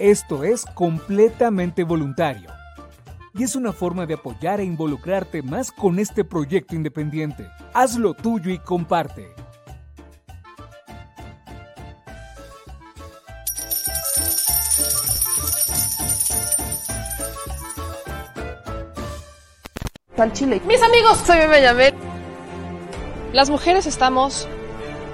esto es completamente voluntario y es una forma de apoyar e involucrarte más con este proyecto independiente. Hazlo tuyo y comparte. Al Chile. Mis amigos, soy Bebe Yamel. Las mujeres estamos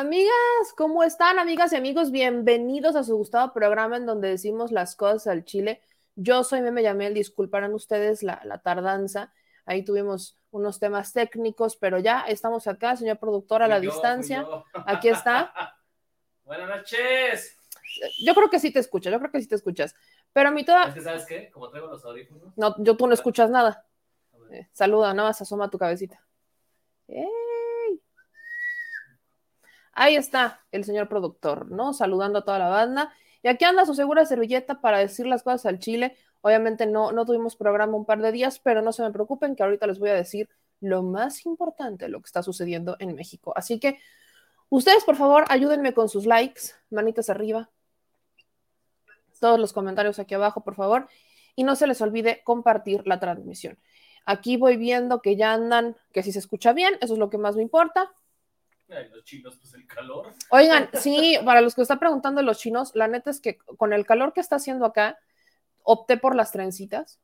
Amigas, ¿cómo están, amigas y amigos? Bienvenidos a su gustado programa en donde decimos las cosas al chile. Yo soy Meme Yamel, disculparán ustedes la, la tardanza. Ahí tuvimos unos temas técnicos, pero ya estamos acá, señor productor, a la distancia. Aquí está. Buenas noches. Yo creo que sí te escuchas, yo creo que sí te escuchas. Pero a mí toda. Es que, ¿sabes qué? Como traigo los audífonos. No, yo tú no escuchas nada. Eh, saluda, nada más asoma tu cabecita. ¡Ey! Ahí está el señor productor, ¿no? Saludando a toda la banda. Y aquí anda su segura servilleta para decir las cosas al chile. Obviamente no, no tuvimos programa un par de días, pero no se me preocupen que ahorita les voy a decir lo más importante, lo que está sucediendo en México. Así que ustedes, por favor, ayúdenme con sus likes, manitas arriba, todos los comentarios aquí abajo, por favor, y no se les olvide compartir la transmisión. Aquí voy viendo que ya andan, que si se escucha bien, eso es lo que más me importa. Los chinos, pues el calor. Oigan, sí, para los que están preguntando los chinos, la neta es que con el calor que está haciendo acá, opté por las trencitas.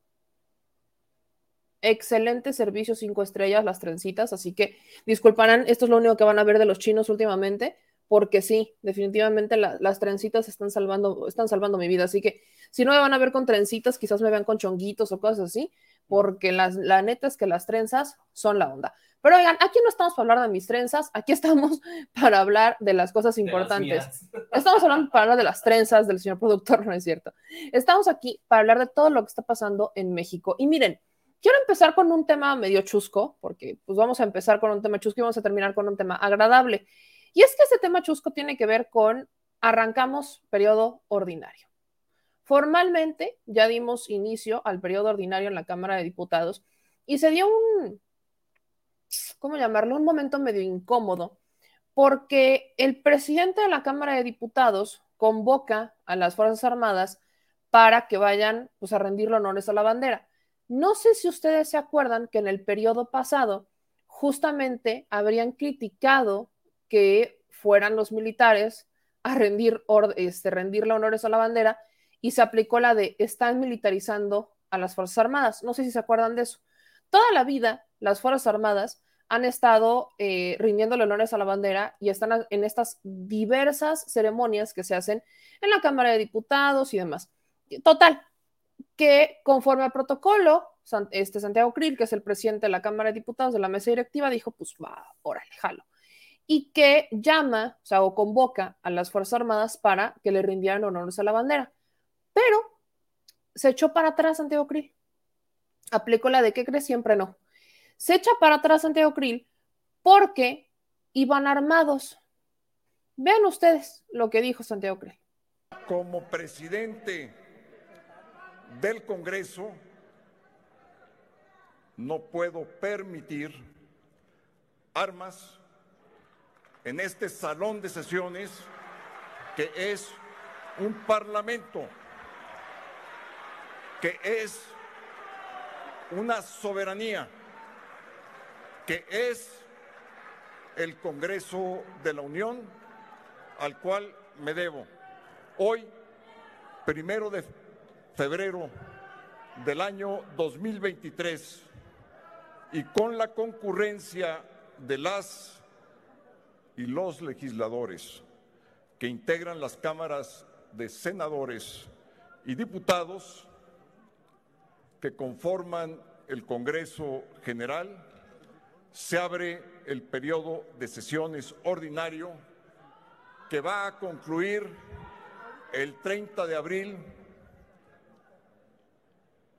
Excelente servicio, cinco estrellas, las trencitas. Así que disculparán, esto es lo único que van a ver de los chinos últimamente, porque sí, definitivamente la, las trencitas están salvando, están salvando mi vida. Así que si no me van a ver con trencitas, quizás me vean con chonguitos o cosas así, porque las, la neta es que las trenzas son la onda. Pero oigan, aquí no estamos para hablar de mis trenzas, aquí estamos para hablar de las cosas importantes. Estamos hablando para hablar de las trenzas del señor productor, no es cierto. Estamos aquí para hablar de todo lo que está pasando en México. Y miren, quiero empezar con un tema medio chusco, porque pues vamos a empezar con un tema chusco y vamos a terminar con un tema agradable. Y es que ese tema chusco tiene que ver con arrancamos periodo ordinario. Formalmente ya dimos inicio al periodo ordinario en la Cámara de Diputados y se dio un, ¿cómo llamarlo? Un momento medio incómodo porque el presidente de la Cámara de Diputados convoca a las Fuerzas Armadas para que vayan pues, a rendirle honores a la bandera. No sé si ustedes se acuerdan que en el periodo pasado justamente habrían criticado que fueran los militares a rendir, este, rendirle honores a la bandera y se aplicó la de están militarizando a las Fuerzas Armadas. No sé si se acuerdan de eso. Toda la vida las Fuerzas Armadas han estado eh, rindiéndole honores a la bandera y están en estas diversas ceremonias que se hacen en la Cámara de Diputados y demás. Total, que conforme al protocolo, este Santiago Krill, que es el presidente de la Cámara de Diputados de la mesa directiva, dijo, pues va, órale, jalo y que llama, o o convoca a las Fuerzas Armadas para que le rindieran honores a la bandera. Pero se echó para atrás Santiago Krill. Aplicó la de que crees siempre no. Se echa para atrás Santiago Krill porque iban armados. Vean ustedes lo que dijo Santiago Krill. Como presidente del Congreso, no puedo permitir armas en este salón de sesiones que es un parlamento, que es una soberanía, que es el Congreso de la Unión al cual me debo. Hoy, primero de febrero del año 2023, y con la concurrencia de las y los legisladores que integran las cámaras de senadores y diputados que conforman el Congreso General, se abre el periodo de sesiones ordinario que va a concluir el 30 de abril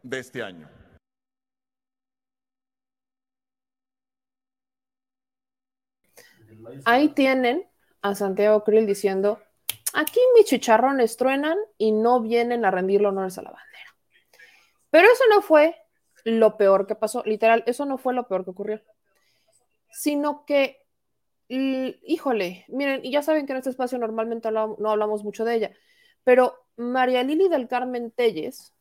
de este año. Ahí tienen a Santiago Krill diciendo, aquí mis chicharrones truenan y no vienen a rendirle honores a la bandera. Pero eso no fue lo peor que pasó, literal, eso no fue lo peor que ocurrió, sino que, híjole, miren, y ya saben que en este espacio normalmente no hablamos mucho de ella, pero María Lili del Carmen Telles,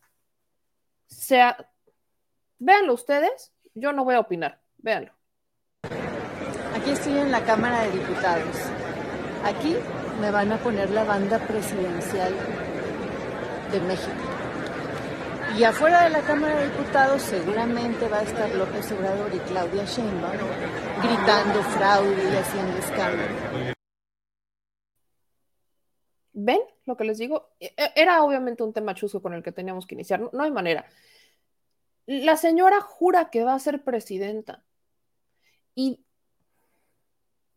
sea, véanlo ustedes, yo no voy a opinar, véanlo. Aquí estoy en la Cámara de Diputados. Aquí me van a poner la banda presidencial de México. Y afuera de la Cámara de Diputados seguramente va a estar López Obrador y Claudia Sheinbaum gritando fraude y haciendo escándalo. ¿Ven lo que les digo? E, e, era obviamente un tema chusco con el que teníamos que iniciar. no hay manera. La señora jura que va a ser presidenta. Y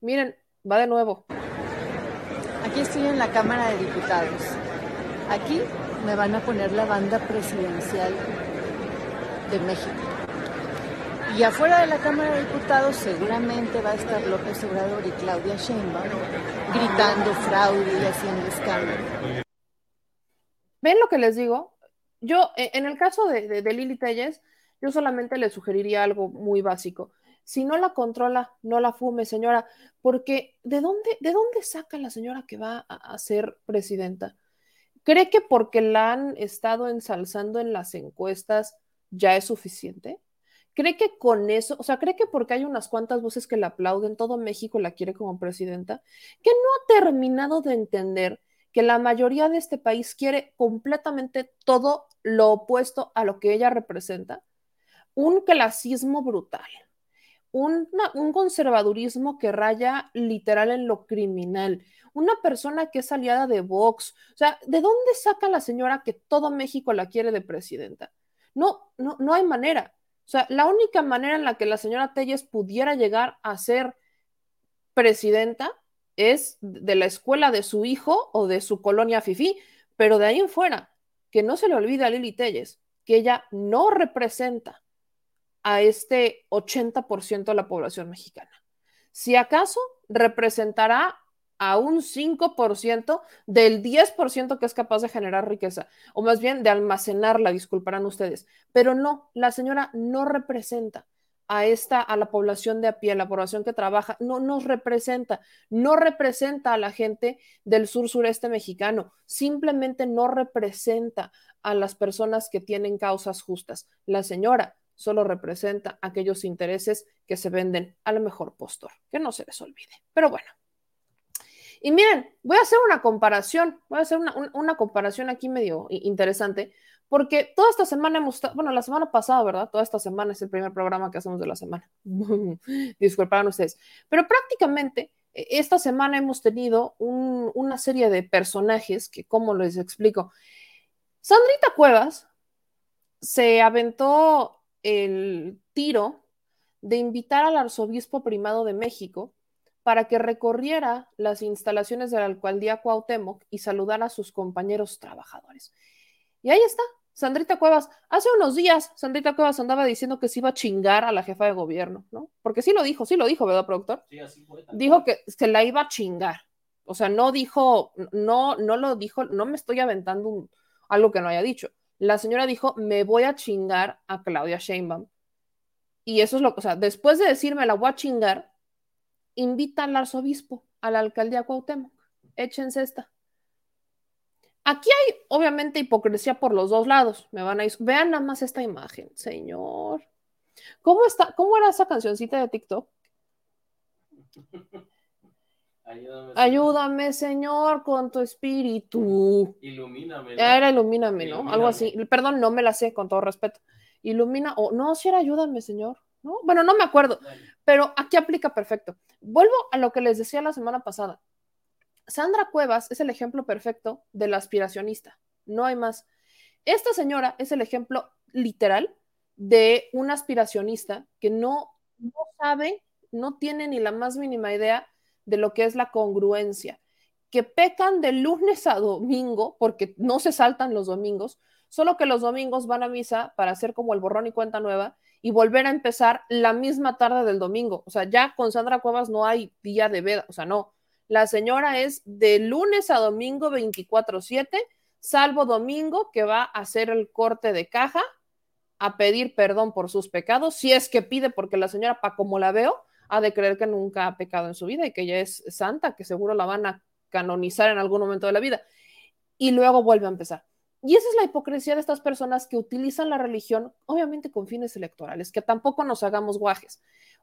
Miren, va de nuevo. Aquí estoy en la Cámara de Diputados. Aquí me van a poner la banda presidencial de México. Y afuera de la Cámara de Diputados seguramente va a estar López Obrador y Claudia Sheinbaum gritando fraude y haciendo escándalo. ¿Ven lo que les digo? Yo, e, en el caso de, de, Lili Telles, yo solamente le sugeriría algo muy básico. Si no la controla, no la fume, señora, porque ¿de dónde, de dónde saca la señora que va a, ser presidenta? ¿Cree que porque la han estado ensalzando en las encuestas ya es suficiente? ¿Cree que con eso, o sea, cree que porque hay unas cuantas voces que la aplauden, todo México la quiere como presidenta? Que no ha terminado de entender que la mayoría de este país quiere completamente todo lo opuesto a lo que ella representa. Un clasismo brutal un, un conservadurismo que raya literal en lo criminal. Una persona que es aliada de Vox. O sea, ¿de dónde saca la señora que todo México la quiere de presidenta? No, no, no hay manera. O sea, la única manera en la que la señora Telles pudiera llegar a ser presidenta es de la escuela de su hijo o de su colonia FIFI, pero de ahí en fuera, que no se le olvide a Lili Telles que ella no representa a este 80% de la población mexicana. Si acaso representará a un 5% del 10% que es capaz de generar riqueza, o más bien de almacenarla, disculparán ustedes. Pero no, la señora no representa a esta, a la población de a pie, a la población que trabaja, no nos representa, no representa a la gente del sur sureste mexicano, simplemente no representa a las personas que tienen causas justas. La señora solo representa aquellos intereses que se venden al mejor postor, que no se les olvide. Pero bueno. Y miren, voy a hacer una comparación, voy a hacer una, una comparación aquí medio interesante, porque toda esta semana hemos, bueno, la semana pasada, ¿verdad? Toda esta semana es el primer programa que hacemos de la semana. Disculparán ustedes. Pero prácticamente e, esta semana hemos tenido un, una serie de personajes que, ¿cómo les explico? Sandrita Cuevas se aventó el tiro de invitar al arzobispo primado de México para que recorriera las instalaciones de la alcaldía Cuauhtémoc y saludara a sus compañeros trabajadores. Y ahí está, Sandrita Cuevas, hace unos días Sandrita Cuevas andaba diciendo que se iba a chingar a la jefa de gobierno, ¿no? Porque sí lo dijo, sí lo dijo, ¿verdad, productor? Sí, así fue. Dijo que se la iba a chingar. O sea, no dijo, no, no lo dijo, no me estoy aventando un, algo que no haya dicho. La señora dijo, me voy a chingar a Claudia Sheinbaum. Y eso es lo que, o sea, después de decirme la voy a chingar, invita al arzobispo, a la alcaldía Cuauhtémoc. Échense esta. Aquí hay obviamente hipocresía por los dos lados. Me van a vean nada más esta imagen, señor. ¿Cómo está? ¿Cómo era esa cancioncita de TikTok? Ayúdame, Ayúdame, Señor, con tu espíritu. Ilumíname. ¿no? Era ilumíname, ¿no? Ilumíname. Algo así. Perdón, no me la sé, con todo respeto. Ilumina, o no, si era ayúdame, Señor. ¿No? Bueno, no me acuerdo, pero aquí aplica perfecto. Vuelvo a lo que les decía la semana pasada. Sandra Cuevas es el ejemplo perfecto del aspiracionista, no hay más. Esta señora es el ejemplo literal de un aspiracionista que no, no sabe, no tiene ni la más mínima idea de lo que es la congruencia, que pecan de lunes a domingo, porque no se saltan los domingos, solo que los domingos van a misa para hacer como el borrón y cuenta nueva y volver a empezar la misma tarde del domingo. O sea, ya con Sandra Cuevas no hay día de veda, o sea, no, la señora es de lunes a domingo 24/7, salvo domingo que va a hacer el corte de caja, a pedir perdón por sus pecados, si es que pide, porque la señora, para como la veo, ha de creer que nunca ha pecado en su vida y que ella es santa, que seguro la van a canonizar en algún momento de la vida. Y luego vuelve a empezar. Y esa es la hipocresía de estas personas que utilizan la religión, obviamente con fines electorales, que tampoco nos hagamos guajes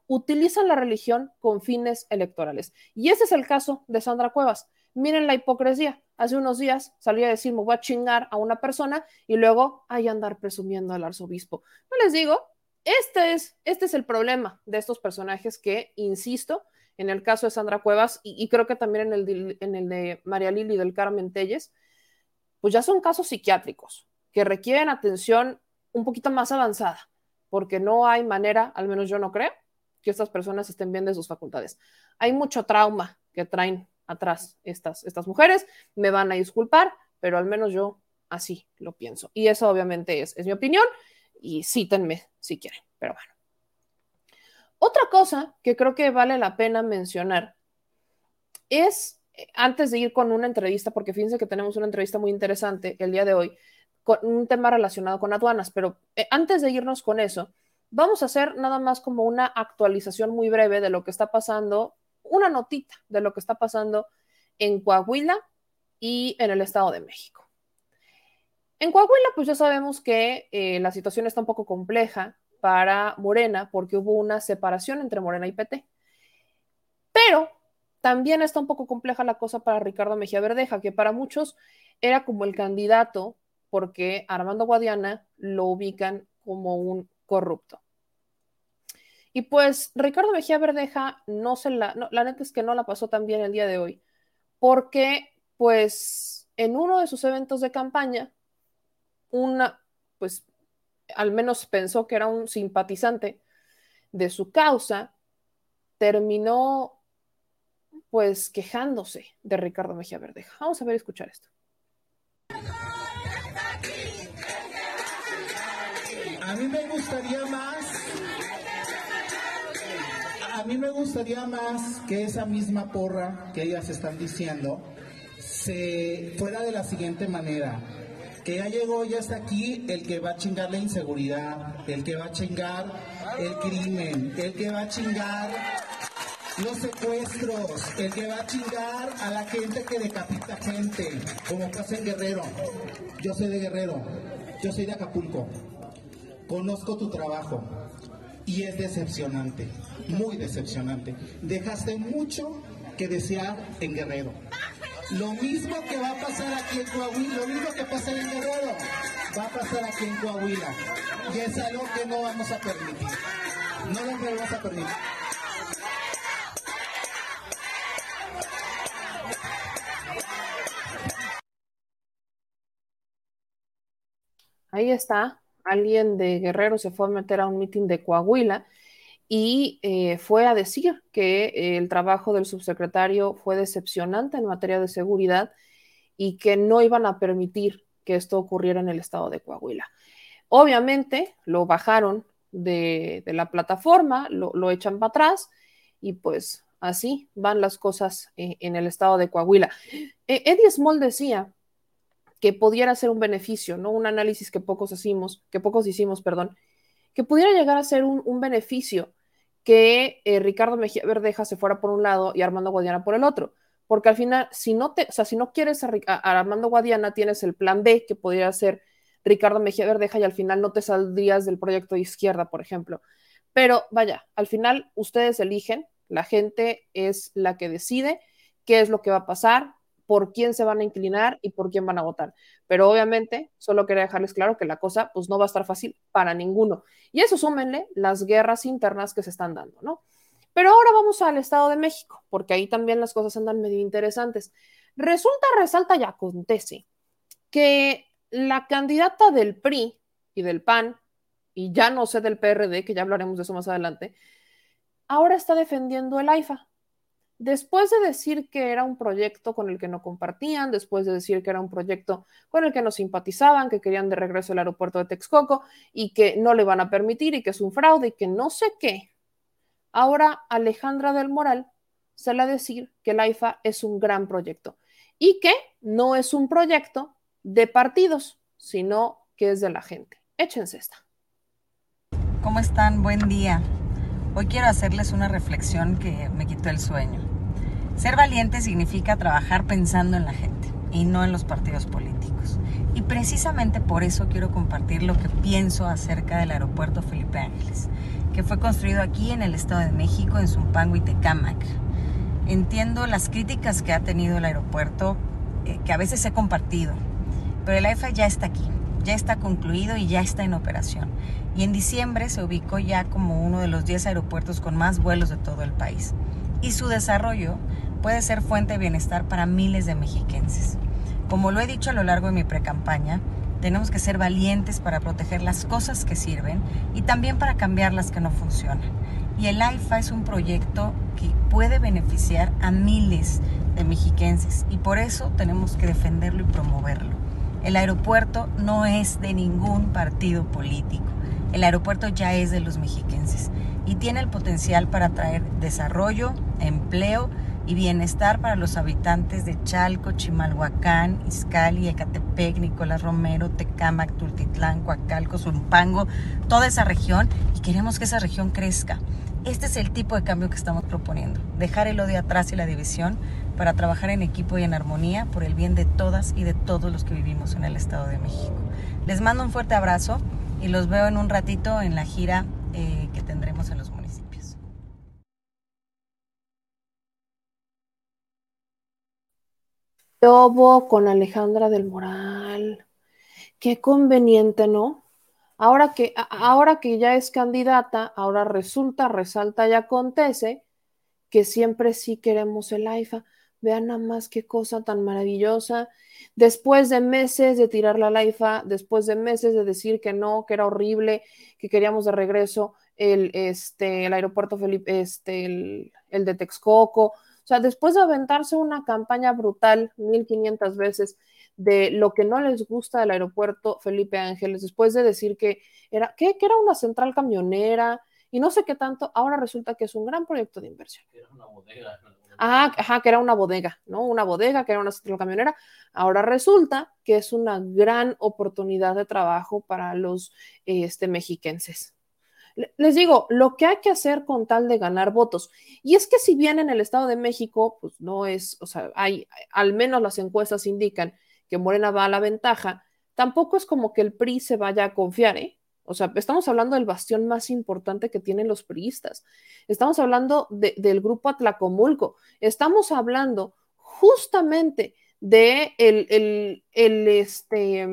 utilizan la religión con fines electorales. Y ese es el caso de Sandra Cuevas. Miren la hipocresía. Hace unos días salía a decir, me voy a chingar a una persona y luego hay andar presumiendo al arzobispo. No les digo, este es, este es el problema de estos personajes que, insisto, en el caso de Sandra Cuevas y, creo que también en el, de, María Lili del Carmen Telles, pues ya son casos psiquiátricos que requieren atención un poquito más avanzada, porque no hay manera, al menos yo no creo, que estas personas estén bien de sus facultades. Hay mucho trauma que traen atrás estas, mujeres, me van a disculpar, pero al menos yo así lo pienso. Y eso obviamente es mi opinión y cítenme si quieren, pero bueno. Otra cosa que creo que vale la pena mencionar es, antes de ir con una entrevista, porque fíjense que tenemos una entrevista muy interesante el día de hoy, con un tema relacionado con aduanas, pero eh, antes de irnos con eso, vamos a hacer nada más como una actualización muy breve de lo que está pasando, una notita de lo que está pasando en Coahuila y en el Estado de México. En Coahuila, pues ya sabemos que eh, la situación está un poco compleja para Morena porque hubo una separación entre Morena y PT. Pero también está un poco compleja la cosa para Ricardo Mejía Verdeja, que para muchos era como el candidato porque Armando Guadiana lo ubican como un corrupto. Y pues Ricardo Mejía Verdeja no se la, la neta es que no la pasó tan bien el día de hoy, porque pues en uno de sus eventos de campaña, una, pues al menos pensó que era un simpatizante de su causa, terminó pues quejándose de Ricardo Mejía Verdeja. Vamos a ver, escuchar esto. A mí me gustaría más, a mí me gustaría más que esa misma porra que ellas están diciendo se fuera de la siguiente manera que ya llegó, ya está aquí el que va a chingar la inseguridad, el que va a chingar el crimen, el que va a chingar los secuestros, el que va a chingar a la gente que decapita gente, como pasa en Guerrero. Yo soy de Guerrero, yo soy de Acapulco, conozco tu trabajo y es decepcionante, muy decepcionante. Dejaste mucho que desear en Guerrero. Lo mismo que va a pasar aquí en Coahuila, lo mismo que pasa en Guerrero, va a pasar aquí en Coahuila. Y es algo que no vamos a permitir. No lo vamos a permitir. Ahí está, alguien de Guerrero se fue a meter a un mitin de Coahuila y eh, fue a decir que el trabajo del subsecretario fue decepcionante en materia de seguridad y que no iban a permitir que esto ocurriera en el estado de Coahuila. Obviamente lo bajaron de, la plataforma, lo, echan para atrás y pues así van las cosas eh, en el estado de Coahuila. Eddie Small decía que pudiera ser un beneficio, ¿no? Un análisis que pocos hicimos, que pocos hicimos, perdón, que pudiera llegar a ser un beneficio que eh, Ricardo Mejía Verdeja se fuera por un lado y Armando Guadiana por el otro. Porque al final, si no te, o sea, si no quieres a, a Armando Guadiana, tienes el plan B, que podría ser Ricardo Mejía Verdeja, y al final no te saldrías del proyecto de izquierda, por ejemplo. Pero vaya, al final ustedes eligen, la gente es la que decide qué es lo que va a pasar, por quién se van a inclinar y por quién van a votar. Pero obviamente, solo quería dejarles claro que la cosa pues no va a estar fácil para ninguno. Y eso súmenle las guerras internas que se están dando, ¿no? Pero ahora vamos al Estado de México, porque ahí también las cosas andan medio interesantes. Resulta, resalta y acontece que la candidata del PRI y del PAN, y ya no sé del PRD, que ya hablaremos de eso más adelante, ahora está defendiendo el AIFA, después de decir que era un proyecto con el que no compartían, después de decir que era un proyecto con el que no simpatizaban, que querían de regreso el aeropuerto de Texcoco y que no le van a permitir y que es un fraude y que no sé qué, ahora Alejandra del Moral sale a decir que el AIFA es un gran proyecto y que no es un proyecto de partidos, sino que es de la gente. Échense esta. ¿Cómo están? Buen día. Hoy quiero hacerles una reflexión que me quitó el sueño. Ser valiente significa trabajar pensando en la gente y no en los partidos políticos. Y precisamente por eso quiero compartir lo que pienso acerca del aeropuerto Felipe Ángeles, que fue construido aquí en el Estado de México, en Zumpango y Tecámac. Entiendo las críticas que ha tenido el aeropuerto, eh, que a veces he compartido, pero el AIFA ya está aquí, ya está concluido y ya está en operación y en diciembre se ubicó ya como uno de los 10 aeropuertos con más vuelos de todo el país. Y su desarrollo puede ser fuente de bienestar para miles de mexiquenses. Como lo he dicho a lo largo de mi precampaña, tenemos que ser valientes para proteger las cosas que sirven y también para cambiar las que no funcionan. Y el AIFA es un proyecto que puede beneficiar a miles de mexiquenses y por eso tenemos que defenderlo y promoverlo. El aeropuerto no es de ningún partido político. El aeropuerto ya es de los mexiquenses y tiene el potencial para traer desarrollo, empleo y bienestar para los habitantes de Chalco, Chimalhuacán, Izcali, Ecatepec, Nicolás Romero, Tecámac, Tultitlán, Coacalco, Zumpango, toda esa región y queremos que esa región crezca. Este es el tipo de cambio que estamos proponiendo, dejar el odio atrás y la división para trabajar en equipo y en armonía por el bien de todas y de todos los que vivimos en el Estado de México. Les mando un fuerte abrazo y los veo en un ratito en la gira eh, que tendremos en los municipios. Lobo con Alejandra del Moral. Qué conveniente, ¿no? Ahora que, ahora que ya es candidata, ahora resulta, resalta y acontece que siempre sí queremos el AIFA. Vean nada más qué cosa tan maravillosa. Después de meses de tirar la AIFA, después de meses de decir que no, que era horrible, que queríamos de regreso el, este, el aeropuerto Felipe, este, el, el de Texcoco. O sea, después de aventarse una campaña brutal 1500 veces de lo que no les gusta del aeropuerto Felipe Ángeles, después de decir que era, que, que era una central camionera y no sé qué tanto, ahora resulta que es un gran proyecto de inversión. Era una bodega. Ajá, ajá, que era una bodega, ¿no? Una bodega, que era una central camionera. Ahora resulta que es una gran oportunidad de trabajo para los este, mexiquenses. Les digo, lo que hay que hacer con tal de ganar votos, y es que si bien en el Estado de México, pues no es, o sea, hay, al menos las encuestas indican que Morena va a la ventaja, tampoco es como que el PRI se vaya a confiar, ¿eh? O sea, estamos hablando del bastión más importante que tienen los priistas. Estamos hablando de, del grupo Atlacomulco. Estamos hablando justamente de el, el, este,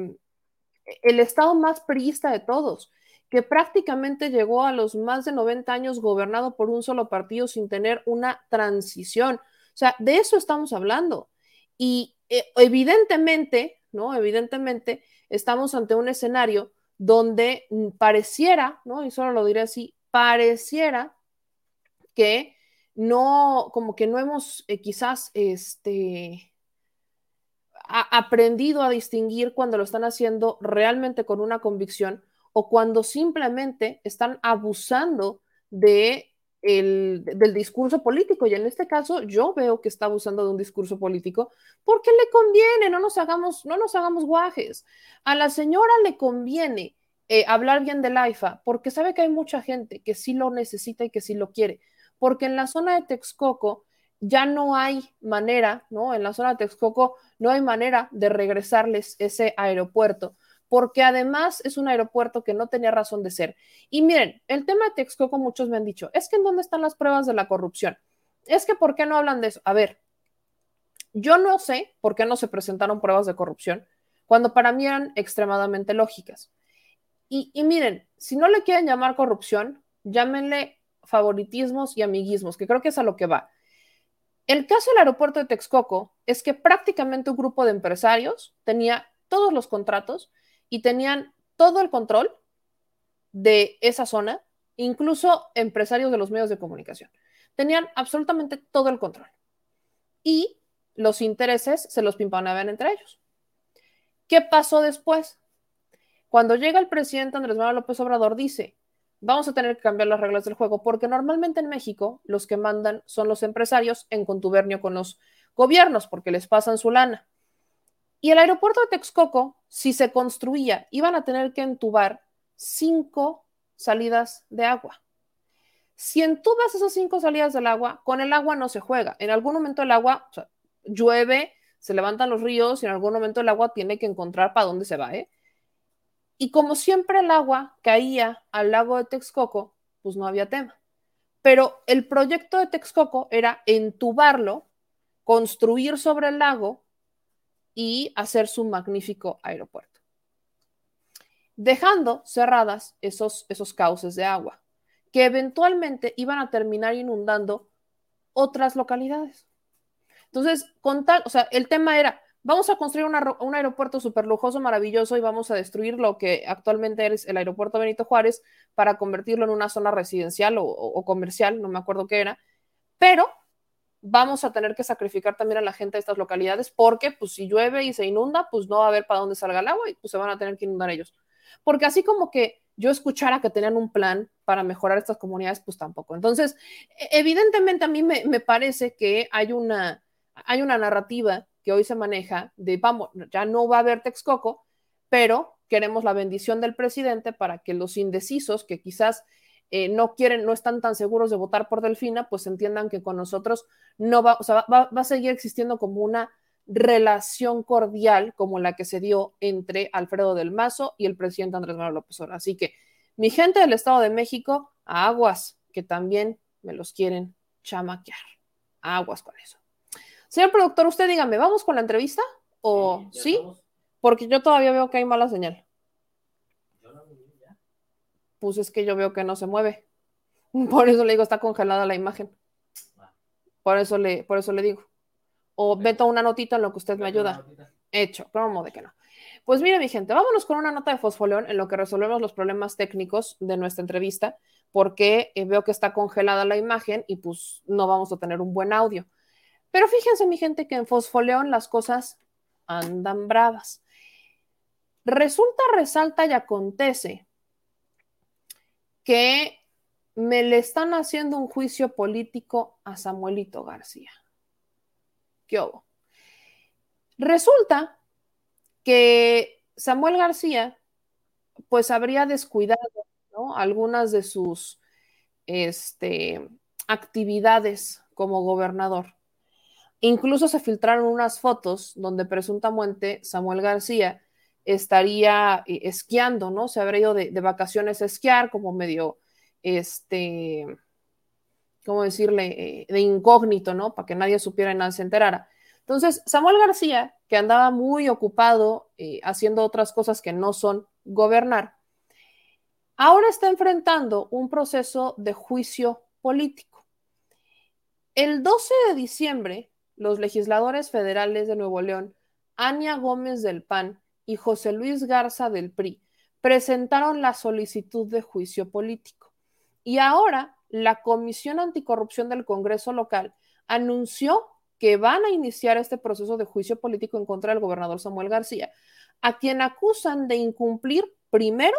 el estado más priista de todos, que prácticamente llegó a los más de 90 años gobernado por un solo partido sin tener una transición. O sea, de eso estamos hablando. Y eh, evidentemente, ¿no? Evidentemente, estamos ante un escenario donde pareciera, ¿no? Y solo lo diré así, pareciera que no, como que no hemos eh, quizás este, aprendido a distinguir cuando lo están haciendo realmente con una convicción o cuando simplemente están abusando de el, del discurso político. Y en este caso, yo veo que está abusando de un discurso político porque le conviene, no nos hagamos, no nos hagamos guajes. A la señora le conviene eh, hablar bien del AIFA porque sabe que hay mucha gente que sí lo necesita y que sí lo quiere. Porque en la zona de Texcoco ya no hay manera, ¿no? En la zona de Texcoco no hay manera de regresarles ese aeropuerto porque además es un aeropuerto que no tenía razón de ser. Y miren, el tema de Texcoco, muchos me han dicho, es que en dónde están las pruebas de la corrupción. Es que, ¿por qué no hablan de eso? A ver, yo no sé por qué no se presentaron pruebas de corrupción cuando para mí eran extremadamente lógicas. Y, y miren, si no le quieren llamar corrupción, llámenle favoritismos y amiguismos, que creo que es a lo que va. El caso del aeropuerto de Texcoco es que prácticamente un grupo de empresarios tenía todos los contratos y tenían todo el control de esa zona, incluso empresarios de los medios de comunicación. Tenían absolutamente todo el control. Y los intereses se los pimpaneaban entre ellos. ¿Qué pasó después? Cuando llega el presidente Andrés Manuel López Obrador, dice, vamos a tener que cambiar las reglas del juego, porque normalmente en México los que mandan son los empresarios en contubernio con los gobiernos, porque les pasan su lana. Y el aeropuerto de Texcoco, si se construía, iban a tener que entubar cinco salidas de agua. Si entubas esas cinco salidas del agua, con el agua no se juega. En algún momento el agua llueve, se levantan los ríos y en algún momento el agua tiene que encontrar para dónde se va. ¿eh? Y como siempre el agua caía al lago de Texcoco, pues no había tema. Pero el proyecto de Texcoco era entubarlo, construir sobre el lago y hacer su magnífico aeropuerto, dejando cerradas esos, esos cauces de agua que eventualmente iban a terminar inundando otras localidades. Entonces, con tal, o sea, el tema era, vamos a construir un aeropuerto súper lujoso, maravilloso y vamos a destruir lo que actualmente es el aeropuerto Benito Juárez para convertirlo en una zona residencial o comercial, no me acuerdo qué era, pero vamos a tener que sacrificar también a la gente de estas localidades porque pues si llueve y se inunda, pues no va a haber para dónde salga el agua y pues se van a tener que inundar ellos. Porque así como que yo escuchara que tenían un plan para mejorar estas comunidades, pues tampoco. Entonces, e-, evidentemente a mí me, me parece que hay una, hay una narrativa que hoy se maneja de, vamos, ya no va a haber Texcoco, pero queremos la bendición del presidente para que los indecisos, que quizás eh, no quieren, no están tan seguros de votar por Delfina, pues entiendan que con nosotros no va, o sea, va, va a seguir existiendo como una relación cordial como la que se dio entre Alfredo del Mazo y el presidente Andrés Manuel López Obrador. Así que mi gente del Estado de México, aguas, que también me los quieren chamaquear. Aguas con eso. Señor productor, usted dígame, ¿vamos con la entrevista? ¿O sí? ¿sí? Porque yo todavía veo que hay mala señal. Pues es que yo veo que no se mueve. Por eso le digo, está congelada la imagen. Por eso le, por eso le digo. O meto una notita en lo que usted me ayuda. Hecho, promo de que no. Pues mire, mi gente, vámonos con una nota de fosfoleón en lo que resolvemos los problemas técnicos de nuestra entrevista, porque eh, veo que está congelada la imagen y pues no vamos a tener un buen audio. Pero fíjense, mi gente, que en fosfoleón las cosas andan bravas. Resulta, resalta y acontece que me le están haciendo un juicio político a Samuelito García. ¿Qué? Resulta que Samuel García pues habría descuidado algunas de sus este, actividades como gobernador. Incluso se filtraron unas fotos donde presuntamente Samuel García estaría eh, esquiando, ¿no? Se habría ido de, vacaciones a esquiar como medio, este, ¿cómo decirle? Eh, de incógnito, ¿no? Para que nadie supiera y nadie se enterara. Entonces, Samuel García, que andaba muy ocupado eh, haciendo otras cosas que no son gobernar, ahora está enfrentando un proceso de juicio político. El 12 de diciembre, los legisladores federales de Nuevo León, Ania Gómez del PAN y José Luis Garza del PRI, presentaron la solicitud de juicio político. Y ahora la Comisión Anticorrupción del Congreso local anunció que van a iniciar este proceso de juicio político en contra del gobernador Samuel García, a quien acusan de incumplir primero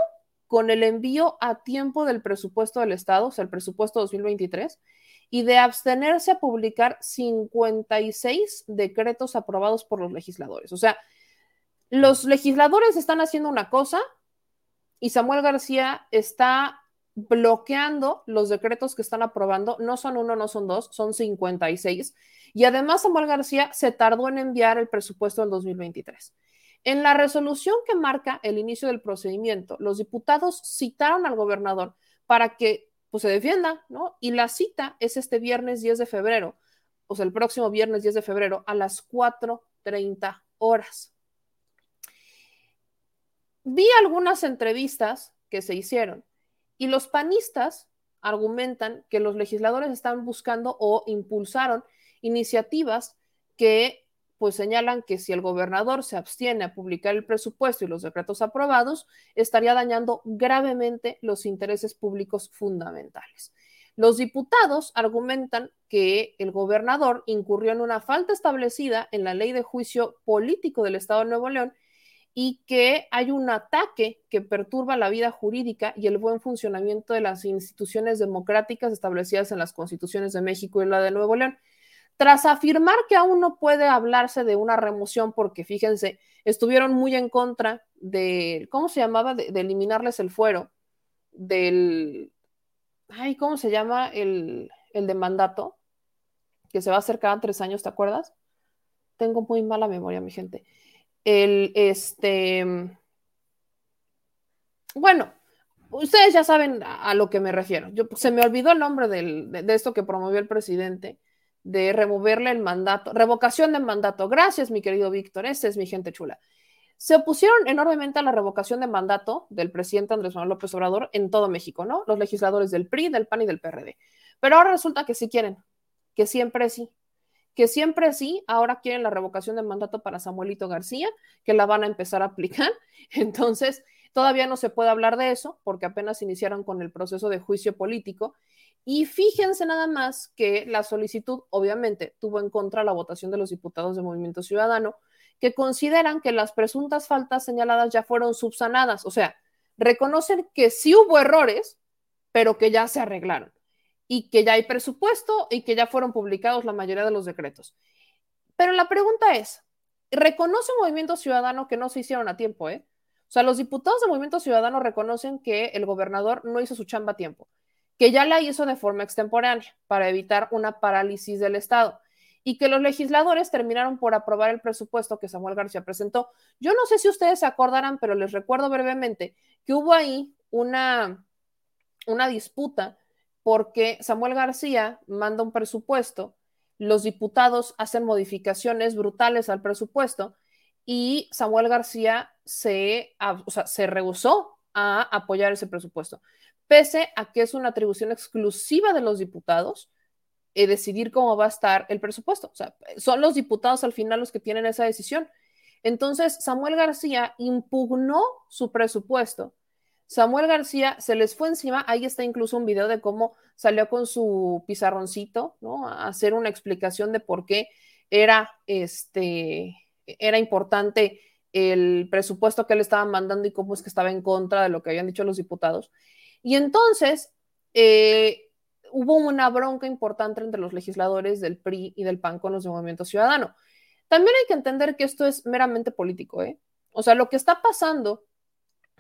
con el envío a tiempo del presupuesto del Estado, o sea, el presupuesto 2023, y de abstenerse a publicar 56 decretos aprobados por los legisladores. O sea, los legisladores están haciendo una cosa y Samuel García está bloqueando los decretos que están aprobando. No son uno, no son dos, son 56. Y además Samuel García se tardó en enviar el presupuesto del 2023. En la resolución que marca el inicio del procedimiento, los diputados citaron al gobernador para que pues, se defienda, ¿no? Y la cita es este viernes 10 de febrero, o sea, el próximo viernes 10 de febrero a las 4.30 horas. Vi algunas entrevistas que se hicieron y los panistas argumentan que los legisladores están buscando o impulsaron iniciativas que pues señalan que si el gobernador se abstiene a publicar el presupuesto y los decretos aprobados, estaría dañando gravemente los intereses públicos fundamentales. Los diputados argumentan que el gobernador incurrió en una falta establecida en la ley de juicio político del Estado de Nuevo León y que hay un ataque que perturba la vida jurídica y el buen funcionamiento de las instituciones democráticas establecidas en las constituciones de México y la de Nuevo León. Tras afirmar que aún no puede hablarse de una remoción, porque fíjense, estuvieron muy en contra de, ¿cómo se llamaba? De, eliminarles el fuero, del, ay, ¿cómo se llama? El, el de mandato, que se va a hacer cada tres años, ¿te acuerdas? Tengo muy mala memoria, mi gente. El, este, bueno, ustedes ya saben a, lo que me refiero. Yo, se me olvidó el nombre del, de, de esto que promovió el presidente de removerle el mandato, revocación del mandato. Gracias, mi querido Víctor, esa es mi gente chula. Se opusieron enormemente a la revocación de mandato del presidente Andrés Manuel López Obrador en todo México, ¿no? Los legisladores del PRI, del PAN y del PRD. Pero ahora resulta que sí quieren, que siempre sí, que siempre sí, ahora quieren la revocación de mandato para Samuelito García, que la van a empezar a aplicar. Entonces, todavía no se puede hablar de eso porque apenas iniciaron con el proceso de juicio político. Y fíjense nada más que la solicitud obviamente tuvo en contra la votación de los diputados de Movimiento Ciudadano, que consideran que las presuntas faltas señaladas ya fueron subsanadas, o sea, reconocen que sí hubo errores, pero que ya se arreglaron y que ya hay presupuesto y que ya fueron publicados la mayoría de los decretos. Pero la pregunta es, ¿reconoce Movimiento Ciudadano que no se hicieron a tiempo? Eh? O sea, los diputados de Movimiento Ciudadano reconocen que el gobernador no hizo su chamba a tiempo que ya la hizo de forma extemporánea para evitar una parálisis del Estado y que los legisladores terminaron por aprobar el presupuesto que Samuel García presentó. Yo no sé si ustedes se acordarán, pero les recuerdo brevemente que hubo ahí una, una disputa porque Samuel García manda un presupuesto, los diputados hacen modificaciones brutales al presupuesto y Samuel García se, o sea, se rehusó a apoyar ese presupuesto. pese a que es una atribución exclusiva de los diputados eh, decidir cómo va a estar el presupuesto. O sea, son los diputados al final los que tienen esa decisión. Entonces, Samuel García impugnó su presupuesto. Samuel García se les fue encima, ahí está incluso un video de cómo salió con su pizarroncito, ¿no? A hacer una explicación de por qué era, este, era importante el presupuesto que él estaba mandando y cómo es que estaba en contra de lo que habían dicho los diputados. Y entonces eh, hubo una bronca importante entre los legisladores del PRI y del PAN con los de Movimiento Ciudadano. También hay que entender que esto es meramente político, ¿eh? O sea, lo que está pasando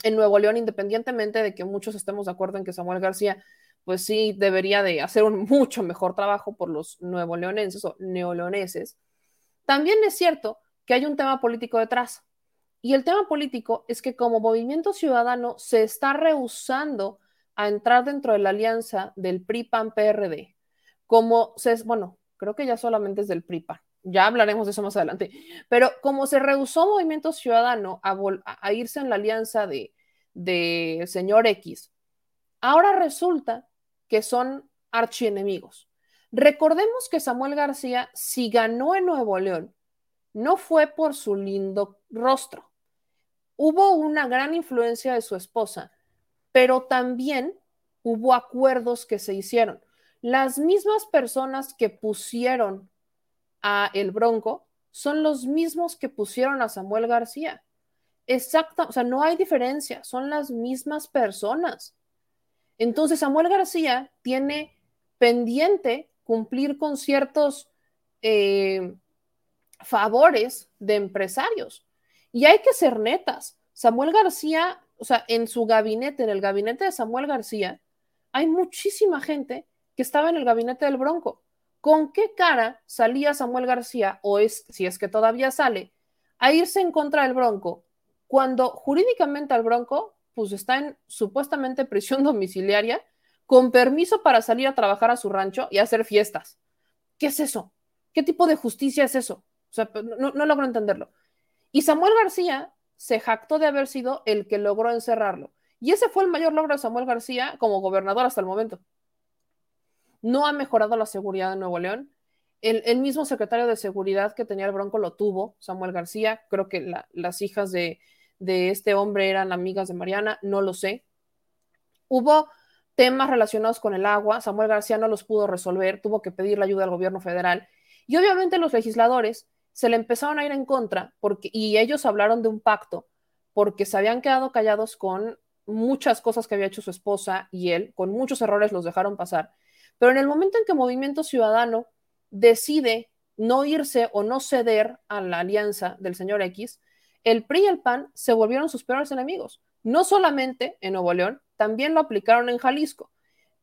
en Nuevo León, independientemente de que muchos estemos de acuerdo en que Samuel García, pues sí, debería de hacer un mucho mejor trabajo por los nuevo leonenses o neoleoneses, también es cierto que hay un tema político detrás. Y el tema político es que como movimiento ciudadano se está rehusando a entrar dentro de la alianza del PRI-PAN-PRD, como se, bueno, creo que ya solamente es del PRI-PAN, ya hablaremos de eso más adelante, pero como se rehusó Movimiento Ciudadano a, irse en la alianza de, de señor X, ahora resulta que son archienemigos. Recordemos que Samuel García, si ganó en Nuevo León, no fue por su lindo rostro. Hubo una gran influencia de su esposa, pero también hubo acuerdos que se hicieron. Las mismas personas que pusieron a el Bronco son los mismos que pusieron a Samuel García. Exacta, o sea, no hay diferencia, son las mismas personas. Entonces, Samuel García tiene pendiente cumplir con ciertos eh, favores de empresarios. Y hay que ser netas. Samuel García, o sea, en su gabinete, en el gabinete de Samuel García, hay muchísima gente que estaba en el gabinete del Bronco. ¿Con qué cara salía Samuel García, o es, si es que todavía sale, a irse en contra del Bronco, cuando jurídicamente al Bronco, pues está en supuestamente prisión domiciliaria, con permiso para salir a trabajar a su rancho y hacer fiestas? ¿Qué es eso? ¿Qué tipo de justicia es eso? O sea, no, no logro entenderlo. Y Samuel García se jactó de haber sido el que logró encerrarlo. Y ese fue el mayor logro de Samuel García como gobernador hasta el momento no ha mejorado la seguridad de Nuevo León. El, mismo secretario de seguridad que tenía el Bronco lo tuvo, Samuel García. Creo que las hijas de, de este hombre eran amigas de Mariana, no lo sé. Hubo temas relacionados con el agua, Samuel García no los pudo resolver, tuvo que pedir la ayuda al gobierno federal. Y obviamente los legisladores se le empezaron a ir en contra porque, y ellos hablaron de un pacto porque se habían quedado callados con muchas cosas que había hecho su esposa y él, con muchos errores los dejaron pasar. Pero en el momento en que Movimiento Ciudadano decide no irse o no ceder a la alianza del señor X, el PRI y el PAN se volvieron sus peores enemigos. No solamente en Nuevo León, también lo aplicaron en Jalisco.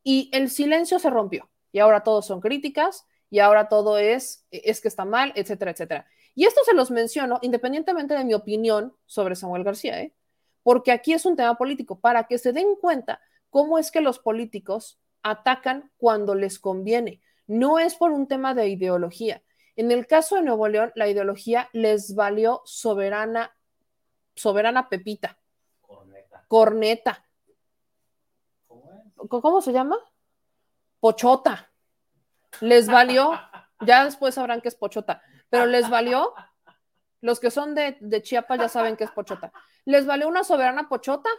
Y el silencio se rompió. Y ahora todos son críticas y ahora todo es, es que está mal, etcétera, etcétera. Y esto se los menciono independientemente de mi opinión sobre Samuel García, ¿eh? porque aquí es un tema político, para que se den cuenta cómo es que los políticos atacan cuando les conviene. No es por un tema de ideología. En el caso de Nuevo León, la ideología les valió soberana, soberana Pepita. Corneta. Corneta. ¿Cómo, se llama? Pochota. Les valió, ya después sabrán que es pochota, pero les valió, los que son de, de Chiapas ya saben que es pochota. Les valió una soberana pochota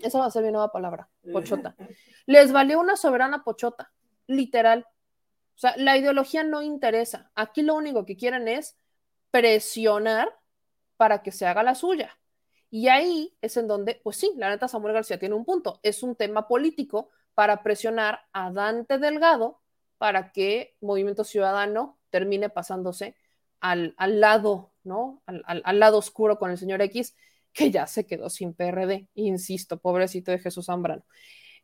esa va a ser mi nueva palabra, pochota. Les valió una soberana pochota, literal. O sea, la ideología no interesa. Aquí lo único que quieren es presionar para que se haga la suya. Y ahí es en donde, pues sí, la neta Samuel García tiene un punto. Es un tema político para presionar a Dante Delgado para que Movimiento Ciudadano termine pasándose al, lado, ¿no? al, lado oscuro con el señor X que ya se quedó sin PRD. Insisto, pobrecito de Jesús Zambrano.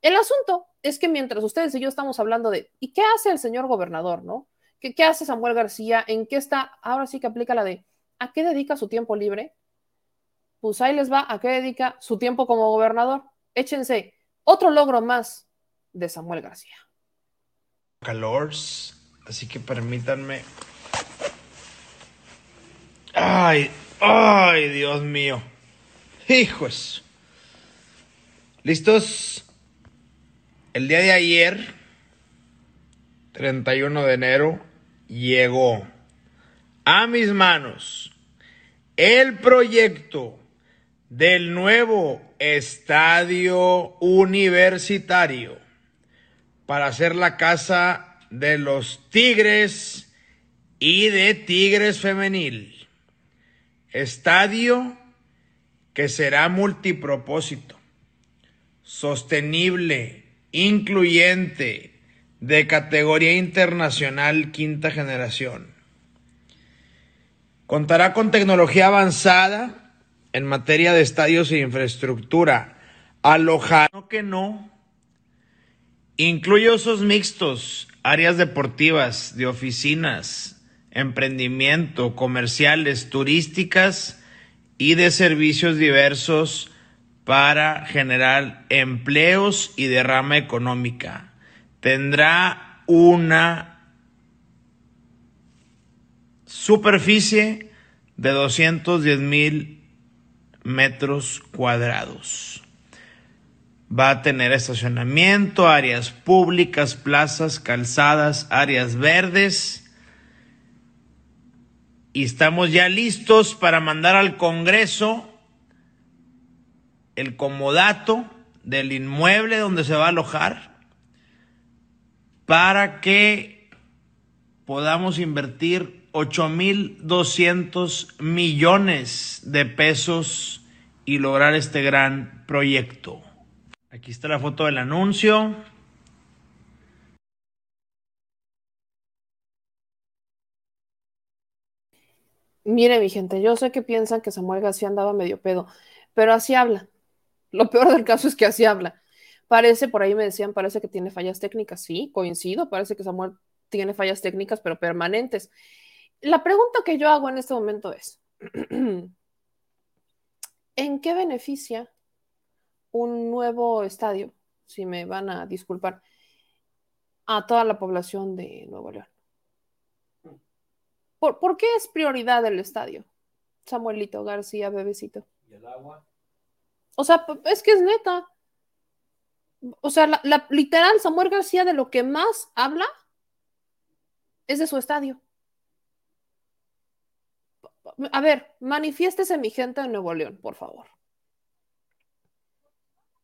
El asunto es que mientras ustedes y yo estamos hablando de, ¿y qué hace el señor gobernador, no? ¿Qué, hace Samuel García? ¿En qué está? Ahora sí que aplica la de, ¿a qué dedica su tiempo libre? Pues ahí les va, ¿a qué dedica su tiempo como gobernador? Échense otro logro más de Samuel García. Calors, así que permítanme. Ay, ay, Dios mío. Hijos. ¿Listos? El día de ayer, 31 de enero, llegó a mis manos el proyecto del nuevo estadio universitario para hacer la casa de los Tigres y de Tigres Femenil. Estadio que será multipropósito, sostenible, incluyente, de categoría internacional quinta generación. Contará con tecnología avanzada en materia de estadios e infraestructura. Alojado que no. Incluye usos mixtos, áreas deportivas, de oficinas, emprendimiento, comerciales, turísticas y de servicios diversos para generar empleos y derrama económica. Tendrá una superficie de 210 mil metros cuadrados. Va a tener estacionamiento, áreas públicas, plazas, calzadas, áreas verdes. Y estamos ya listos para mandar al Congreso el comodato del inmueble donde se va a alojar para que podamos invertir 8.200 millones de pesos y lograr este gran proyecto. Aquí está la foto del anuncio. Mire, mi gente, yo sé que piensan que Samuel García andaba medio pedo, pero así habla. Lo peor del caso es que así habla. Parece, por ahí me decían, parece que tiene fallas técnicas. Sí, coincido, parece que Samuel tiene fallas técnicas, pero permanentes. La pregunta que yo hago en este momento es, ¿en qué beneficia un nuevo estadio, si me van a disculpar, a toda la población de Nuevo León? ¿Por, ¿por qué es prioridad el estadio? Samuelito García, bebecito. ¿Y el agua? O sea, es que es neta. O sea, la, la, literal, Samuel García de lo que más habla es de su estadio. A ver, manifiéstese mi gente de Nuevo León, por favor.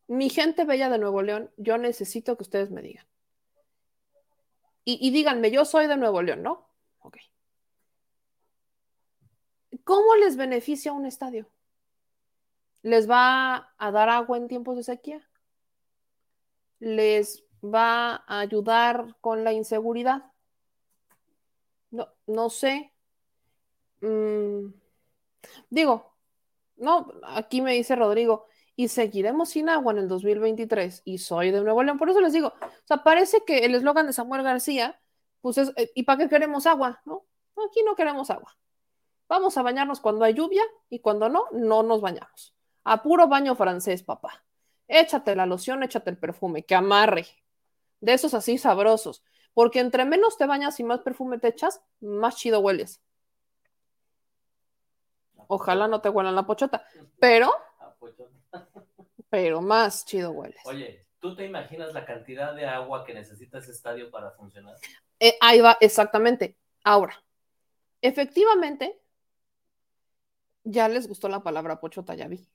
Mi gente bella de Nuevo León, yo necesito que ustedes me digan. Y, y díganme, yo soy de Nuevo León, ¿no? Ok. ¿Cómo les beneficia un estadio? ¿Les va a dar agua en tiempos de sequía? ¿Les va a ayudar con la inseguridad? No, no sé. Mm, digo, no, aquí me dice Rodrigo, y seguiremos sin agua en el 2023 y soy de Nuevo León. Por eso les digo, o sea, parece que el eslogan de Samuel García, pues es, ¿y para qué queremos agua? No, aquí no queremos agua. Vamos a bañarnos cuando hay lluvia y cuando no, no nos bañamos. A puro baño francés, papá. Échate la loción, échate el perfume, que amarre. De esos así sabrosos. Porque entre menos te bañas y más perfume te echas, más chido hueles. Ojalá no te huelan la pochota. Pero, pero más chido hueles. Oye, ¿tú te imaginas la cantidad de agua que necesita ese estadio para funcionar? Eh, ahí va, exactamente. Ahora, efectivamente, ya les gustó la palabra pochota, ya vi.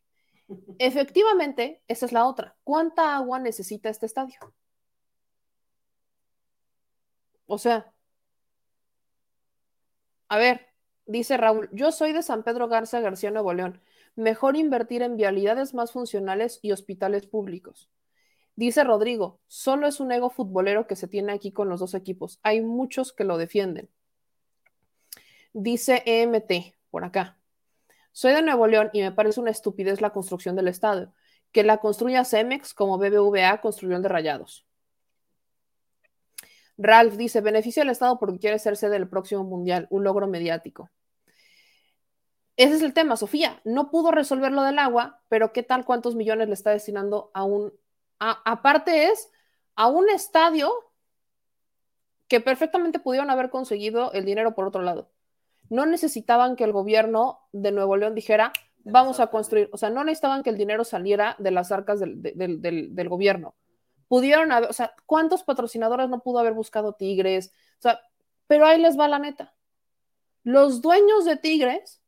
Efectivamente, esa es la otra. ¿Cuánta agua necesita este estadio? O sea, a ver, dice Raúl, yo soy de San Pedro Garza García, Nuevo León. Mejor invertir en vialidades más funcionales y hospitales públicos. Dice Rodrigo, solo es un ego futbolero que se tiene aquí con los dos equipos. Hay muchos que lo defienden. Dice EMT, por acá. Soy de Nuevo León y me parece una estupidez la construcción del estadio. Que la construya Cemex como BBVA construyó el de Rayados. Ralph dice, beneficio al Estado porque quiere ser sede del próximo mundial, un logro mediático. Ese es el tema, Sofía. No pudo resolver lo del agua, pero ¿qué tal cuántos millones le está destinando a un... Aparte es a un estadio que perfectamente pudieron haber conseguido el dinero por otro lado. No necesitaban que el gobierno de Nuevo León dijera, vamos a construir, o sea, no necesitaban que el dinero saliera de las arcas del, del, del, del gobierno Pudieron haber, o sea, ¿cuántos patrocinadores no pudo haber buscado Tigres? O sea, pero ahí les va la neta. Los dueños de Tigres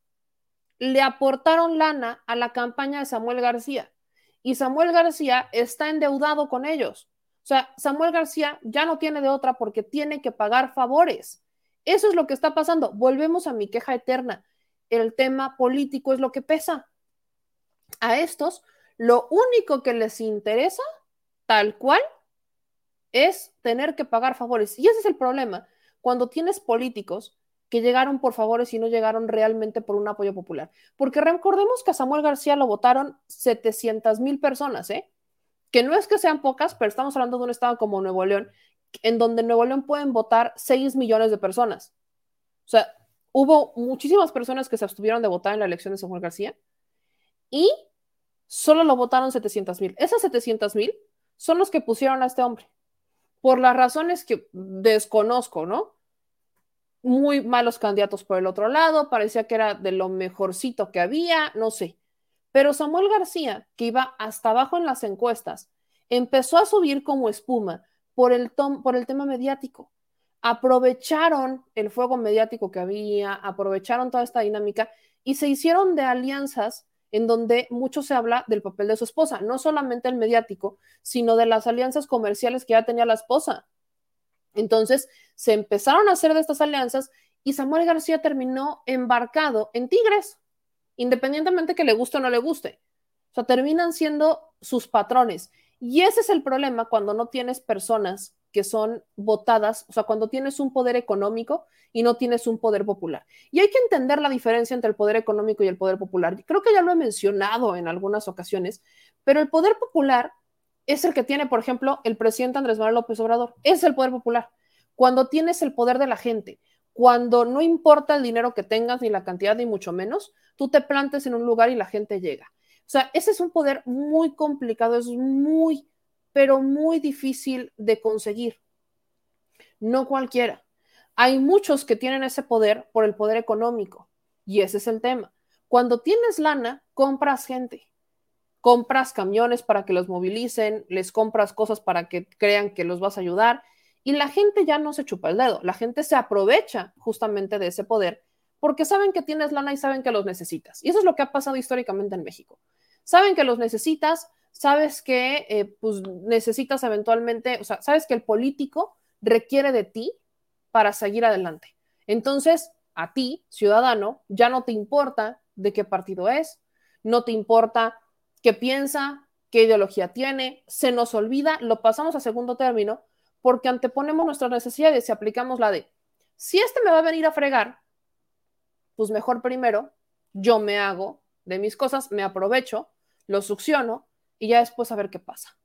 le aportaron lana a la campaña de Samuel García y Samuel García está endeudado con ellos. O sea, Samuel García ya no tiene de otra porque tiene que pagar favores. Eso es lo que está pasando. Volvemos a mi queja eterna. El tema político es lo que pesa. A estos, lo único que les interesa, tal cual, es tener que pagar favores. Y ese es el problema. Cuando tienes políticos que llegaron por favores y no llegaron realmente por un apoyo popular. Porque recordemos que a Samuel García lo votaron 700 mil personas, ¿eh? Que no es que sean pocas, pero estamos hablando de un estado como Nuevo León, en donde Nuevo León pueden votar 6 millones de personas. O sea, hubo muchísimas personas que se abstuvieron de votar en la elección de Samuel García y solo lo votaron 700 mil. Esas 700 mil son los que pusieron a este hombre, por las razones que desconozco, ¿no? muy malos candidatos por el otro lado, parecía que era de lo mejorcito que había, no sé. Pero Samuel García, que iba hasta abajo en las encuestas, empezó a subir como espuma por el, por el tema mediático. Aprovecharon el fuego mediático que había, aprovecharon toda esta dinámica y se hicieron de alianzas en donde mucho se habla del papel de su esposa, no solamente el mediático, sino de las alianzas comerciales que ya tenía la esposa. Entonces se empezaron a hacer de estas alianzas y Samuel García terminó embarcado en Tigres, independientemente que le guste o no le guste. O sea, terminan siendo sus patrones. Y ese es el problema cuando no tienes personas que son votadas, o sea, cuando tienes un poder económico y no tienes un poder popular. Y hay que entender la diferencia entre el poder económico y el poder popular. Creo que ya lo he mencionado en algunas ocasiones, pero el poder popular es el que tiene, por ejemplo, el presidente Andrés Manuel López Obrador. Es el poder popular. Cuando tienes el poder de la gente, cuando no importa el dinero que tengas, ni la cantidad, ni mucho menos, tú te plantes en un lugar y la gente llega. O sea, ese es un poder muy complicado, es muy, pero muy difícil de conseguir. No cualquiera. Hay muchos que tienen ese poder por el poder económico y ese es el tema. Cuando tienes lana, compras gente compras camiones para que los movilicen, les compras cosas para que crean que los vas a ayudar y la gente ya no se chupa el dedo, la gente se aprovecha justamente de ese poder porque saben que tienes lana y saben que los necesitas. Y eso es lo que ha pasado históricamente en México. Saben que los necesitas, sabes que eh, pues, necesitas eventualmente, o sea, sabes que el político requiere de ti para seguir adelante. Entonces, a ti, ciudadano, ya no te importa de qué partido es, no te importa qué piensa, qué ideología tiene, se nos olvida, lo pasamos a segundo término, porque anteponemos nuestras necesidades y aplicamos la de, si este me va a venir a fregar, pues mejor primero yo me hago de mis cosas, me aprovecho, lo succiono y ya después a ver qué pasa.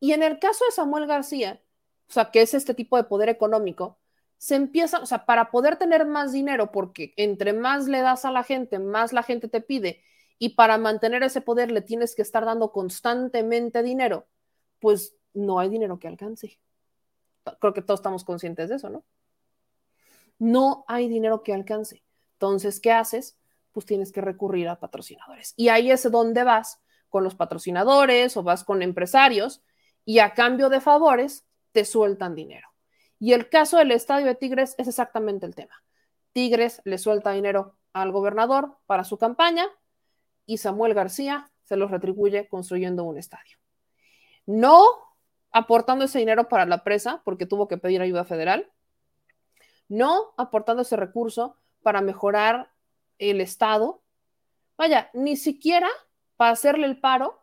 Y en el caso de Samuel García, o sea, que es este tipo de poder económico, se empieza, o sea, para poder tener más dinero, porque entre más le das a la gente, más la gente te pide y para mantener ese poder le tienes que estar dando constantemente dinero, pues no hay dinero que alcance. Creo que todos estamos conscientes de eso, ¿no? No hay dinero que alcance. Entonces, ¿qué haces? Pues tienes que recurrir a patrocinadores. Y ahí es donde vas con los patrocinadores o vas con empresarios y a cambio de favores te sueltan dinero. Y el caso del estadio de Tigres es exactamente el tema. Tigres le suelta dinero al gobernador para su campaña, y Samuel García se los retribuye construyendo un estadio. No aportando ese dinero para la presa porque tuvo que pedir ayuda federal, no aportando ese recurso para mejorar el estado, vaya, ni siquiera para hacerle el paro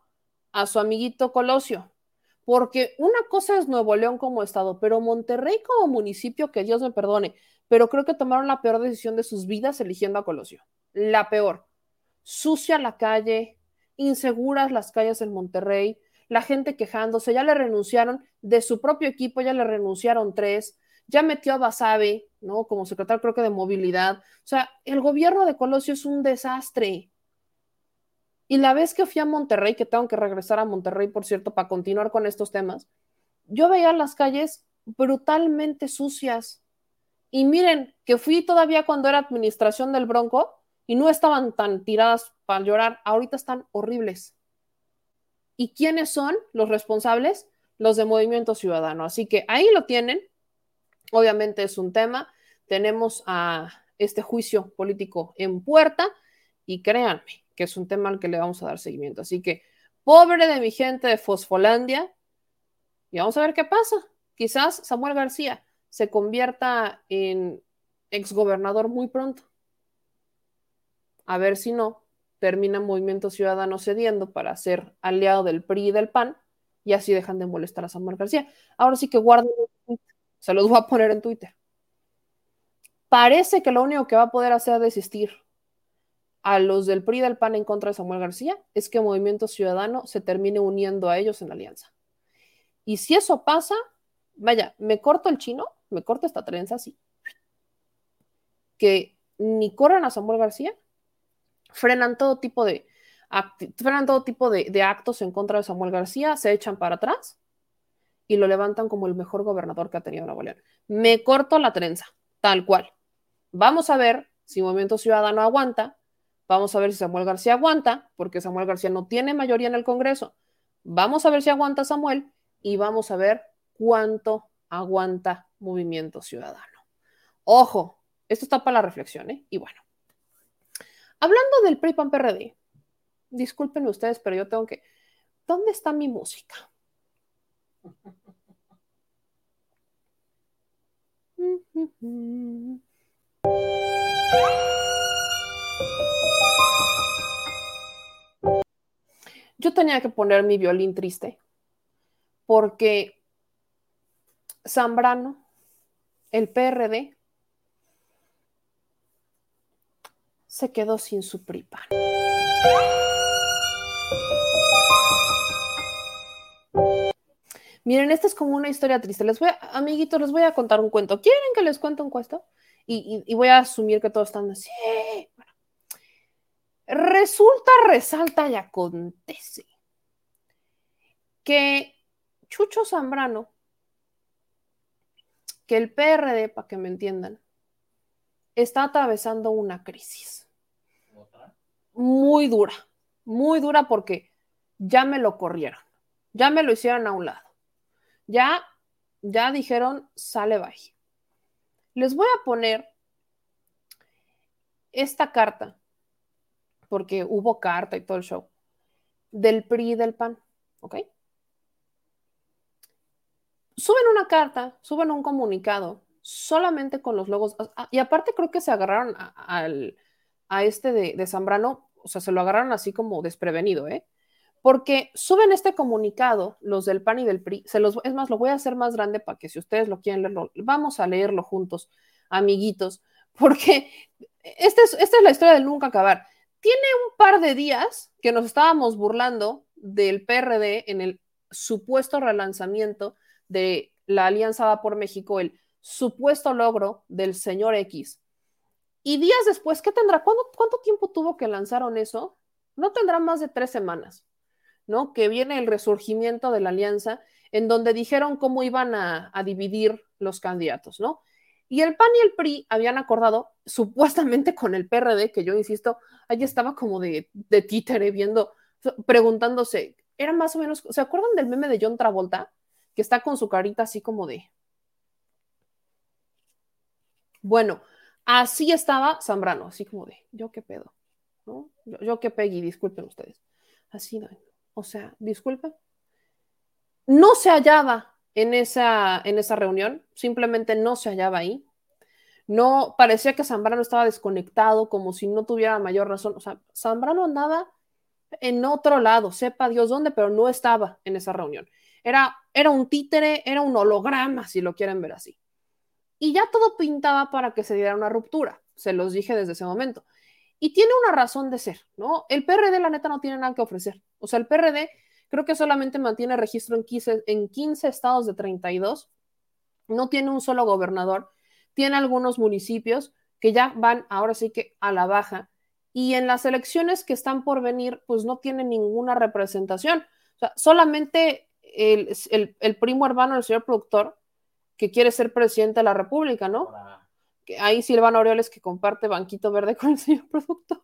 a su amiguito Colosio, porque una cosa es Nuevo León como estado, pero Monterrey como municipio, que Dios me perdone, pero creo que tomaron la peor decisión de sus vidas eligiendo a Colosio, la peor. Sucia la calle, inseguras las calles en Monterrey, la gente quejándose, ya le renunciaron de su propio equipo, ya le renunciaron tres, ya metió a Basabe, ¿no? Como secretario creo que de movilidad. O sea, el gobierno de Colosio es un desastre. Y la vez que fui a Monterrey, que tengo que regresar a Monterrey, por cierto, para continuar con estos temas, yo veía las calles brutalmente sucias. Y miren, que fui todavía cuando era administración del Bronco, y no estaban tan tiradas para llorar, ahorita están horribles. ¿Y quiénes son los responsables? los de Movimiento Ciudadano. Así que ahí lo tienen. Obviamente es un tema. Tenemos a este juicio político en puerta y créanme que es un tema al que le vamos a dar seguimiento. Así que, pobre de mi gente de Fosfolandia, y vamos a ver qué pasa. Quizás Samuel García se convierta en exgobernador muy pronto. A ver si no, termina Movimiento Ciudadano cediendo para ser aliado del PRI y del PAN y así dejan de molestar a Samuel García. Ahora sí que guarden, se los voy a poner en Twitter. Parece que lo único que va a poder hacer desistir a los del PRI del PAN en contra de Samuel García es que Movimiento Ciudadano se termine uniendo a ellos en la alianza. Y si eso pasa, vaya, me corto el chino, me corto esta trenza así. Que ni corran a Samuel García, frenan todo tipo de, frenan todo tipo de actos en contra de Samuel García, se echan para atrás y lo levantan como el mejor gobernador que ha tenido Nuevo León. Me corto la trenza, tal cual. Vamos a ver si Movimiento Ciudadano aguanta, vamos a ver si Samuel García aguanta, porque Samuel García no tiene mayoría en el Congreso. Vamos a ver si aguanta Samuel y vamos a ver cuánto aguanta Movimiento Ciudadano. Ojo, esto está para la reflexión, ¿eh? Y bueno, hablando del PRI PAN PRD, disculpen ustedes, pero yo tengo que. ¿Dónde está mi música? Yo tenía que poner mi violín triste porque Zambrano, el PRD, se quedó sin su PRIPAN. Miren, esta es como una historia triste. Les voy a, amiguitos, les voy a contar un cuento. ¿Quieren que les cuente un cuento? Y, voy a asumir que todos están así. Bueno. Resulta, resalta y acontece que Chucho Zambrano, que el PRD, para que me entiendan, está atravesando una crisis muy dura, muy dura porque ya me lo corrieron, ya me lo hicieron a un lado, ya, ya dijeron, sale bye. Les voy a poner esta carta, porque hubo carta y todo el show, del PRI y del PAN, ¿ok? Suben una carta, suben un comunicado, solamente con los logos, y aparte creo que se agarraron a, este de, de, Zambrano, o sea, se lo agarraron así como desprevenido, ¿eh? Porque suben este comunicado, los del PAN y del PRI, se los, es más, lo voy a hacer más grande para que si ustedes lo quieren leerlo, vamos a leerlo juntos, amiguitos, porque esta es, esta es la historia del nunca acabar. Tiene un par de días que nos estábamos burlando del PRD en el supuesto relanzamiento de la Alianza Va por México, el supuesto logro del señor X. Y días después, ¿qué tendrá? ¿Cuánto, tiempo tuvo que lanzaron eso? No tendrá más de tres semanas, ¿no? Que viene el resurgimiento de la alianza, en donde dijeron cómo iban a, dividir los candidatos, ¿no? Y el PAN y el PRI habían acordado, supuestamente con el PRD, que yo insisto, ahí estaba como de, de títere viendo, preguntándose, era más o menos, ¿se acuerdan del meme de John Travolta? Que está con su carita así como de... Bueno, así estaba Zambrano, así como de, yo qué pedo, ¿no? Yo, qué Peggy, disculpen ustedes. Así, o sea, disculpen. No se hallaba en esa, en esa reunión, simplemente no se hallaba ahí. No, parecía que Zambrano estaba desconectado, como si no tuviera mayor razón. O sea, Zambrano andaba en otro lado, sepa Dios dónde, pero no estaba en esa reunión. Era, era un títere, era un holograma, si lo quieren ver así. Y ya todo pintaba para que se diera una ruptura, se los dije desde ese momento. Y tiene una razón de ser, ¿no? El PRD, la neta, no tiene nada que ofrecer. O sea, el PRD Creo que solamente mantiene registro en 15, en 15 estados de 32. No tiene un solo gobernador. Tiene algunos municipios que ya van ahora sí que a la baja. Y en las elecciones que están por venir, pues no tiene ninguna representación. O sea, solamente el, el, primo hermano del señor productor que quiere ser presidente de la República, ¿no? Ahí Silvano Aureoles que comparte banquito verde con el señor productor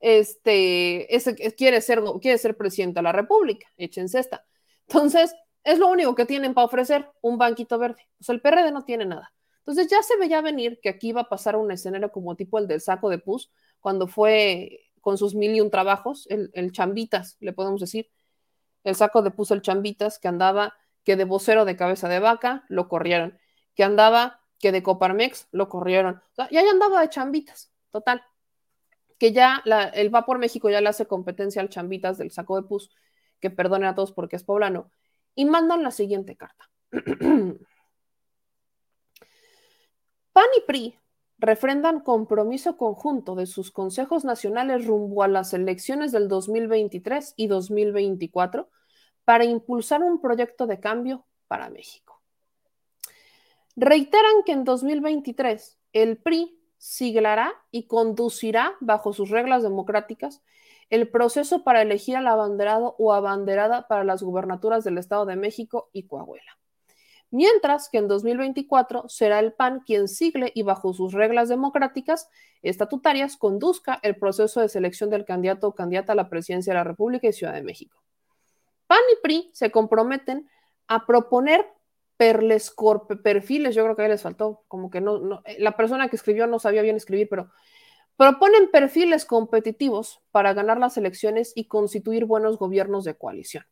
este, ese, quiere, ser, quiere ser presidente de la República, échense esta. Entonces, es lo único que tienen para ofrecer, un banquito verde. O sea, el PRD no tiene nada. Entonces ya se veía venir que aquí iba a pasar un escenario como tipo el del saco de pus, cuando fue con sus mil y un trabajos, el, el chambitas, le podemos decir, el saco de pus el chambitas, que andaba que de vocero de cabeza de vaca, lo corrieron, que andaba que de Coparmex, lo corrieron. O sea, ya andaba de chambitas, total. Que ya el Va por México ya le hace competencia al chambitas del saco de pus, que perdone a todos porque es poblano, y mandan la siguiente carta. PAN y PRI refrendan compromiso conjunto de sus consejos nacionales rumbo a las elecciones del 2023 y 2024 para impulsar un proyecto de cambio para México. Reiteran que en 2023 el PRI siglará y conducirá bajo sus reglas democráticas el proceso para elegir al abanderado o abanderada para las gubernaturas del Estado de México y Coahuila mientras que en 2024 será el PAN quien sigle y bajo sus reglas democráticas estatutarias conduzca el proceso de selección del candidato o candidata a la presidencia de la República y Ciudad de México. PAN y PRI se comprometen a proponer perfiles, yo creo que ahí les faltó, como que no, la persona que escribió no sabía bien escribir, pero proponen perfiles competitivos para ganar las elecciones y constituir buenos gobiernos de coalición.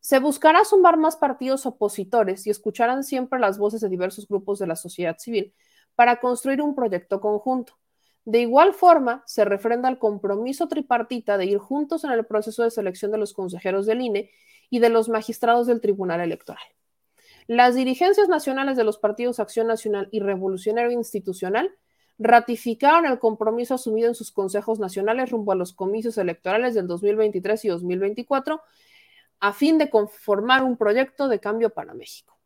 Se buscará sumar más partidos opositores y escucharán siempre las voces de diversos grupos de la sociedad civil para construir un proyecto conjunto. De igual forma, se refrenda el compromiso tripartita de ir juntos en el proceso de selección de los consejeros del INE y de los magistrados del Tribunal Electoral. Las dirigencias nacionales de los partidos Acción Nacional y Revolucionario Institucional ratificaron el compromiso asumido en sus consejos nacionales rumbo a los comicios electorales del 2023 y 2024 a fin de conformar un proyecto de cambio para México.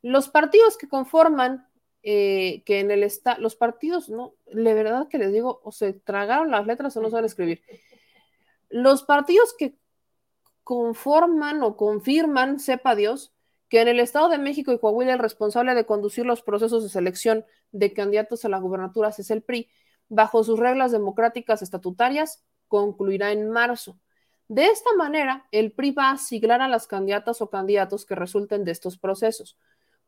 Los partidos que conforman, eh, que en el Estado, los partidos, no, de verdad que les digo, o se tragaron las letras o no saben escribir. Los partidos que conforman o confirman, sepa Dios, que en el Estado de México y Coahuila el responsable de conducir los procesos de selección de candidatos a la gubernatura es el PRI, bajo sus reglas democráticas estatutarias, concluirá en marzo. De esta manera, el PRI va a siglar a las candidatas o candidatos que resulten de estos procesos.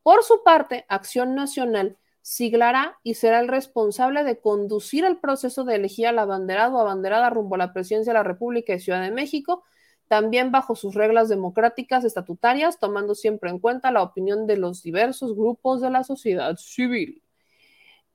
Por su parte, Acción Nacional siglará y será el responsable de conducir el proceso de elegir al abanderado o abanderada rumbo a la presidencia de la República y Ciudad de México, también bajo sus reglas democráticas estatutarias, tomando siempre en cuenta la opinión de los diversos grupos de la sociedad civil.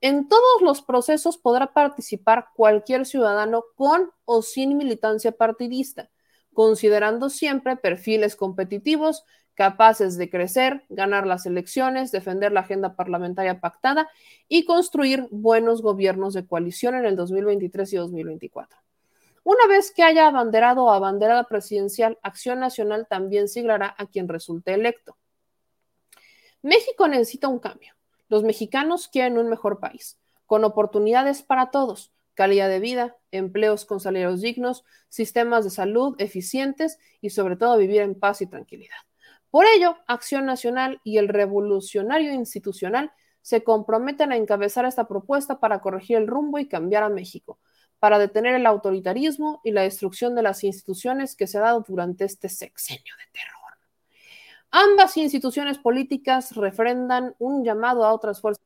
En todos los procesos podrá participar cualquier ciudadano con o sin militancia partidista considerando siempre perfiles competitivos, capaces de crecer, ganar las elecciones, defender la agenda parlamentaria pactada y construir buenos gobiernos de coalición en el 2023 y 2024. Una vez que haya abanderado o abanderada presidencial, Acción Nacional también siglará a quien resulte electo. México necesita un cambio. Los mexicanos quieren un mejor país, con oportunidades para todos, calidad de vida, empleos con salarios dignos, sistemas de salud eficientes y sobre todo vivir en paz y tranquilidad. Por ello, Acción Nacional y el Revolucionario Institucional se comprometen a encabezar esta propuesta para corregir el rumbo y cambiar a México, para detener el autoritarismo y la destrucción de las instituciones que se ha dado durante este sexenio de terror. Ambas instituciones políticas refrendan un llamado a otras fuerzas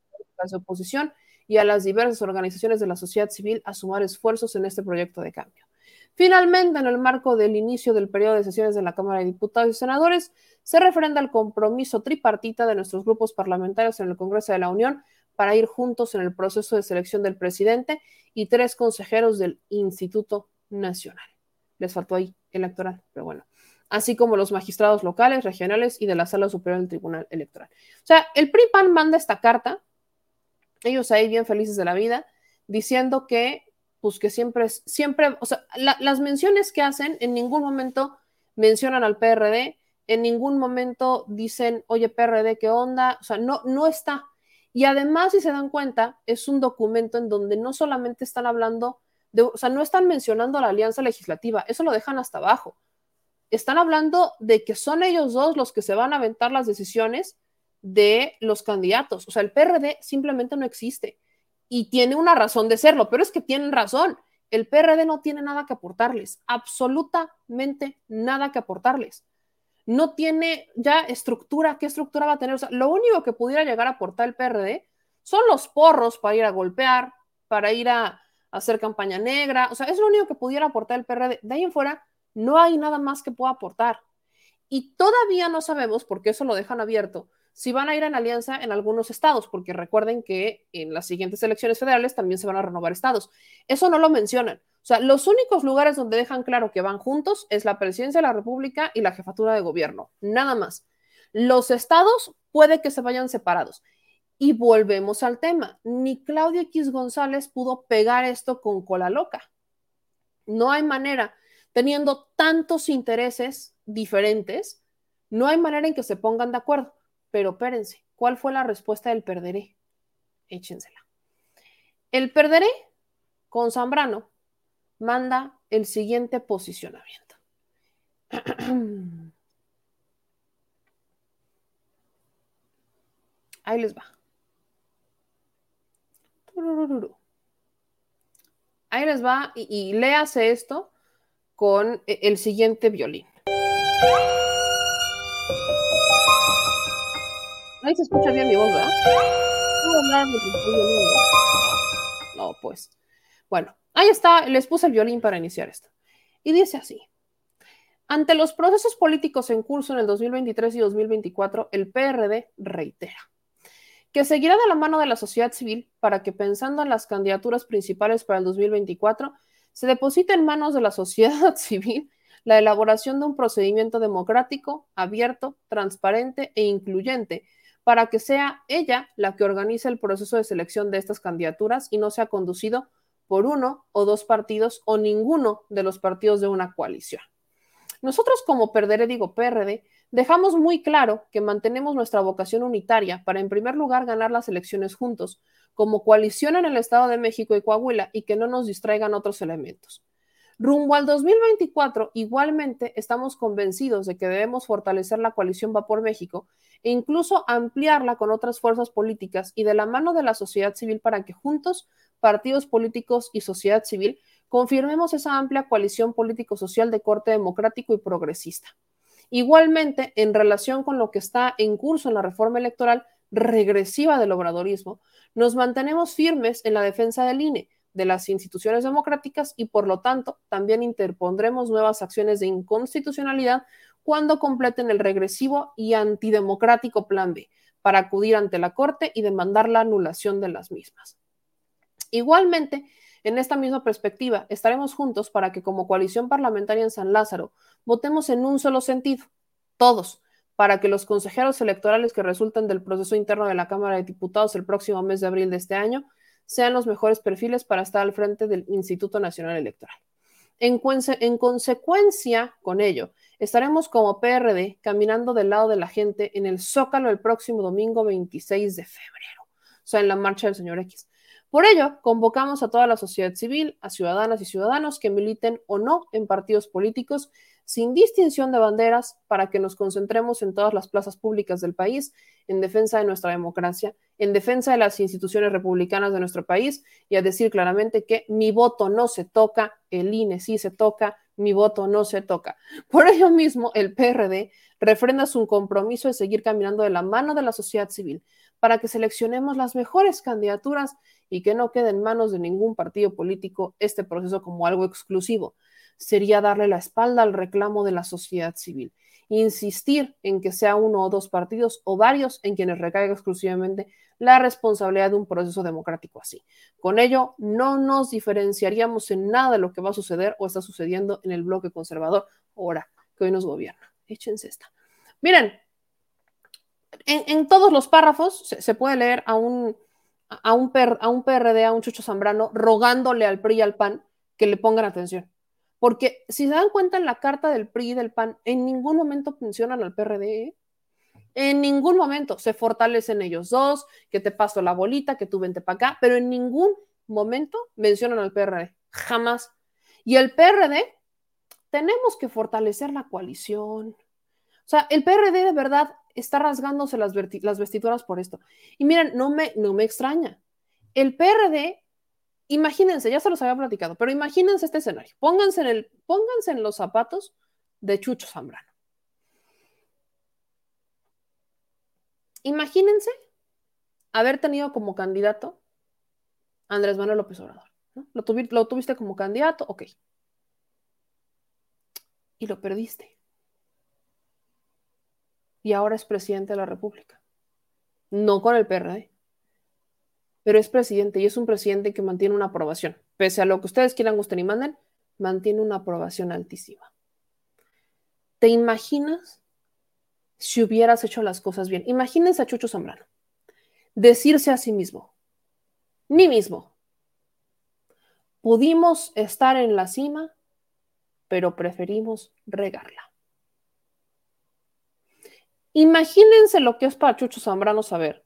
de oposición y a las diversas organizaciones de la sociedad civil a sumar esfuerzos en este proyecto de cambio. Finalmente, en el marco del inicio del periodo de sesiones de la Cámara de Diputados y Senadores, se refrenda el compromiso tripartita de nuestros grupos parlamentarios en el Congreso de la Unión para ir juntos en el proceso de selección del presidente y tres consejeros del Instituto Nacional. Les faltó ahí electoral, pero bueno. Así como los magistrados locales, regionales y de la Sala Superior del Tribunal Electoral. O sea, el PRI-PAN manda esta carta ellos ahí bien felices de la vida, diciendo que, pues que siempre, siempre, o sea, las menciones que hacen en ningún momento mencionan al PRD, en ningún momento dicen, oye, PRD, ¿qué onda? O sea, no, no está. Y además, si se dan cuenta, es un documento en donde no solamente están hablando de, o sea, no están mencionando la alianza legislativa, eso lo dejan hasta abajo. Están hablando de que son ellos dos los que se van a aventar las decisiones de los candidatos. O sea, el PRD simplemente no existe y tiene una razón de serlo, pero es que tienen razón. El PRD no tiene nada que aportarles, absolutamente nada que aportarles. No tiene ya estructura. ¿Qué estructura va a tener? O sea, lo único que pudiera llegar a aportar el PRD son los porros para ir a golpear, para ir a, hacer campaña negra. O sea, es lo único que pudiera aportar el PRD. De ahí en fuera, no hay nada más que pueda aportar. Y todavía no sabemos, porque eso lo dejan abierto, si van a ir en alianza en algunos estados, porque recuerden que en las siguientes elecciones federales también se van a renovar estados. Eso no lo mencionan. O sea, los únicos lugares donde dejan claro que van juntos es la presidencia de la República y la jefatura de gobierno. Nada más. Los estados puede que se vayan separados. Y volvemos al tema. Ni Claudia X González pudo pegar esto con cola loca. No hay manera, teniendo tantos intereses diferentes, no hay manera en que se pongan de acuerdo. Pero espérense, ¿cuál fue la respuesta del perderé? Échensela. El perderé con Zambrano manda el siguiente posicionamiento. Ahí les va. Ahí les va y, y léase esto con e, el siguiente violín. Ahí se escucha bien mi voz, ¿verdad? No, pues. Bueno, ahí está, les puse el violín para iniciar esto. Y dice así. Ante los procesos políticos en curso en el 2023 y 2024, el PRD reitera que seguirá de la mano de la sociedad civil para que, pensando en las candidaturas principales para el 2024, se deposite en manos de la sociedad civil la elaboración de un procedimiento democrático, abierto, transparente e incluyente para que sea ella la que organice el proceso de selección de estas candidaturas y no sea conducido por uno o dos partidos o ninguno de los partidos de una coalición. Nosotros como Perderé, digo PRD, dejamos muy claro que mantenemos nuestra vocación unitaria para, en primer lugar, ganar las elecciones juntos, como coalición en el Estado de México y Coahuila, y que no nos distraigan otros elementos. Rumbo al 2024, igualmente estamos convencidos de que debemos fortalecer la coalición Va por México e incluso ampliarla con otras fuerzas políticas y de la mano de la sociedad civil para que juntos, partidos políticos y sociedad civil, confirmemos esa amplia coalición político-social de corte democrático y progresista. Igualmente, en relación con lo que está en curso en la reforma electoral regresiva del obradorismo, nos mantenemos firmes en la defensa del INE de las instituciones democráticas y por lo tanto también interpondremos nuevas acciones de inconstitucionalidad cuando completen el regresivo y antidemocrático plan B para acudir ante la Corte y demandar la anulación de las mismas. Igualmente, en esta misma perspectiva, estaremos juntos para que como coalición parlamentaria en San Lázaro votemos en un solo sentido, todos, para que los consejeros electorales que resulten del proceso interno de la Cámara de Diputados el próximo mes de abril de este año sean los mejores perfiles para estar al frente del Instituto Nacional Electoral. En, en, consecuencia con ello, estaremos como PRD caminando del lado de la gente en el Zócalo el próximo domingo 26 de febrero, o sea, en la marcha del señor X. Por ello, convocamos a toda la sociedad civil, a ciudadanas y ciudadanos que militen o no en partidos políticos sin distinción de banderas, para que nos concentremos en todas las plazas públicas del país en defensa de nuestra democracia, en defensa de las instituciones republicanas de nuestro país y a decir claramente que mi voto no se toca, el INE sí se toca, mi voto no se toca. Por ello mismo, el PRD refrenda su compromiso de seguir caminando de la mano de la sociedad civil para que seleccionemos las mejores candidaturas y que no quede en manos de ningún partido político este proceso como algo exclusivo sería darle la espalda al reclamo de la sociedad civil. Insistir en que sea uno o dos partidos o varios en quienes recaiga exclusivamente la responsabilidad de un proceso democrático así. Con ello, no nos diferenciaríamos en nada de lo que va a suceder o está sucediendo en el bloque conservador ahora que hoy nos gobierna. Échense esta. Miren, en, todos los párrafos se, puede leer a un, a, un a un PRD, a un Chucho Zambrano, rogándole al PRI y al PAN que le pongan atención porque si se dan cuenta en la carta del PRI y del PAN, en ningún momento mencionan al PRD. ¿eh? En ningún momento se fortalecen ellos dos, que te paso la bolita, que tú vente para acá, pero en ningún momento mencionan al PRD. Jamás. Y el PRD, tenemos que fortalecer la coalición. O sea, el PRD de verdad está rasgándose las, las vestiduras por esto. Y miren, no me, no me extraña. El PRD imagínense, ya se los había platicado, pero imagínense este escenario. Pónganse en, el, pónganse en los zapatos de Chucho Zambrano. Imagínense haber tenido como candidato Andrés Manuel López Obrador. Lo, lo tuviste como candidato, ok. Y lo perdiste. Y ahora es presidente de la República. No con el PRD. Pero es presidente y es un presidente que mantiene una aprobación. Pese a lo que ustedes quieran, gusten y manden, mantiene una aprobación altísima. ¿Te imaginas si hubieras hecho las cosas bien? Imagínense a Chucho Zambrano decirse a sí mismo, mí mismo, pudimos estar en la cima, pero preferimos regarla. Imagínense lo que es para Chucho Zambrano saber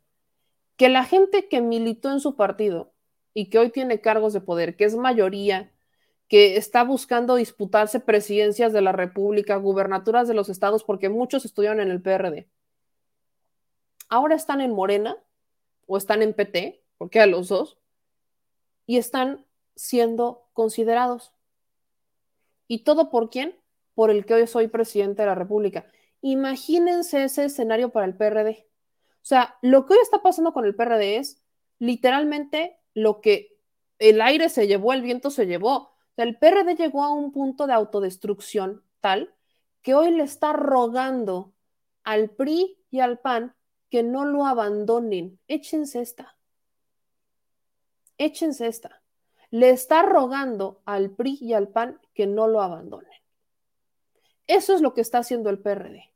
que la gente que militó en su partido y que hoy tiene cargos de poder, que es mayoría, que está buscando disputarse presidencias de la República, gubernaturas de los estados, porque muchos estudiaron en el PRD. Ahora están en Morena o están en PT, porque a los dos, y están siendo considerados. ¿Y todo por quién? Por el que hoy soy presidente de la República. Imagínense ese escenario para el PRD. O sea, lo que hoy está pasando con el PRD es literalmente lo que el aire se llevó, el viento se llevó. O sea, el PRD llegó a un punto de autodestrucción tal que hoy le está rogando al PRI y al PAN que no lo abandonen. Échense esta. Échense esta. Le está rogando al PRI y al PAN que no lo abandonen. Eso es lo que está haciendo el PRD.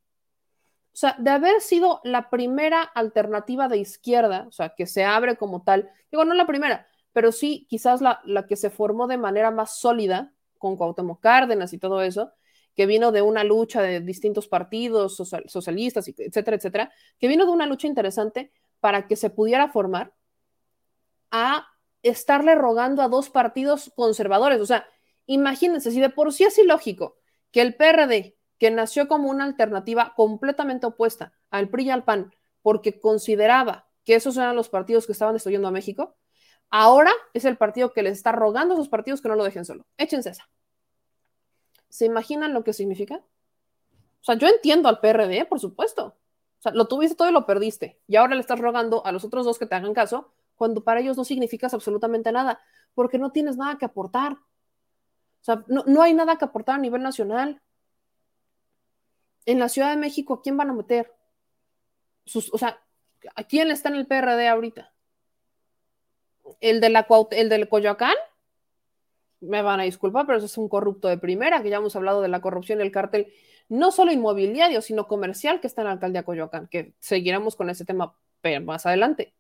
O sea, de haber sido la primera alternativa de izquierda, o sea, que se abre como tal, digo, no la primera, pero sí quizás la, la que se formó de manera más sólida con Cuauhtémoc Cárdenas y todo eso, que vino de una lucha de distintos partidos socialistas, etcétera, etcétera, que vino de una lucha interesante para que se pudiera formar a estarle rogando a dos partidos conservadores. O sea, imagínense, si de por sí es ilógico que el PRD que nació como una alternativa completamente opuesta al PRI y al PAN, porque consideraba que esos eran los partidos que estaban destruyendo a México, ahora es el partido que les está rogando a esos partidos que no lo dejen solo. Échense esa. ¿Se imaginan lo que significa? O sea, yo entiendo al PRD, por supuesto. O sea, lo tuviste todo y lo perdiste. Y ahora le estás rogando a los otros dos que te hagan caso, cuando para ellos no significas absolutamente nada, porque no tienes nada que aportar. O sea, no, no hay nada que aportar a nivel nacional en la Ciudad de México, ¿a quién van a meter? o sea, ¿a quién está en el PRD ahorita? ¿El de la el del Coyoacán? Me van a disculpar, pero eso es un corrupto de primera, que ya hemos hablado de la corrupción del cártel, no solo inmobiliario, sino comercial que está en la alcaldía Coyoacán, que seguiremos con ese tema más adelante.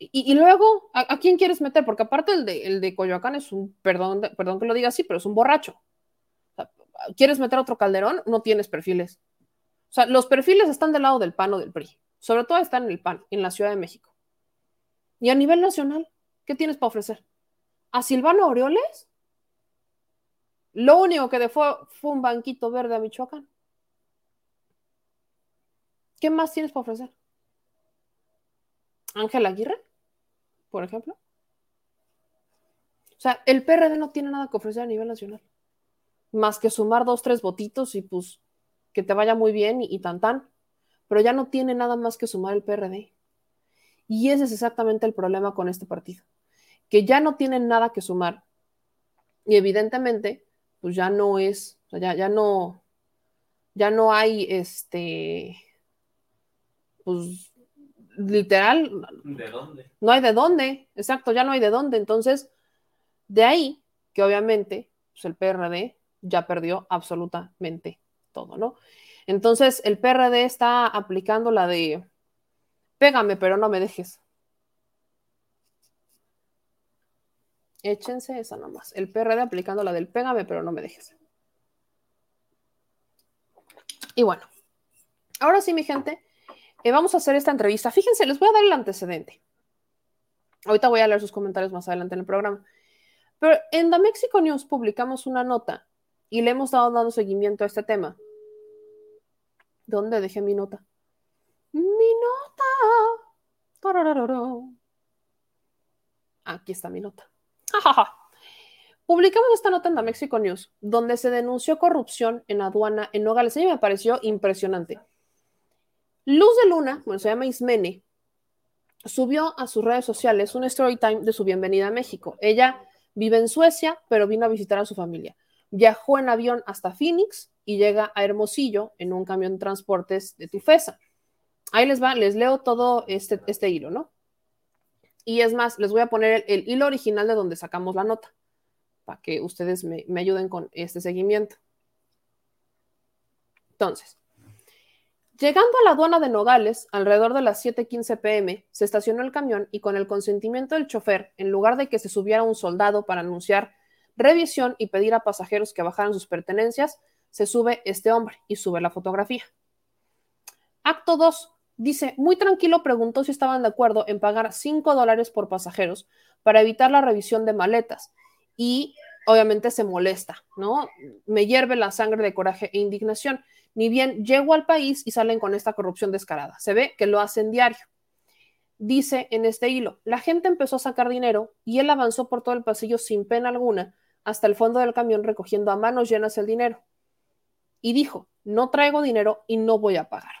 Y, luego, ¿a, quién quieres meter? Porque aparte el de, el de Coyoacán es un, perdón, perdón que lo diga así, pero es un borracho. ¿Quieres meter otro Calderón? No tienes perfiles. O sea, los perfiles están del lado del PAN o del PRI. Sobre todo están en el PAN, en la Ciudad de México. Y a nivel nacional, ¿qué tienes para ofrecer? ¿A Silvano Aureoles? Lo único que dejó fue un banquito verde a Michoacán. ¿Qué más tienes para ofrecer? Ángel Aguirre, por ejemplo. O sea, el PRD no tiene nada que ofrecer a nivel nacional más que sumar dos, tres votitos y pues que te vaya muy bien y, tan tan, pero ya no tiene nada más que sumar el PRD. Y ese es exactamente el problema con este partido, que ya no tienen nada que sumar. Y evidentemente, pues ya no es, ya, ya no, ya no hay este, pues literal. ¿De dónde? No hay de dónde, exacto, ya no hay de dónde. Entonces, de ahí que obviamente, pues el PRD ya perdió absolutamente todo, ¿no? Entonces, el PRD está aplicando la de pégame, pero no me dejes. Échense esa nomás. El PRD aplicando la del pégame, pero no me dejes. Y bueno, ahora sí, mi gente, eh, vamos a hacer esta entrevista. Fíjense, les voy a dar el antecedente. Ahorita voy a leer sus comentarios más adelante en el programa. Pero en The Mexico News publicamos una nota y le hemos estado dando seguimiento a este tema. ¿Dónde dejé mi nota? Mi nota. Aquí está mi nota. Publicamos esta nota en la Mexico News, donde se denunció corrupción en aduana en Nogales. Mí me pareció impresionante. Luz de Luna, bueno, se llama Ismene, subió a sus redes sociales un story time de su bienvenida a México. Ella vive en Suecia, pero vino a visitar a su familia. Viajó en avión hasta Phoenix y llega a Hermosillo en un camión de transportes de Tufesa. Ahí les va, les leo todo este, este hilo, ¿no? Y es más, les voy a poner el, hilo original de donde sacamos la nota, para que ustedes me, me ayuden con este seguimiento. Entonces, Llegando a la aduana de Nogales, alrededor de las 7:15 pm, se estacionó el camión y con el consentimiento del chofer, en lugar de que se subiera un soldado para anunciar revisión y pedir a pasajeros que bajaran sus pertenencias, se sube este hombre y sube la fotografía. Acto 2. Dice, muy tranquilo preguntó si estaban de acuerdo en pagar 5 dólares por pasajeros para evitar la revisión de maletas. Y obviamente se molesta, ¿no? Me hierve la sangre de coraje e indignación ni bien llego al país y salen con esta corrupción descarada. Se ve que lo hacen diario. Dice en este hilo, la gente empezó a sacar dinero y él avanzó por todo el pasillo sin pena alguna hasta el fondo del camión recogiendo a manos llenas el dinero. Y dijo, no traigo dinero y no voy a pagar.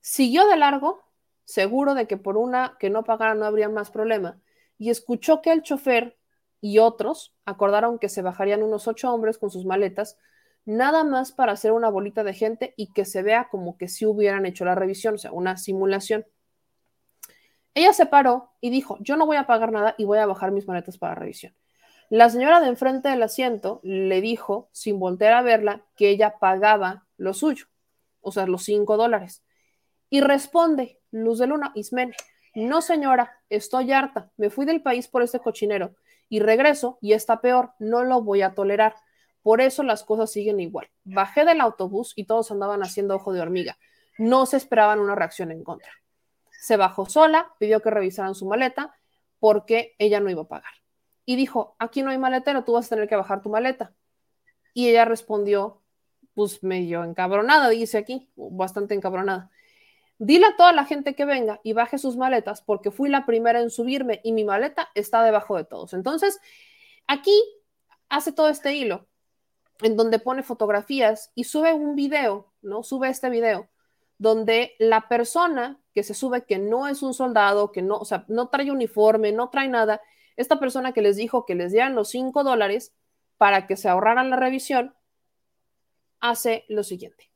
Siguió de largo, seguro de que por una que no pagara no habría más problema, y escuchó que el chofer y otros acordaron que se bajarían unos ocho hombres con sus maletas nada más para hacer una bolita de gente y que se vea como que si hubieran hecho la revisión, o sea, una simulación. Ella se paró y dijo, yo no voy a pagar nada y voy a bajar mis maletas para revisión. La señora de enfrente del asiento le dijo, sin voltear a verla, que ella pagaba lo suyo, o sea, los cinco dólares. Y responde, Luz de Luna, Ismene, no señora, estoy harta, me fui del país por este cochinero y regreso y está peor, no lo voy a tolerar. Por eso las cosas siguen igual. Bajé del autobús y todos andaban haciendo ojo de hormiga. No se esperaban una reacción en contra. Se bajó sola, pidió que revisaran su maleta porque ella no iba a pagar. Y dijo, aquí no hay maletero, tú vas a tener que bajar tu maleta. Y ella respondió, pues medio encabronada, dice aquí, bastante encabronada. Dile a toda la gente que venga y baje sus maletas porque fui la primera en subirme y mi maleta está debajo de todos. Entonces, aquí hace todo este hilo en donde pone fotografías y sube un video, ¿no? Sube este video donde la persona que se sube que no es un soldado, que no, o sea, no trae uniforme, no trae nada, esta persona que les dijo que les dieran los 5 dólares para que se ahorraran la revisión, hace lo siguiente.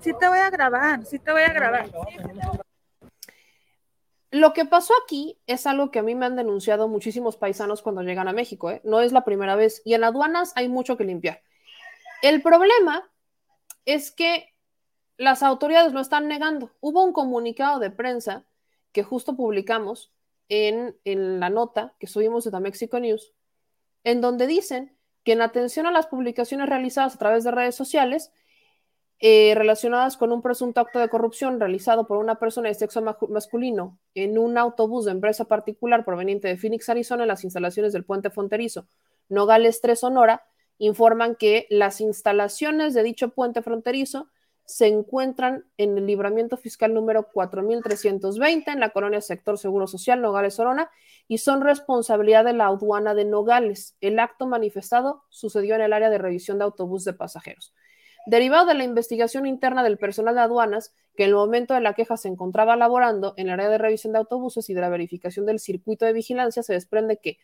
Sí te voy a grabar, sí te voy a grabar. Lo que pasó aquí es algo que a mí me han denunciado muchísimos paisanos cuando llegan a México, ¿eh? no es la primera vez, y en aduanas hay mucho que limpiar. El problema es que las autoridades lo están negando. Hubo un comunicado de prensa que justo publicamos en, la nota que subimos de The Mexico News, en donde dicen que en atención a las publicaciones realizadas a través de redes sociales, eh, relacionadas con un presunto acto de corrupción realizado por una persona de sexo masculino en un autobús de empresa particular proveniente de Phoenix, Arizona, en las instalaciones del puente fronterizo Nogales 3 Sonora, informan que las instalaciones de dicho puente fronterizo se encuentran en el libramiento fiscal número 4320 en la colonia Sector Seguro Social Nogales Sorona y son responsabilidad de la aduana de Nogales. El acto manifestado sucedió en el área de revisión de autobús de pasajeros. Derivado de la investigación interna del personal de aduanas, que en el momento de la queja se encontraba laborando en el área de revisión de autobuses y de la verificación del circuito de vigilancia, se desprende que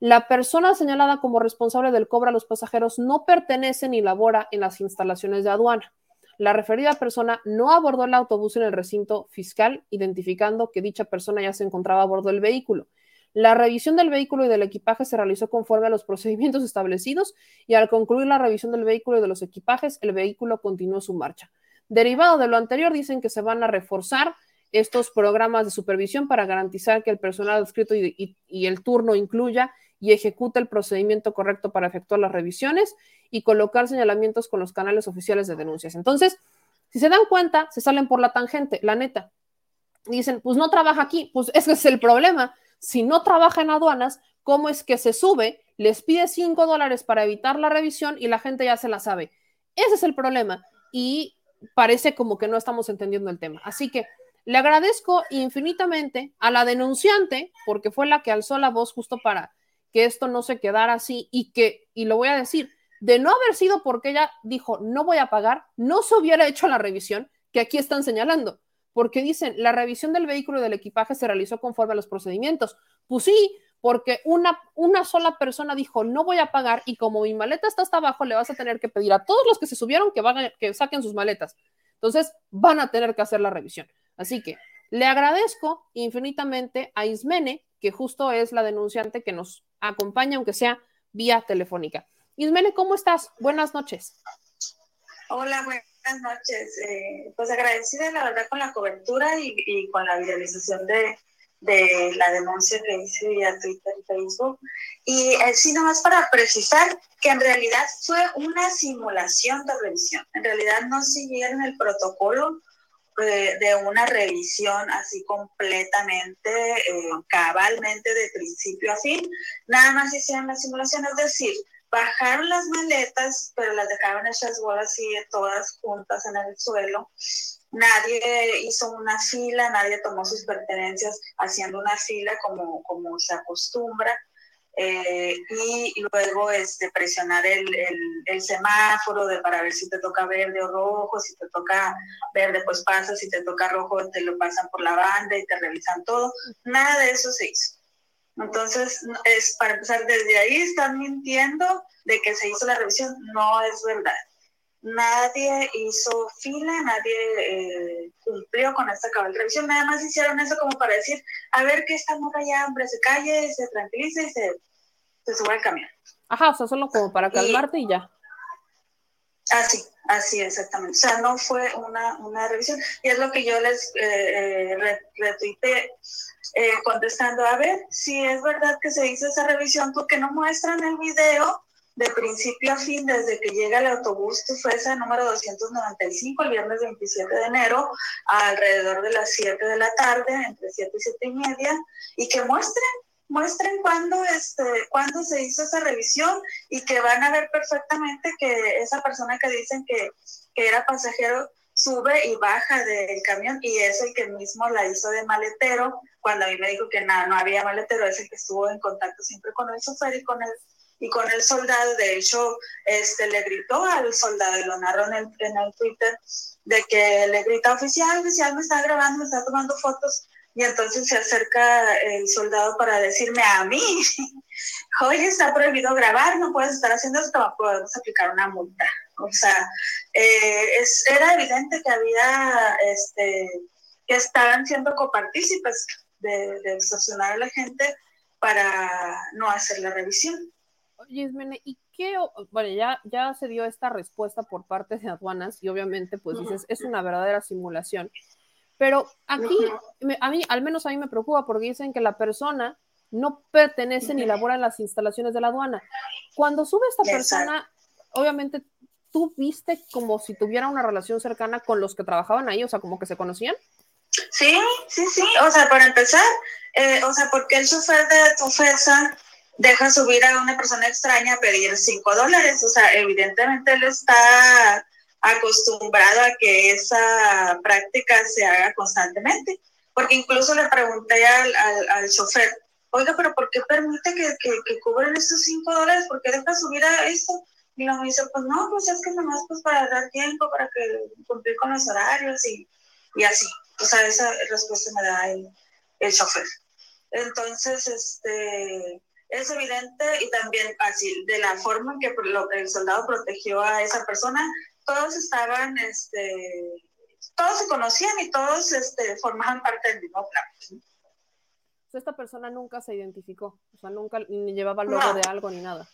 la persona señalada como responsable del cobro a los pasajeros no pertenece ni labora en las instalaciones de aduana. La referida persona no abordó el autobús en el recinto fiscal, identificando que dicha persona ya se encontraba a bordo del vehículo. La revisión del vehículo y del equipaje se realizó conforme a los procedimientos establecidos y al concluir la revisión del vehículo y de los equipajes, el vehículo continuó su marcha. Derivado de lo anterior, dicen que se van a reforzar estos programas de supervisión para garantizar que el personal adscrito y, y, el turno incluya y ejecute el procedimiento correcto para efectuar las revisiones y colocar señalamientos con los canales oficiales de denuncias. Entonces, si se dan cuenta, se salen por la tangente, la neta. Dicen, pues no trabaja aquí, pues ese es el problema si no trabaja en aduanas, ¿cómo es que se sube, les pide 5 dólares para evitar la revisión y la gente ya se la sabe? Ese es el problema y parece como que no estamos entendiendo el tema. Así que le agradezco infinitamente a la denunciante, porque fue la que alzó la voz justo para que esto no se quedara así y que, y lo voy a decir, De no haber sido porque ella dijo no voy a pagar, no se hubiera hecho la revisión que aquí están señalando, porque dicen la revisión del vehículo y del equipaje se realizó conforme a los procedimientos. Pues sí, porque una, una sola persona dijo no voy a pagar y como mi maleta está hasta abajo, le vas a tener que pedir a todos los que se subieron que, van que saquen sus maletas. Entonces van a tener que hacer la revisión. Así que le agradezco infinitamente a Ismene, que justo es la denunciante que nos acompaña, aunque sea vía telefónica. Ismene, ¿cómo estás? Buenas noches. Hola, buenas noches. Eh, pues agradecida, la verdad, con la cobertura y, y con la viralización de, de la denuncia que hice vía Twitter y Facebook. Y eh, sí, nomás para precisar que en realidad fue una simulación de revisión. En realidad no siguieron el protocolo de una revisión así completamente, eh, cabalmente de principio a fin. Nada más hicieron la simulación, es decir, bajaron las maletas, pero las dejaron hechas bolas así todas juntas en el suelo nadie hizo una fila, nadie tomó sus pertenencias haciendo una fila como, como se acostumbra. Eh, y luego este, presionar el, el, semáforo de, para ver si te toca verde o rojo, si te toca verde pues pasa, si te toca rojo te lo pasan por la banda y te revisan todo. Nada de eso se hizo. Entonces, es para empezar desde ahí, están mintiendo de que se hizo la revisión, no es verdad nadie hizo fila, nadie eh, cumplió con esta cabal revisión, nada más hicieron eso como para decir, a ver que esta morra ya, hombre, se calle, se tranquilice y se, se sube al camión. Ajá, o sea, solo como para calmarte y, ya. Así, así exactamente. O sea, no fue una, una revisión. Y es lo que yo les eh, eh retuiteé eh, contestando, a ver, si es verdad que se hizo esa revisión, porque no muestran el video de principio a fin, desde que llega el autobús Tufesa número 295 el viernes 27 de enero, alrededor de las 7 de la tarde, entre 7 y 7 y media, y que muestren, muestren cuándo, este, cuándo se hizo esa revisión y que van a ver perfectamente que esa persona que dicen que, que era pasajero sube y baja del camión y es el que mismo la hizo de maletero, cuando a mí me dijo que nada, no había maletero, es el que estuvo en contacto siempre con el chofer y con el y con el soldado, de hecho, este, le gritó al soldado, lo narró en el, en el Twitter, de que le grita, oficial, oficial, me está grabando, me está tomando fotos, y entonces se acerca el soldado para decirme a mí, oye, está prohibido grabar, no puedes estar haciendo esto, podemos aplicar una multa. O sea, eh, es, era evidente que había, este, que estaban siendo copartícipes de, de a la gente para no hacer la revisión. Oye, ¿y qué? Bueno, ya, ya se dio esta respuesta por parte de aduanas y obviamente pues dices, es una verdadera simulación. Pero aquí, a mí, al menos a mí me preocupa porque dicen que la persona no pertenece ni labora en las instalaciones de la aduana. Cuando sube esta persona, obviamente tú viste como si tuviera una relación cercana con los que trabajaban ahí, o sea, como que se conocían. Sí, sí, sí. O sea, para empezar, eh, o sea, porque el chofer de tu FESA deja subir a una persona extraña a pedir cinco dólares. O sea, evidentemente él está acostumbrado a que esa práctica se haga constantemente. Porque incluso le pregunté al, al, chofer, oiga, pero ¿por qué permite que, que, cubren estos cinco dólares? ¿Por qué deja subir a esto? Y lo me dice, pues no, pues es que nomás pues para dar tiempo, para que cumplir con los horarios y, y así. O sea, esa respuesta me da el, el chofer. Entonces, este, es evidente y también así, de la forma en que el soldado protegió a esa persona, todos estaban, este, todos se conocían y todos este, formaban parte del mismo plan. Esta persona nunca se identificó, o sea, nunca ni llevaba logo de algo ni nada.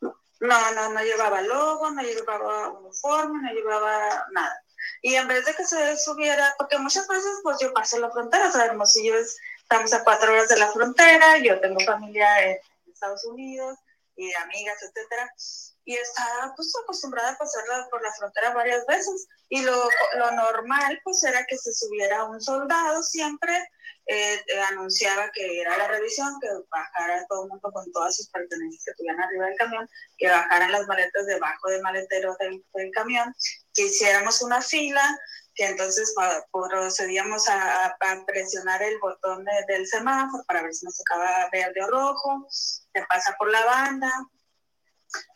No, no, no llevaba logo, no llevaba uniforme, no llevaba nada. Y en vez de que se subiera, porque muchas veces pues yo paso la frontera, sabemos, si yo estamos a cuatro horas de la frontera, yo tengo familia en Estados Unidos y de amigas, etcétera, y estaba pues acostumbrada a pasarla por la frontera varias veces. Y lo, lo normal pues era que se subiera un soldado siempre, eh, anunciaba que era la revisión, que bajara todo el mundo con todas sus pertenencias que tuvieran arriba del camión, que bajaran las maletas debajo del maletero del, del camión, que hiciéramos una fila, que entonces procedíamos a, presionar el botón del semáforo para ver si nos tocaba verde o rojo, se pasa por la banda,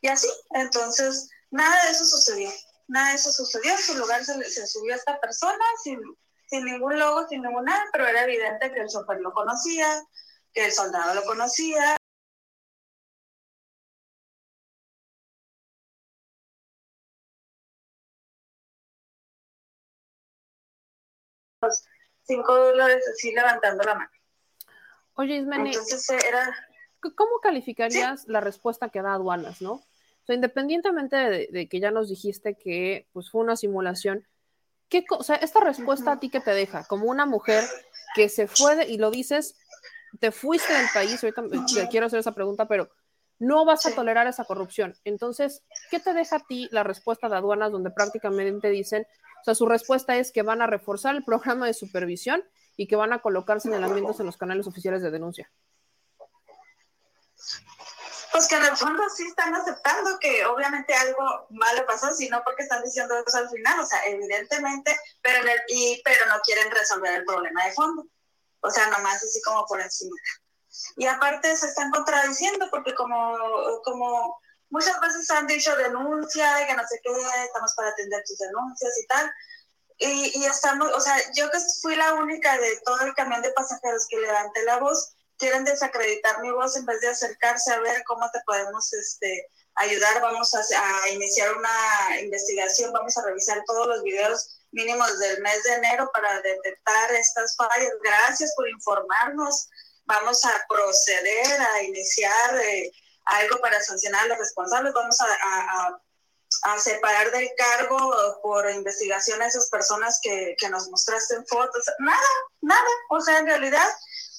Y así, entonces, nada de eso sucedió. Nada de eso sucedió. En su lugar se, se subió esta persona sin, sin ningún logo, sin ningún nada, pero era evidente que el chofer lo conocía, que el soldado lo conocía. Cinco dólares así levantando la mano. Oye, Ismene, Entonces era... ¿cómo calificarías la respuesta que da aduanas, no? O sea, independientemente de, de, que ya nos dijiste que pues, fue una simulación, ¿qué o sea, esta respuesta a ti que te deja, como una mujer que se fue de, y lo dices, te fuiste del país, ahorita te quiero hacer esa pregunta, pero no vas a tolerar esa corrupción. Entonces, ¿qué te deja a ti la respuesta de aduanas donde prácticamente dicen, sea, su respuesta es que van a reforzar el programa de supervisión y que van a colocar señalamientos en los canales oficiales de denuncia? Pues que en el fondo sí están aceptando que obviamente algo malo pasó, sino porque están diciendo eso al final, o sea, evidentemente, pero, el, y, pero no quieren resolver el problema de fondo. O sea, nomás así como por encima. Y aparte se están contradiciendo porque como, como muchas veces han dicho denuncia, que no sé qué, estamos para atender tus denuncias y tal. Y, y estamos, o sea, yo que fui la única de todo el camión de pasajeros que levanté la voz, quieren desacreditar mi voz en vez de acercarse a ver cómo te podemos este, ayudar. Vamos a, a, iniciar una investigación, vamos a revisar todos los videos mínimos del mes de enero para detectar estas fallas. Gracias por informarnos. Vamos a proceder a iniciar eh, algo para sancionar a los responsables. Vamos a, a, a, separar del cargo por investigación a esas personas que, que nos mostraste en fotos. Nada, nada. O sea, en realidad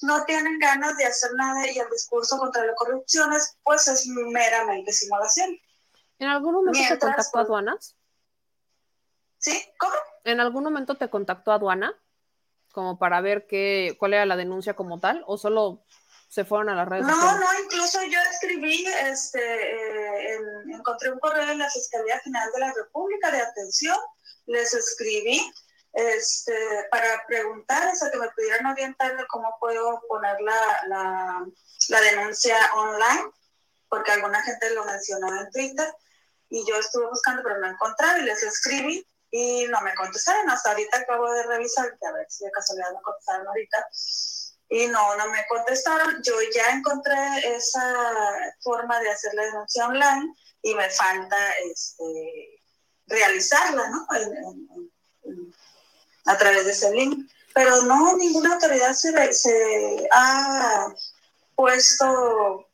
no tienen ganas de hacer nada y el discurso contra la corrupción es, pues es meramente simulación. ¿En algún momento Mientras, te contactó aduanas? ¿Sí? ¿Cómo? ¿En algún momento te contactó aduana? Como para ver qué, cuál era la denuncia como tal, o solo se fueron a las redes no, sociales? No, incluso yo escribí, este, eh, en, encontré un correo en la Fiscalía General de la República de atención, les escribí este, para preguntar, o sea, que me pudieran orientar de cómo puedo poner la, la, la, denuncia online, porque alguna gente lo mencionó en Twitter, y yo estuve buscando, pero no encontré, y les escribí, y no me contestaron. Hasta ahorita acabo de revisar, a ver si de casualidad me contestaron ahorita, y no, no me contestaron. Yo ya encontré esa forma de hacer la denuncia online, y me falta este, realizarla, ¿no? A través de ese link. Pero no, ninguna autoridad se, ha puesto,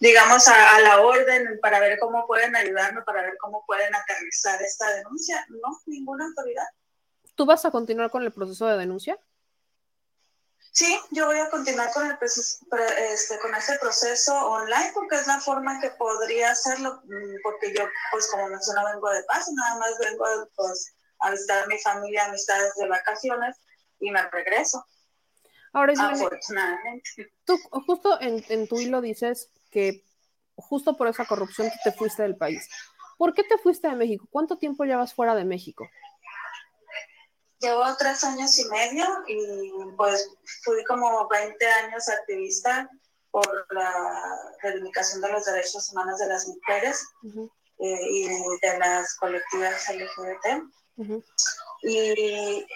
digamos, a, a, la orden para ver cómo pueden ayudarme, para ver cómo pueden aterrizar esta denuncia. No, ninguna autoridad. ¿Tú vas a continuar con el proceso de denuncia? Sí, yo voy a continuar con, el proceso, este, con este proceso online porque es la forma que podría hacerlo, porque yo, pues como mencionaba, vengo de paz, nada más vengo pues, a visitar a mi familia, amistades de vacaciones y me regreso. Ahora, es afortunadamente. Tú justo en, en, tu hilo dices que justo por esa corrupción tú te fuiste del país. ¿Por qué te fuiste de México? ¿Cuánto tiempo llevas fuera de México? Llevo tres años y medio y pues fui como 20 años activista por la reivindicación de los derechos humanos de las mujeres uh -huh. eh, y de las colectivas LGBT. Uh -huh. Y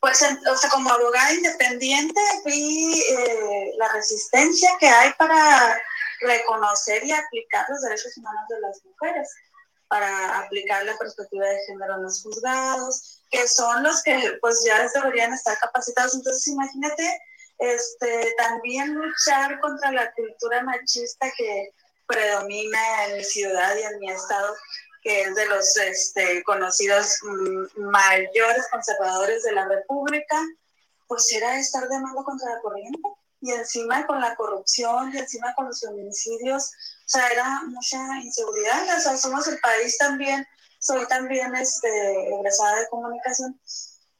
pues, o sea, como abogada independiente, vi eh, la resistencia que hay para reconocer y aplicar los derechos humanos de las mujeres, para aplicar la perspectiva de género en los juzgados, que son los que pues ya deberían estar capacitados. Entonces, imagínate este, también luchar contra la cultura machista que predomina en mi ciudad y en mi estado, que es de los este, conocidos mayores conservadores de la República, pues era estar de nuevo contra la corriente. Y encima con la corrupción, y encima con los feminicidios, o sea, era mucha inseguridad. O sea, somos el país también, soy también este, egresada de comunicación.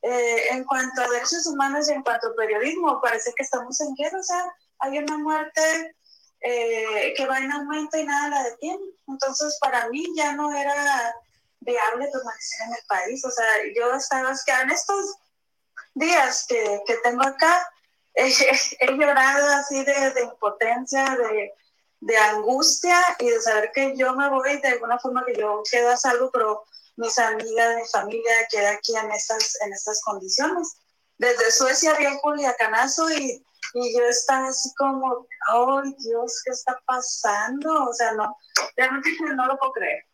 Eh, en cuanto a derechos humanos y en cuanto a periodismo, parece que estamos en guerra. O sea, hay una muerte eh, que va en aumento y nada la detiene. Entonces, para mí ya no era viable permanecer en el país. O sea, yo estaba, que en estos días que, que tengo acá, he llorado así de, de impotencia, de, de angustia y de saber que yo me voy de alguna forma que yo quedo a salvo, pero mis amigas, mi familia queda aquí en estas, en estas condiciones. Desde Suecia vi el Culiacanazo y, y yo estaba así como, ¡ay Dios, qué está pasando! O sea, no, realmente no lo puedo creer.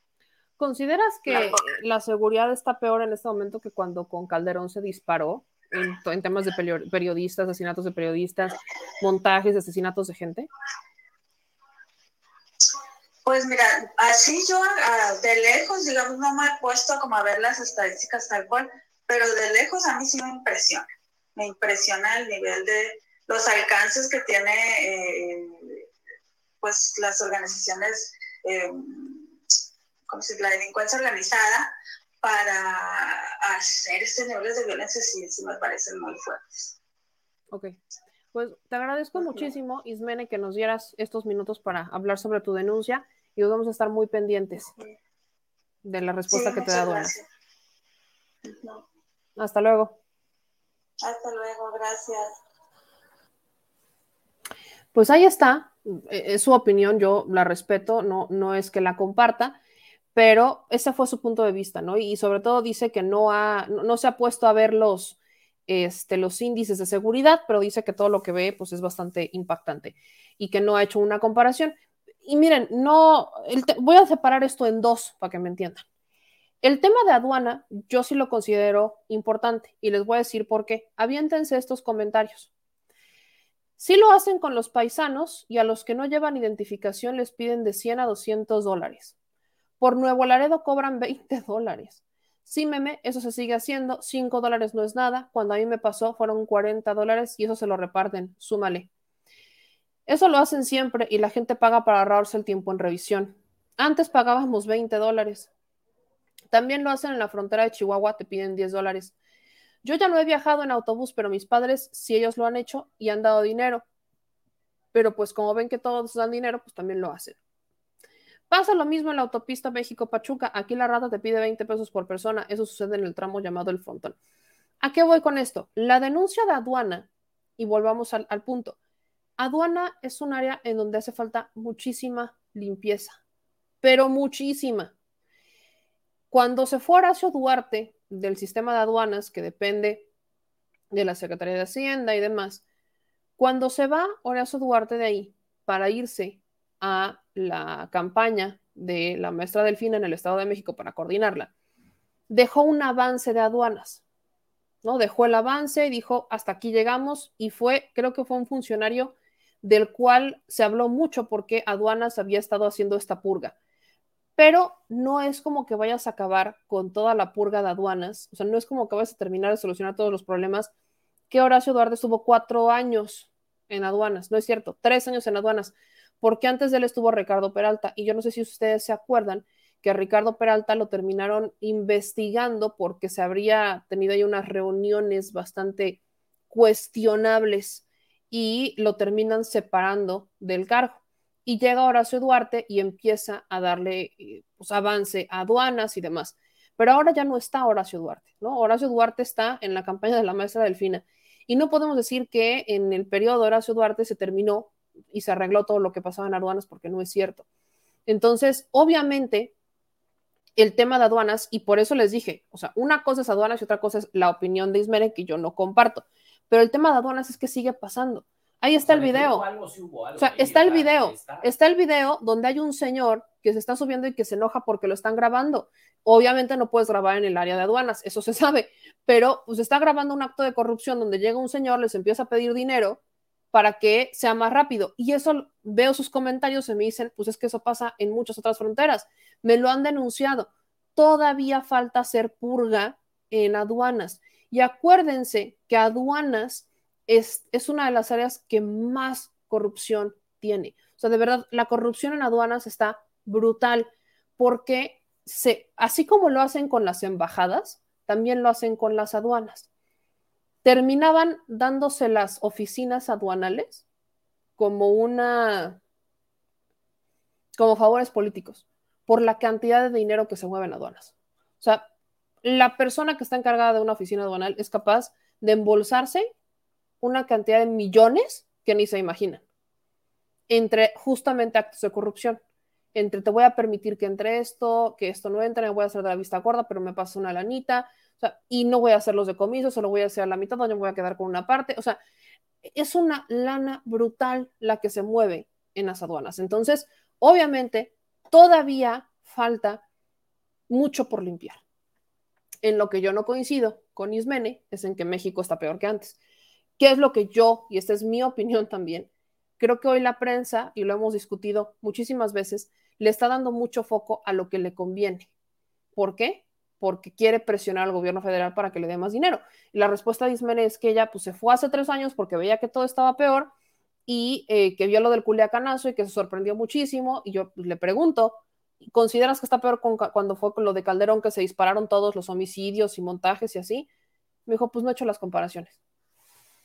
¿Consideras que la seguridad está peor en este momento que cuando con Calderón se disparó en, en temas de periodistas, asesinatos de periodistas, montajes, asesinatos de gente? Pues mira, así yo de lejos, digamos, no me he puesto como a ver las estadísticas tal cual, pero de lejos a mí sí me impresiona. Me impresiona el nivel de los alcances que tiene eh, pues las organizaciones, eh, como si la delincuencia organizada, para hacer este nivel de violencia sí, sí me parecen muy fuertes. Ok. Pues te agradezco muchísimo, Ismene, que nos dieras estos minutos para hablar sobre tu denuncia y vamos a estar muy pendientes de la respuesta que te da Duana. Hasta luego. Hasta luego, gracias. Pues ahí está, e-, es su opinión, yo la respeto, no, no es que la comparta, pero ese fue su punto de vista, ¿no? Y sobre todo dice que no, ha, no, se ha puesto a ver los, este, los índices de seguridad, pero dice que todo lo que ve pues es bastante impactante y que no ha hecho una comparación y miren, no, voy a separar esto en dos para que me entiendan. El tema de aduana yo sí lo considero importante y les voy a decir por qué. Aviéntense estos comentarios. Sí lo hacen con los paisanos y a los que no llevan identificación les piden de 100 a 200 dólares. Por Nuevo Laredo cobran 20 dólares. Sí, meme, eso se sigue haciendo. 5 dólares no es nada. Cuando a mí me pasó fueron 40 dólares y eso se lo reparten. Súmale. Eso lo hacen siempre y la gente paga para ahorrarse el tiempo en revisión. Antes pagábamos 20 dólares. También lo hacen en la frontera de Chihuahua, te piden 10 dólares. Yo ya no he viajado en autobús, pero mis padres sí ellos lo han hecho y han dado dinero. Pero pues como ven que todos dan dinero, pues también lo hacen. Pasa lo mismo en la autopista México-Pachuca. Aquí la rata te pide 20 pesos por persona. Eso sucede en el tramo llamado el frontón. ¿A qué voy con esto? La denuncia de aduana, y volvamos al, al punto, Aduana es un área en donde hace falta muchísima limpieza, pero muchísima. Cuando se fue Horacio Duarte del sistema de aduanas, que depende de la Secretaría de Hacienda y demás, cuando se va Horacio Duarte de ahí para irse a la campaña de la maestra Delfina en el Estado de México para coordinarla, dejó un avance de aduanas, ¿no? Dejó el avance y dijo, hasta aquí llegamos y fue, creo que fue un funcionario del cual se habló mucho porque aduanas había estado haciendo esta purga. Pero no es como que vayas a acabar con toda la purga de aduanas, o sea, no es como que vayas a terminar de solucionar todos los problemas que Horacio Duarte estuvo cuatro años en aduanas, no es cierto, tres años en aduanas, porque antes de él estuvo Ricardo Peralta, y yo no sé si ustedes se acuerdan que a Ricardo Peralta lo terminaron investigando porque se habría tenido ahí unas reuniones bastante cuestionables y lo terminan separando del cargo. Y llega Horacio Duarte y empieza a darle eh, pues, avance a aduanas y demás. Pero ahora ya no está Horacio Duarte, ¿no? Horacio Duarte está en la campaña de la maestra Delfina. Y no podemos decir que en el periodo de Horacio Duarte se terminó y se arregló todo lo que pasaba en aduanas porque no es cierto. Entonces, obviamente, el tema de aduanas, y por eso les dije, o sea, una cosa es aduanas y otra cosa es la opinión de Ismeren que yo no comparto. Pero el tema de aduanas es que sigue pasando. Ahí está el video. o sea, está el video. Está. el video donde hay un señor que se está subiendo y que se enoja porque lo están grabando. Obviamente no puedes grabar en el área de aduanas, eso se sabe, pero pues está grabando un acto de corrupción donde llega un señor, les empieza a pedir dinero para que sea más rápido. Y eso veo sus comentarios y me dicen, pues es que eso pasa en muchas otras fronteras. Me lo han denunciado. Todavía falta hacer purga en aduanas. Y acuérdense que aduanas es, es una de las áreas que más corrupción tiene. O sea, de verdad, la corrupción en aduanas está brutal porque se, así como lo hacen con las embajadas, también lo hacen con las aduanas. Terminaban dándose las oficinas aduanales como una, como favores políticos por la cantidad de dinero que se mueve en aduanas. O sea, la persona que está encargada de una oficina aduanal es capaz de embolsarse una cantidad de millones que ni se imaginan. entre justamente actos de corrupción. Entre te voy a permitir que entre esto, que esto no entre, me voy a hacer de la vista gorda, pero me pasa una lanita, o sea, y no voy a hacer los decomisos, solo voy a hacer la mitad, no me voy a quedar con una parte. O sea, es una lana brutal la que se mueve en las aduanas. Entonces, obviamente, todavía falta mucho por limpiar. En lo que yo no coincido con Ismene es en que México está peor que antes. ¿Qué es lo que yo, y esta es mi opinión también, creo que hoy la prensa, y lo hemos discutido muchísimas veces, le está dando mucho foco a lo que le conviene. ¿Por qué? Porque quiere presionar al gobierno federal para que le dé más dinero. Y la respuesta de Ismene es que ella pues, se fue hace tres años porque veía que todo estaba peor y eh, que vio lo del culiacanazo y que se sorprendió muchísimo. Y yo pues, le pregunto, ¿consideras que está peor cuando fue con lo de Calderón que se dispararon todos los homicidios y montajes y así? Me dijo, pues no he hecho las comparaciones.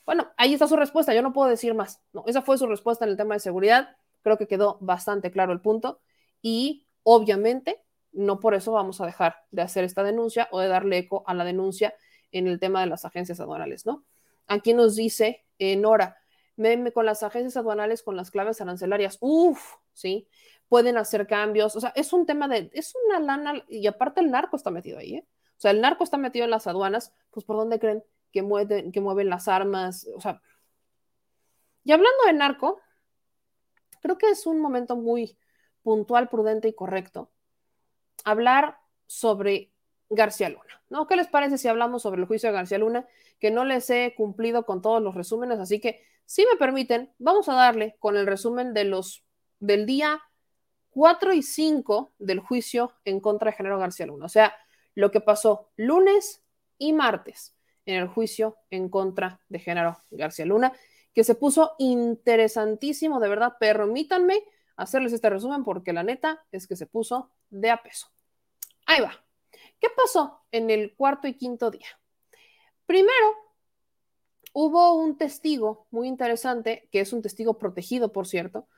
Bueno, ahí está su respuesta, yo no puedo decir más. Esa fue su respuesta en el tema de seguridad. Creo que quedó bastante claro el punto y obviamente no por eso vamos a dejar de hacer esta denuncia o de darle eco a la denuncia en el tema de las agencias aduanales, ¿no? Aquí nos dice eh, Nora, meme con las agencias aduanales con las claves arancelarias. Uf, ¿sí? Pueden hacer cambios. O sea, es un tema de, es una lana, y aparte el narco está metido ahí, ¿eh? O sea, el narco está metido en las aduanas, pues ¿por dónde creen que mueven, que mueven las armas? O sea, y hablando de narco, creo que es un momento muy puntual, prudente y correcto hablar sobre García Luna, ¿no? ¿Qué les parece si hablamos sobre el juicio de García Luna? Que no les he cumplido con todos los resúmenes, así que si me permiten, vamos a darle con el resumen de los del día 4 y 5 del juicio en contra de Genaro García Luna. O sea, lo que pasó lunes y martes en el juicio en contra de Genaro García Luna, que se puso interesantísimo, de verdad. Permítanme hacerles este resumen porque la neta es que se puso de a peso. Ahí va. ¿Qué pasó en el cuarto y quinto día? Primero, hubo un testigo muy interesante, que es un testigo protegido, por cierto,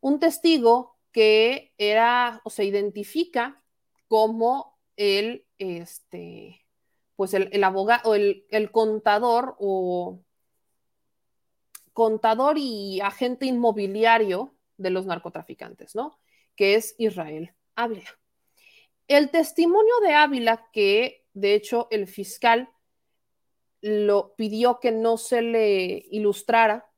un testigo que era o se identifica como el, este, pues el, abogado, el, el contador o contador y agente inmobiliario de los narcotraficantes, ¿no? Que es Israel Ávila. El testimonio de Ávila, que de hecho el fiscal lo pidió que no se le ilustrara,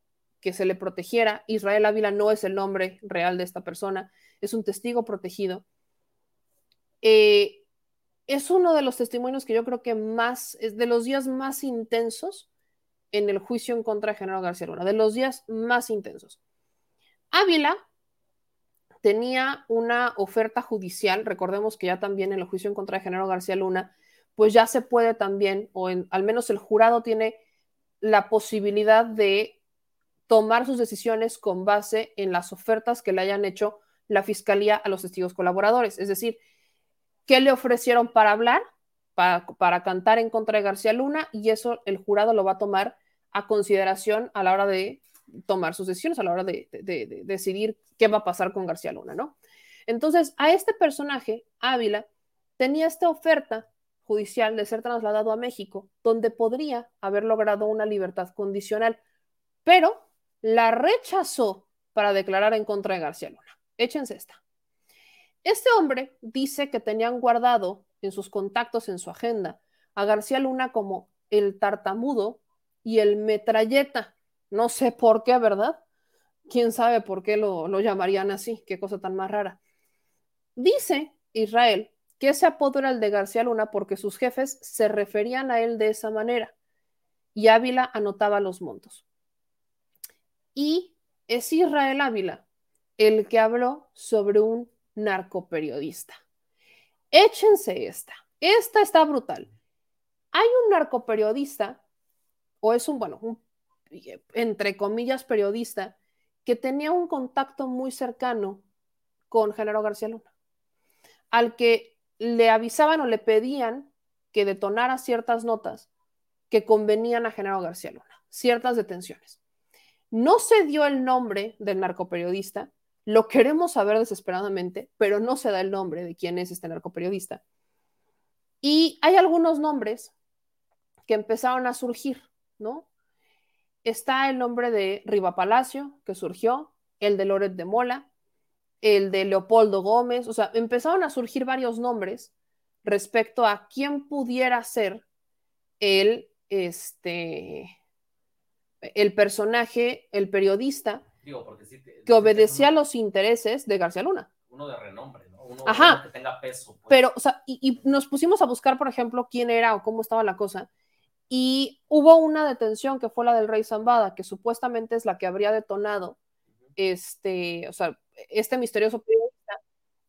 que se le protegiera. Israel Ávila no es el nombre real de esta persona, es un testigo protegido. Eh, es uno de los testimonios que yo creo que más, es de los días más intensos en el juicio en contra de General García Luna, de los días más intensos. Ávila tenía una oferta judicial, recordemos que ya también en el juicio en contra de General García Luna pues ya se puede también, o al menos el jurado tiene la posibilidad de tomar sus decisiones con base en las ofertas que le hayan hecho la fiscalía a los testigos colaboradores. Es decir, ¿qué le ofrecieron para hablar, para, cantar en contra de García Luna? Y eso el jurado lo va a tomar a consideración a la hora de tomar sus decisiones, a la hora de, de decidir qué va a pasar con García Luna, ¿no? Entonces, a este personaje, Ávila, tenía esta oferta judicial de ser trasladado a México, donde podría haber logrado una libertad condicional, pero la rechazó para declarar en contra de García Luna. Échense esta. Este hombre dice que tenían guardado en sus contactos, en su agenda, a García Luna como el tartamudo y el metralleta. No sé por qué, ¿verdad? ¿Quién sabe por qué lo, lo llamarían así? Qué cosa tan más rara. Dice Israel que ese apodo era el de García Luna porque sus jefes se referían a él de esa manera y Ávila anotaba los montos. Y es Israel Ávila el que habló sobre un narcoperiodista. Échense esta. Esta está brutal. Hay un narcoperiodista, o es un, bueno, un, entre comillas, periodista, que tenía un contacto muy cercano con Genaro García Luna, al que le avisaban o le pedían que detonara ciertas notas que convenían a Genaro García Luna, ciertas detenciones. No se dio el nombre del narcoperiodista, lo queremos saber desesperadamente, pero no se da el nombre de quién es este narcoperiodista. Y hay algunos nombres que empezaron a surgir, ¿no? Está el nombre de Riva Palacio, que surgió, el de Loret de Mola, el de Leopoldo Gómez, o sea, empezaron a surgir varios nombres respecto a quién pudiera ser el, este, el personaje, el periodista Digo, porque sí te- que obedecía a los intereses de García Luna. uno de renombre, ¿no? Uno, Ajá. uno que tenga peso. pues. Pero, o sea, y, y nos pusimos a buscar, por ejemplo, quién era o cómo estaba la cosa. Y hubo una detención que fue la del rey Zambada, que supuestamente es la que habría detonado este, o sea, este misterioso periodista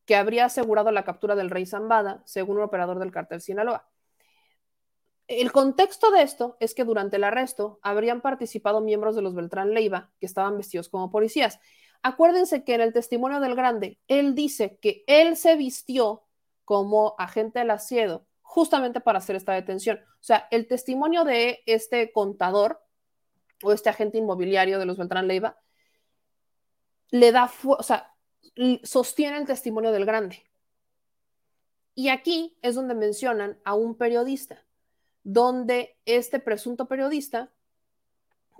que habría asegurado la captura del rey Zambada, según un operador del cartel Sinaloa. El contexto de esto es que durante el arresto habrían participado miembros de los Beltrán Leiva que estaban vestidos como policías. Acuérdense que en el testimonio del grande, él dice que él se vistió como agente del asiedo justamente para hacer esta detención. O sea, el testimonio de este contador o este agente inmobiliario de los Beltrán Leiva le da, o sea, sostiene el testimonio del grande. Y aquí es donde mencionan a un periodista, donde este presunto periodista,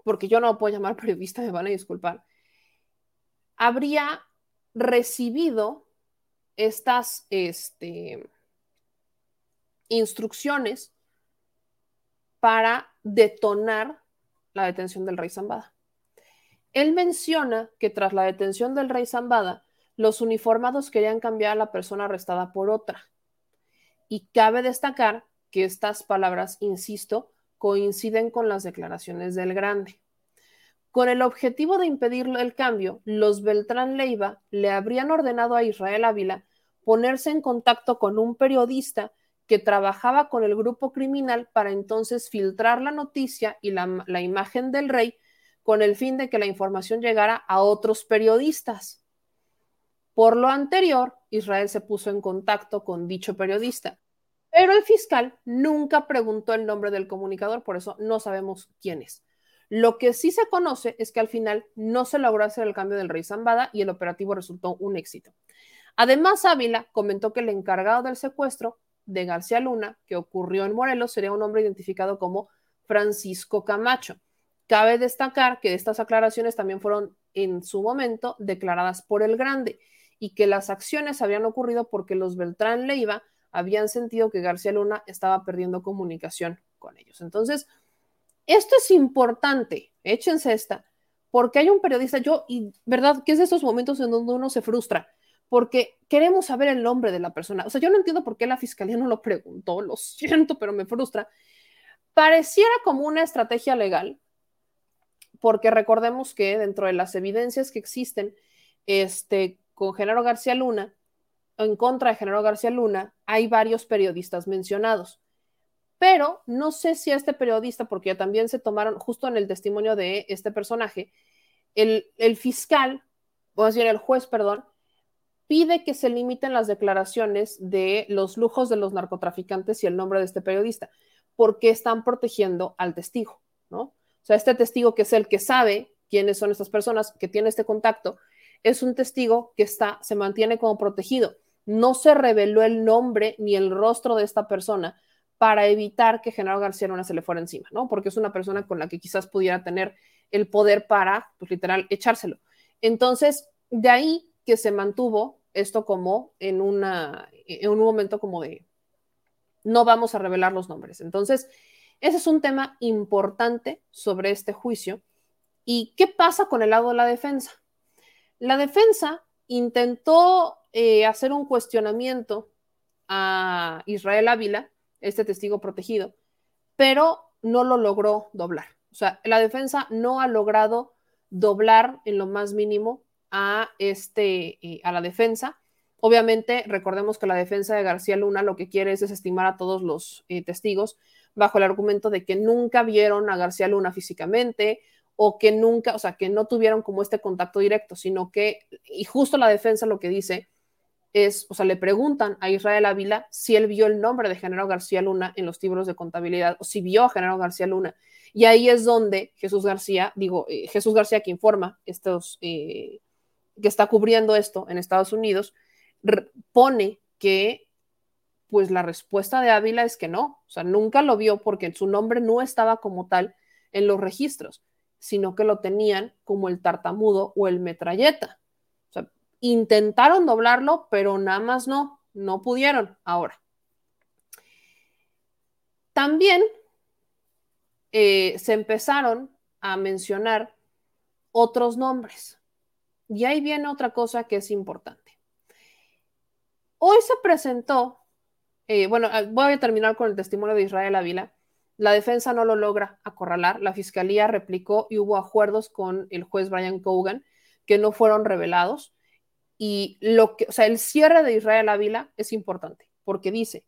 porque yo no lo puedo llamar periodista, me van a disculpar, habría recibido estas este, instrucciones para detonar la detención del rey Zambada. Él menciona que tras la detención del rey Zambada, los uniformados querían cambiar a la persona arrestada por otra. Y cabe destacar que estas palabras, insisto, coinciden con las declaraciones del grande. Con el objetivo de impedir el cambio, los Beltrán Leiva le habrían ordenado a Israel Ávila ponerse en contacto con un periodista que trabajaba con el grupo criminal para entonces filtrar la noticia y la, la imagen del rey con el fin de que la información llegara a otros periodistas. Por lo anterior, Israel se puso en contacto con dicho periodista, pero el fiscal nunca preguntó el nombre del comunicador, por eso no sabemos quién es. Lo que sí se conoce es que al final no se logró hacer el cambio del rey Zambada y el operativo resultó un éxito. Además, Ávila comentó que el encargado del secuestro de García Luna, que ocurrió en Morelos, sería un hombre identificado como Francisco Camacho. Cabe destacar que estas aclaraciones también fueron en su momento declaradas por el Grande y que las acciones habían ocurrido porque los Beltrán Leiva habían sentido que García Luna estaba perdiendo comunicación con ellos. Entonces, esto es importante, échense esta, porque hay un periodista, yo, y verdad, que es de esos momentos en donde uno se frustra, porque queremos saber el nombre de la persona. O sea, yo no entiendo por qué la fiscalía no lo preguntó, lo siento, pero me frustra. Pareciera como una estrategia legal, porque recordemos que dentro de las evidencias que existen este, con Genaro García Luna, en contra de Genaro García Luna, hay varios periodistas mencionados. Pero no sé si este periodista, porque ya también se tomaron, justo en el testimonio de este personaje, el, el fiscal, o más bien el juez, perdón, pide que se limiten las declaraciones de los lujos de los narcotraficantes y el nombre de este periodista, porque están protegiendo al testigo, ¿no? O sea, este testigo que es el que sabe quiénes son estas personas, que tiene este contacto, es un testigo que está, se mantiene como protegido. No se reveló el nombre ni el rostro de esta persona para evitar que Genaro García Luna se le fuera encima, ¿no? Porque es una persona con la que quizás pudiera tener el poder para, pues literal, echárselo. Entonces, de ahí que se mantuvo esto como en, una, en un momento como de no vamos a revelar los nombres. Entonces, ese es un tema importante sobre este juicio. ¿Y qué pasa con el lado de la defensa? La defensa intentó eh, hacer un cuestionamiento a Israel Ávila, este testigo protegido, pero no lo logró doblar. O sea, la defensa no ha logrado doblar en lo más mínimo a, este, eh, a la defensa. Obviamente, recordemos que la defensa de García Luna lo que quiere es desestimar a todos los eh, testigos bajo el argumento de que nunca vieron a García Luna físicamente o que nunca, o sea, que no tuvieron como este contacto directo, sino que, y justo la defensa lo que dice es, o sea, le preguntan a Israel Ávila si él vio el nombre de Genaro García Luna en los libros de contabilidad o si vio a Genaro García Luna. Y ahí es donde Jesús García, digo, eh, Jesús García que informa estos, eh, que está cubriendo esto en Estados Unidos, pone que pues la respuesta de Ávila es que no, o sea, nunca lo vio porque su nombre no estaba como tal en los registros. sino que lo tenían como el tartamudo o el metralleta. Intentaron doblarlo, pero nada más no, no pudieron ahora. También eh, se empezaron a mencionar otros nombres. Y ahí viene otra cosa que es importante. Hoy se presentó, eh, bueno, ah, voy a terminar con el testimonio de Israel Ávila. La defensa no lo logra acorralar, la fiscalía replicó y hubo acuerdos con el juez Brian Cogan que no fueron revelados. Y lo que, o sea, el cierre de Israel Ávila es importante porque dice,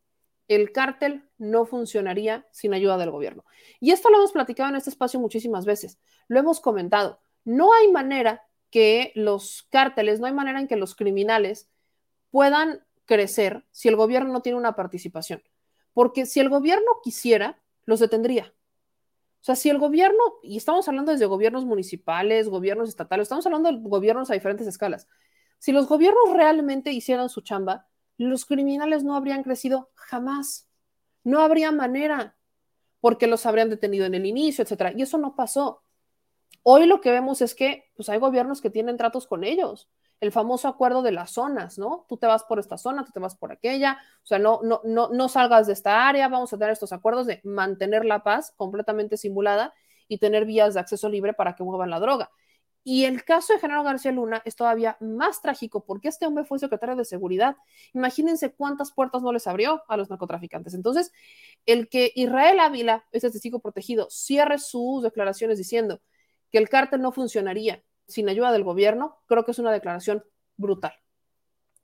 el cártel no funcionaría sin ayuda del gobierno. Y esto lo hemos platicado en este espacio muchísimas veces, lo hemos comentado. No hay manera que los cárteles, no hay manera en que los criminales puedan crecer si el gobierno no tiene una participación. Porque si el gobierno quisiera, los detendría. O sea, si el gobierno, y estamos hablando desde gobiernos municipales, gobiernos estatales, estamos hablando de gobiernos a diferentes escalas, si los gobiernos realmente hicieran su chamba, los criminales no habrían crecido jamás. No habría manera, porque los habrían detenido en el inicio, etcétera. Y eso no pasó. Hoy lo que vemos es que pues, hay gobiernos que tienen tratos con ellos. El famoso acuerdo de las zonas, ¿no? Tú te vas por esta zona, tú te vas por aquella, o sea, no, no, no, no salgas de esta área, vamos a tener estos acuerdos de mantener la paz completamente simulada y tener vías de acceso libre para que muevan la droga. Y el caso de Genaro García Luna es todavía más trágico porque este hombre fue secretario de seguridad. Imagínense cuántas puertas no les abrió a los narcotraficantes. Entonces, el que Israel Ávila, ese testigo protegido, cierre sus declaraciones diciendo que el cártel no funcionaría sin ayuda del gobierno, creo que es una declaración brutal.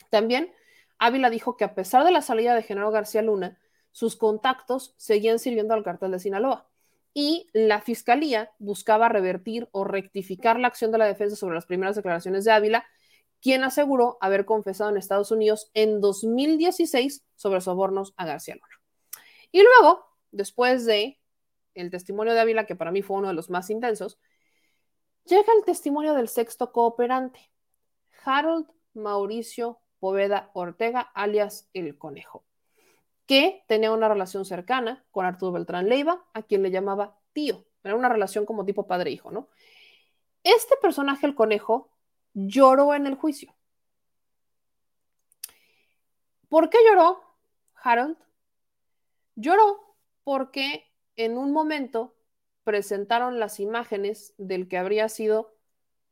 También Ávila dijo que a pesar de la salida de Genaro García Luna, sus contactos seguían sirviendo al cártel de Sinaloa y la fiscalía buscaba revertir o rectificar la acción de la defensa sobre las primeras declaraciones de Ávila, quien aseguró haber confesado en Estados Unidos en 2016 sobre sobornos a García Luna. Y luego, después de el testimonio de Ávila, que para mí fue uno de los más intensos, llega el testimonio del sexto cooperante, Harold Mauricio Poveda Ortega, alias El Conejo que tenía una relación cercana con Arturo Beltrán Leiva, a quien le llamaba tío. Era una relación como tipo padre-hijo, ¿no? Este personaje, el conejo, lloró en el juicio. ¿Por qué lloró Harold? Lloró porque en un momento presentaron las imágenes del que habría sido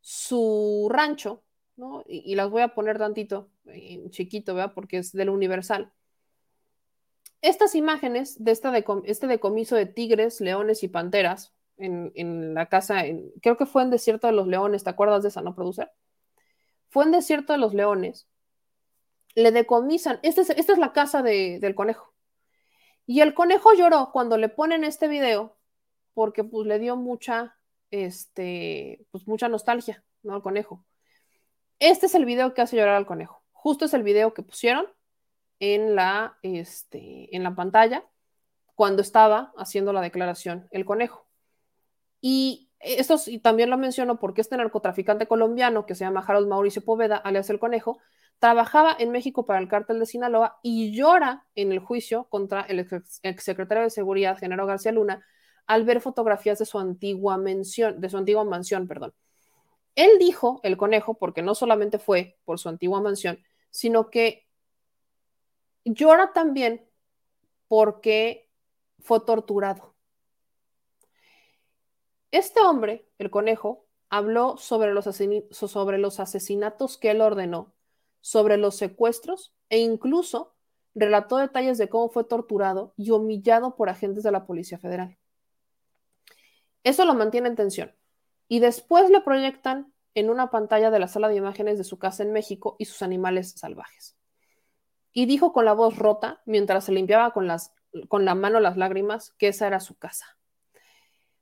su rancho, ¿no? Y, las voy a poner tantito, en chiquito, ¿verdad? Porque es del Universal. Estas imágenes de este decomiso de tigres, leones y panteras en, la casa, creo que fue en Desierto de los Leones, ¿te acuerdas de esa, no, producer? Fue en Desierto de los Leones, le decomisan, esta es, esta es la casa del conejo. Y el conejo lloró cuando le ponen este video porque pues le dio mucha, este, pues mucha nostalgia, ¿no? Al conejo. Este es el video que hace llorar al conejo. Justo es el video que pusieron en la, este, en la pantalla cuando estaba haciendo la declaración el conejo. Y esto y también lo menciono porque este narcotraficante colombiano que se llama Harold Mauricio Poveda, alias el conejo, trabajaba en México para el cártel de Sinaloa y llora en el juicio contra el exsecretario de Seguridad, Genaro García Luna, al ver fotografías de su antigua mención, de su antigua mansión, perdón. Él dijo, el conejo, porque no solamente fue por su antigua mansión, sino que llora también porque fue torturado. Este hombre, el conejo, habló sobre los, asesinatos que él ordenó, sobre los secuestros e incluso relató detalles de cómo fue torturado y humillado por agentes de la Policía Federal. Eso lo mantiene en tensión. Y después le proyectan en una pantalla de la sala de imágenes de su casa en México y sus animales salvajes y dijo con la voz rota, mientras se limpiaba con, las, con la mano las lágrimas, que esa era su casa.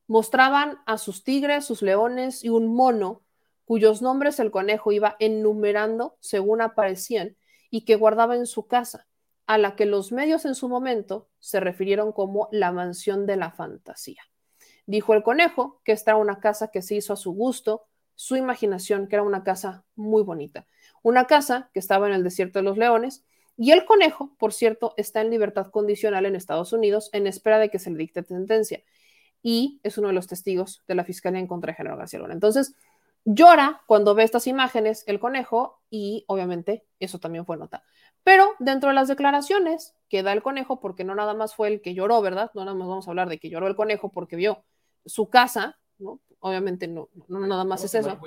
Mostraban a sus tigres, sus leones y un mono cuyos nombres el conejo iba enumerando según aparecían y que guardaba en su casa, a la que los medios en su momento se refirieron como la mansión de la fantasía. Dijo el conejo que esta era una casa que se hizo a su gusto, su imaginación, que era una casa muy bonita. Una casa que estaba en el desierto de los leones y el conejo, por cierto, está en libertad condicional en Estados Unidos en espera de que se le dicte sentencia. y es uno de los testigos de la fiscalía en contra de Genaro García Luna. Entonces, llora cuando ve estas imágenes el conejo y obviamente eso también fue nota. Pero dentro de las declaraciones que da el conejo, porque no nada más fue el que lloró, ¿verdad? No nada más vamos a hablar de que lloró el conejo porque vio su casa, ¿no? Obviamente no, no nada más es eso.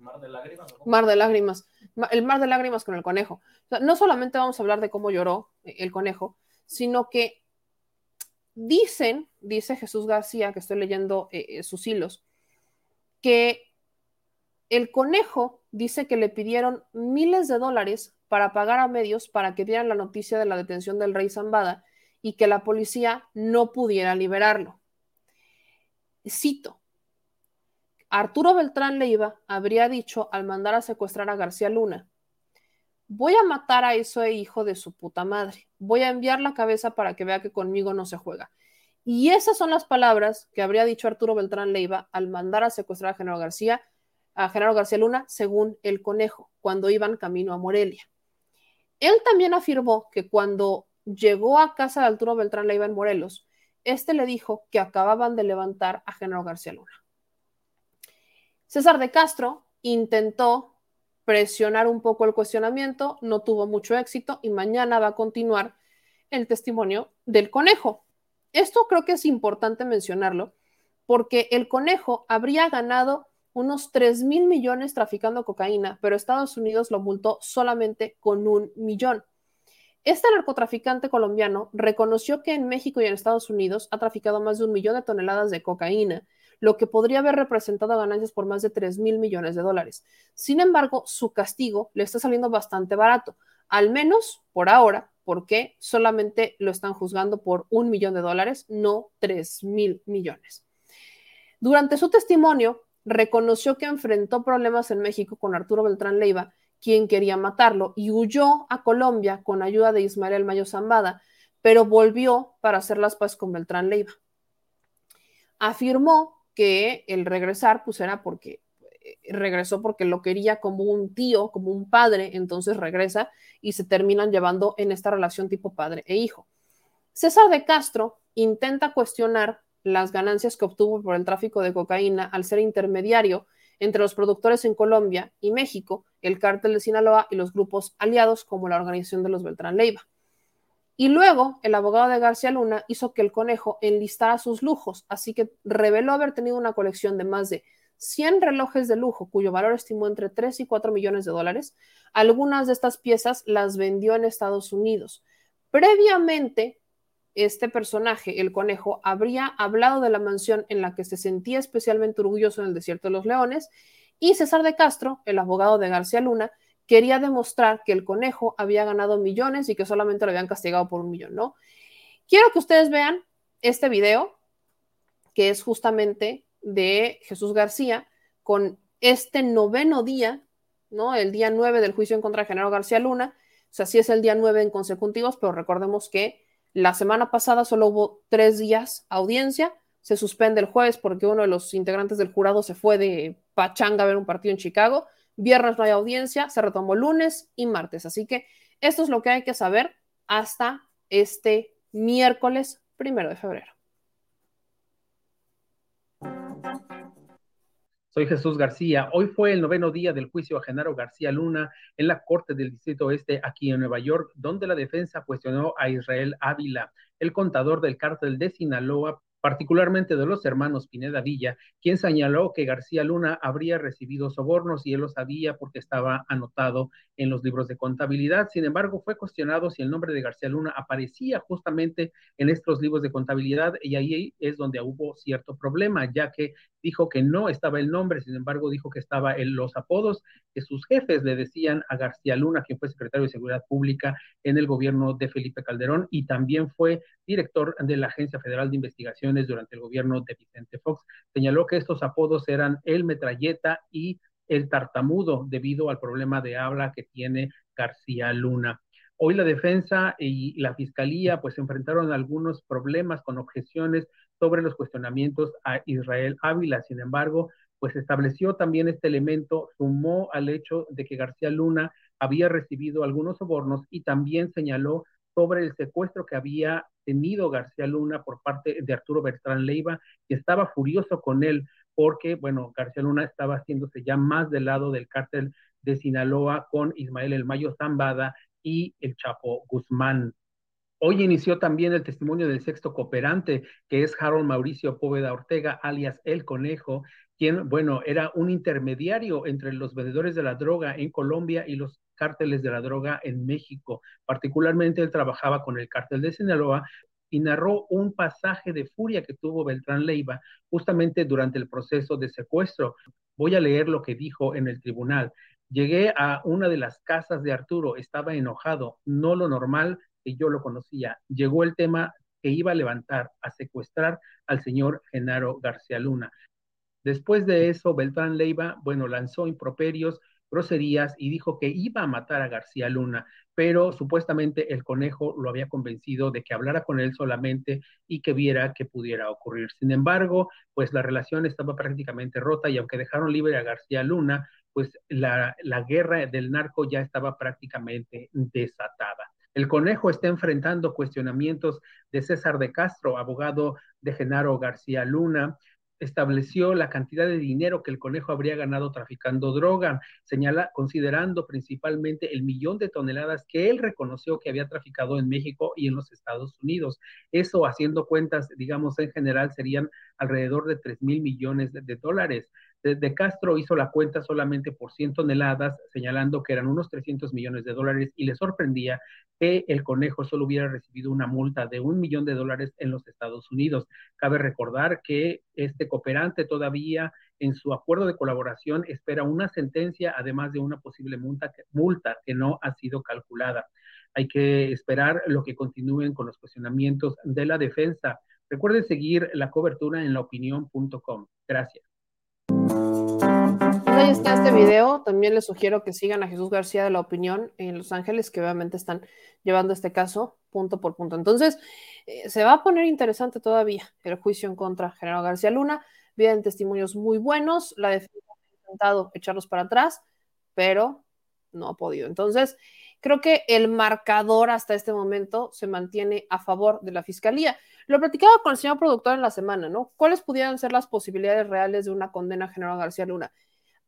Mar de lágrimas. Mar de lágrimas. El mar de lágrimas con el conejo. no solamente vamos a hablar de cómo lloró el conejo, sino que dicen, dice Jesús García, que estoy leyendo eh, eh, sus hilos, que el conejo dice que le pidieron miles de dólares para pagar a medios para que dieran la noticia de la detención del rey Zambada y que la policía no pudiera liberarlo. Cito, Arturo Beltrán Leiva habría dicho al mandar a secuestrar a García Luna, voy a matar a ese hijo de su puta madre, voy a enviar la cabeza para que vea que conmigo no se juega. Y esas son las palabras que habría dicho Arturo Beltrán Leiva al mandar a secuestrar a Genaro García, a Genaro García Luna, según el conejo, cuando iban camino a Morelia. Él también afirmó que cuando llegó a casa de Arturo Beltrán Leiva en Morelos, este le dijo que acababan de levantar a Genaro García Luna. César de Castro intentó presionar un poco el cuestionamiento, no tuvo mucho éxito y mañana va a continuar el testimonio del conejo. Esto creo que es importante mencionarlo porque el conejo habría ganado unos 3 mil millones traficando cocaína, pero Estados Unidos lo multó solamente con un millón. Este narcotraficante colombiano reconoció que en México y en Estados Unidos ha traficado más de un millón de toneladas de cocaína lo que podría haber representado ganancias por más de 3 mil millones de dólares. Sin embargo, su castigo le está saliendo bastante barato, al menos por ahora, porque solamente lo están juzgando por un millón de dólares, no 3 mil millones. Durante su testimonio, reconoció que enfrentó problemas en México con Arturo Beltrán Leiva, quien quería matarlo, y huyó a Colombia con ayuda de Ismael Mayo Zambada, pero volvió para hacer las paz con Beltrán Leiva. Afirmó que el regresar pues era porque eh, regresó porque lo quería como un tío, como un padre, entonces regresa y se terminan llevando en esta relación tipo padre e hijo. César de Castro intenta cuestionar las ganancias que obtuvo por el tráfico de cocaína al ser intermediario entre los productores en Colombia y México, el cártel de Sinaloa y los grupos aliados como la organización de los Beltrán Leiva. Y luego el abogado de García Luna hizo que el conejo enlistara sus lujos, así que reveló haber tenido una colección de más de 100 relojes de lujo, cuyo valor estimó entre 3 y 4 millones de dólares. Algunas de estas piezas las vendió en Estados Unidos. Previamente, este personaje, el conejo, habría hablado de la mansión en la que se sentía especialmente orgulloso en el desierto de los leones, y César de Castro, el abogado de García Luna, quería demostrar que el conejo había ganado millones y que solamente lo habían castigado por un millón, ¿no? Quiero que ustedes vean este video, que es justamente de Jesús García, con este noveno día, ¿no? El día nueve del juicio en contra de Genaro García Luna. O sea, sí es el día nueve en consecutivos, pero recordemos que la semana pasada solo hubo tres días audiencia. Se suspende el jueves porque uno de los integrantes del jurado se fue de Pachanga a ver un partido en Chicago. Viernes no hay audiencia, se retomó lunes y martes. Así que esto es lo que hay que saber hasta este miércoles primero de febrero. Soy Jesús García. Hoy fue el noveno día del juicio a Genaro García Luna en la Corte del Distrito Oeste aquí en Nueva York, donde la defensa cuestionó a Israel Ávila, el contador del cártel de Sinaloa, particularmente de los hermanos Pineda Villa, quien señaló que García Luna habría recibido sobornos y él lo sabía porque estaba anotado en los libros de contabilidad. Sin embargo, fue cuestionado si el nombre de García Luna aparecía justamente en estos libros de contabilidad y ahí es donde hubo cierto problema, ya que dijo que no estaba el nombre, sin embargo dijo que estaba en los apodos que sus jefes le decían a García Luna, quien fue secretario de Seguridad Pública en el gobierno de Felipe Calderón y también fue director de la Agencia Federal de Investigaciones durante el gobierno de Vicente Fox. Señaló que estos apodos eran el metralleta y el tartamudo debido al problema de habla que tiene García Luna. Hoy la defensa y la fiscalía pues enfrentaron algunos problemas con objeciones sobre los cuestionamientos a Israel Ávila. Sin embargo, pues estableció también este elemento, sumó al hecho de que García Luna había recibido algunos sobornos y también señaló sobre el secuestro que había tenido García Luna por parte de Arturo Bertrán Leiva y estaba furioso con él porque, bueno, García Luna estaba haciéndose ya más del lado del cártel de Sinaloa con Ismael El Mayo Zambada y el Chapo Guzmán. Hoy inició también el testimonio del sexto cooperante, que es Harold Mauricio Póveda Ortega, alias El Conejo, quien, bueno, era un intermediario entre los vendedores de la droga en Colombia y los cárteles de la droga en México. Particularmente él trabajaba con el cártel de Sinaloa y narró un pasaje de furia que tuvo Beltrán Leiva justamente durante el proceso de secuestro. Voy a leer lo que dijo en el tribunal. Llegué a una de las casas de Arturo, estaba enojado, no lo normal que yo lo conocía. Llegó el tema que iba a levantar, a secuestrar al señor Genaro García Luna. Después de eso, Beltrán Leiva, bueno, lanzó improperios, groserías y dijo que iba a matar a García Luna, pero supuestamente el conejo lo había convencido de que hablara con él solamente y que viera que pudiera ocurrir. Sin embargo, pues la relación estaba prácticamente rota y aunque dejaron libre a García Luna, pues la, la guerra del narco ya estaba prácticamente desatada. El conejo está enfrentando cuestionamientos de César de Castro, abogado de Genaro García Luna, estableció la cantidad de dinero que el conejo habría ganado traficando droga, señala considerando principalmente el millón de toneladas que él reconoció que había traficado en México y en los Estados Unidos. Eso haciendo cuentas, digamos, en general serían alrededor de 3 mil millones de, dólares. De, Castro hizo la cuenta solamente por 100 toneladas, señalando que eran unos 300 millones de dólares y le sorprendía que el conejo solo hubiera recibido una multa de un millón de dólares en los Estados Unidos. Cabe recordar que este cooperante todavía en su acuerdo de colaboración espera una sentencia, además de una posible multa que, multa que no ha sido calculada. Hay que esperar lo que continúen con los cuestionamientos de la defensa. Recuerden seguir la cobertura en laopinión.com. Gracias. Ahí está este video. También les sugiero que sigan a Jesús García de la Opinión en Los Ángeles, que obviamente están llevando este caso punto por punto. Entonces, eh, se va a poner interesante todavía el juicio en contra de General García Luna. Vienen testimonios muy buenos. La defensa ha intentado echarlos para atrás, pero no ha podido. Entonces, creo que el marcador hasta este momento se mantiene a favor de la fiscalía. Lo platicaba con el señor productor en la semana, ¿no? ¿Cuáles pudieran ser las posibilidades reales de una condena a General García Luna?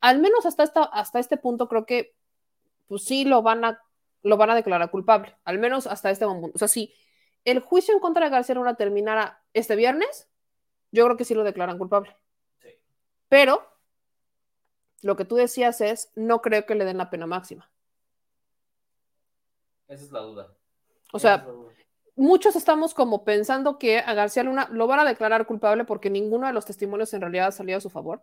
Al menos hasta, esta, hasta este punto creo que pues sí lo van a lo van a declarar culpable, al menos hasta este momento. O sea, si el juicio en contra de García Luna terminara este viernes, yo creo que sí lo declaran culpable. Sí. Pero lo que tú decías es, no creo que le den la pena máxima. Esa es la duda. O sea, muchos estamos como pensando que a García Luna lo van a declarar culpable porque ninguno de los testimonios en realidad ha salido a su favor,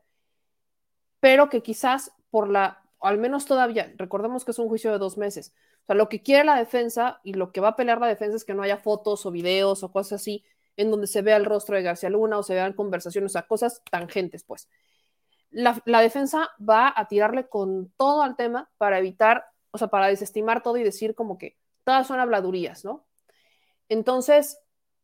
pero que quizás por la, al menos todavía, recordemos que es un juicio de dos meses, o sea, lo que quiere la defensa y lo que va a pelear la defensa es que no haya fotos o videos o cosas así en donde se vea el rostro de García Luna o se vean conversaciones, o sea, cosas tangentes, pues. La, la defensa va a tirarle con todo al tema para evitar, o sea, para desestimar todo y decir como que todas son habladurías, ¿no? Entonces,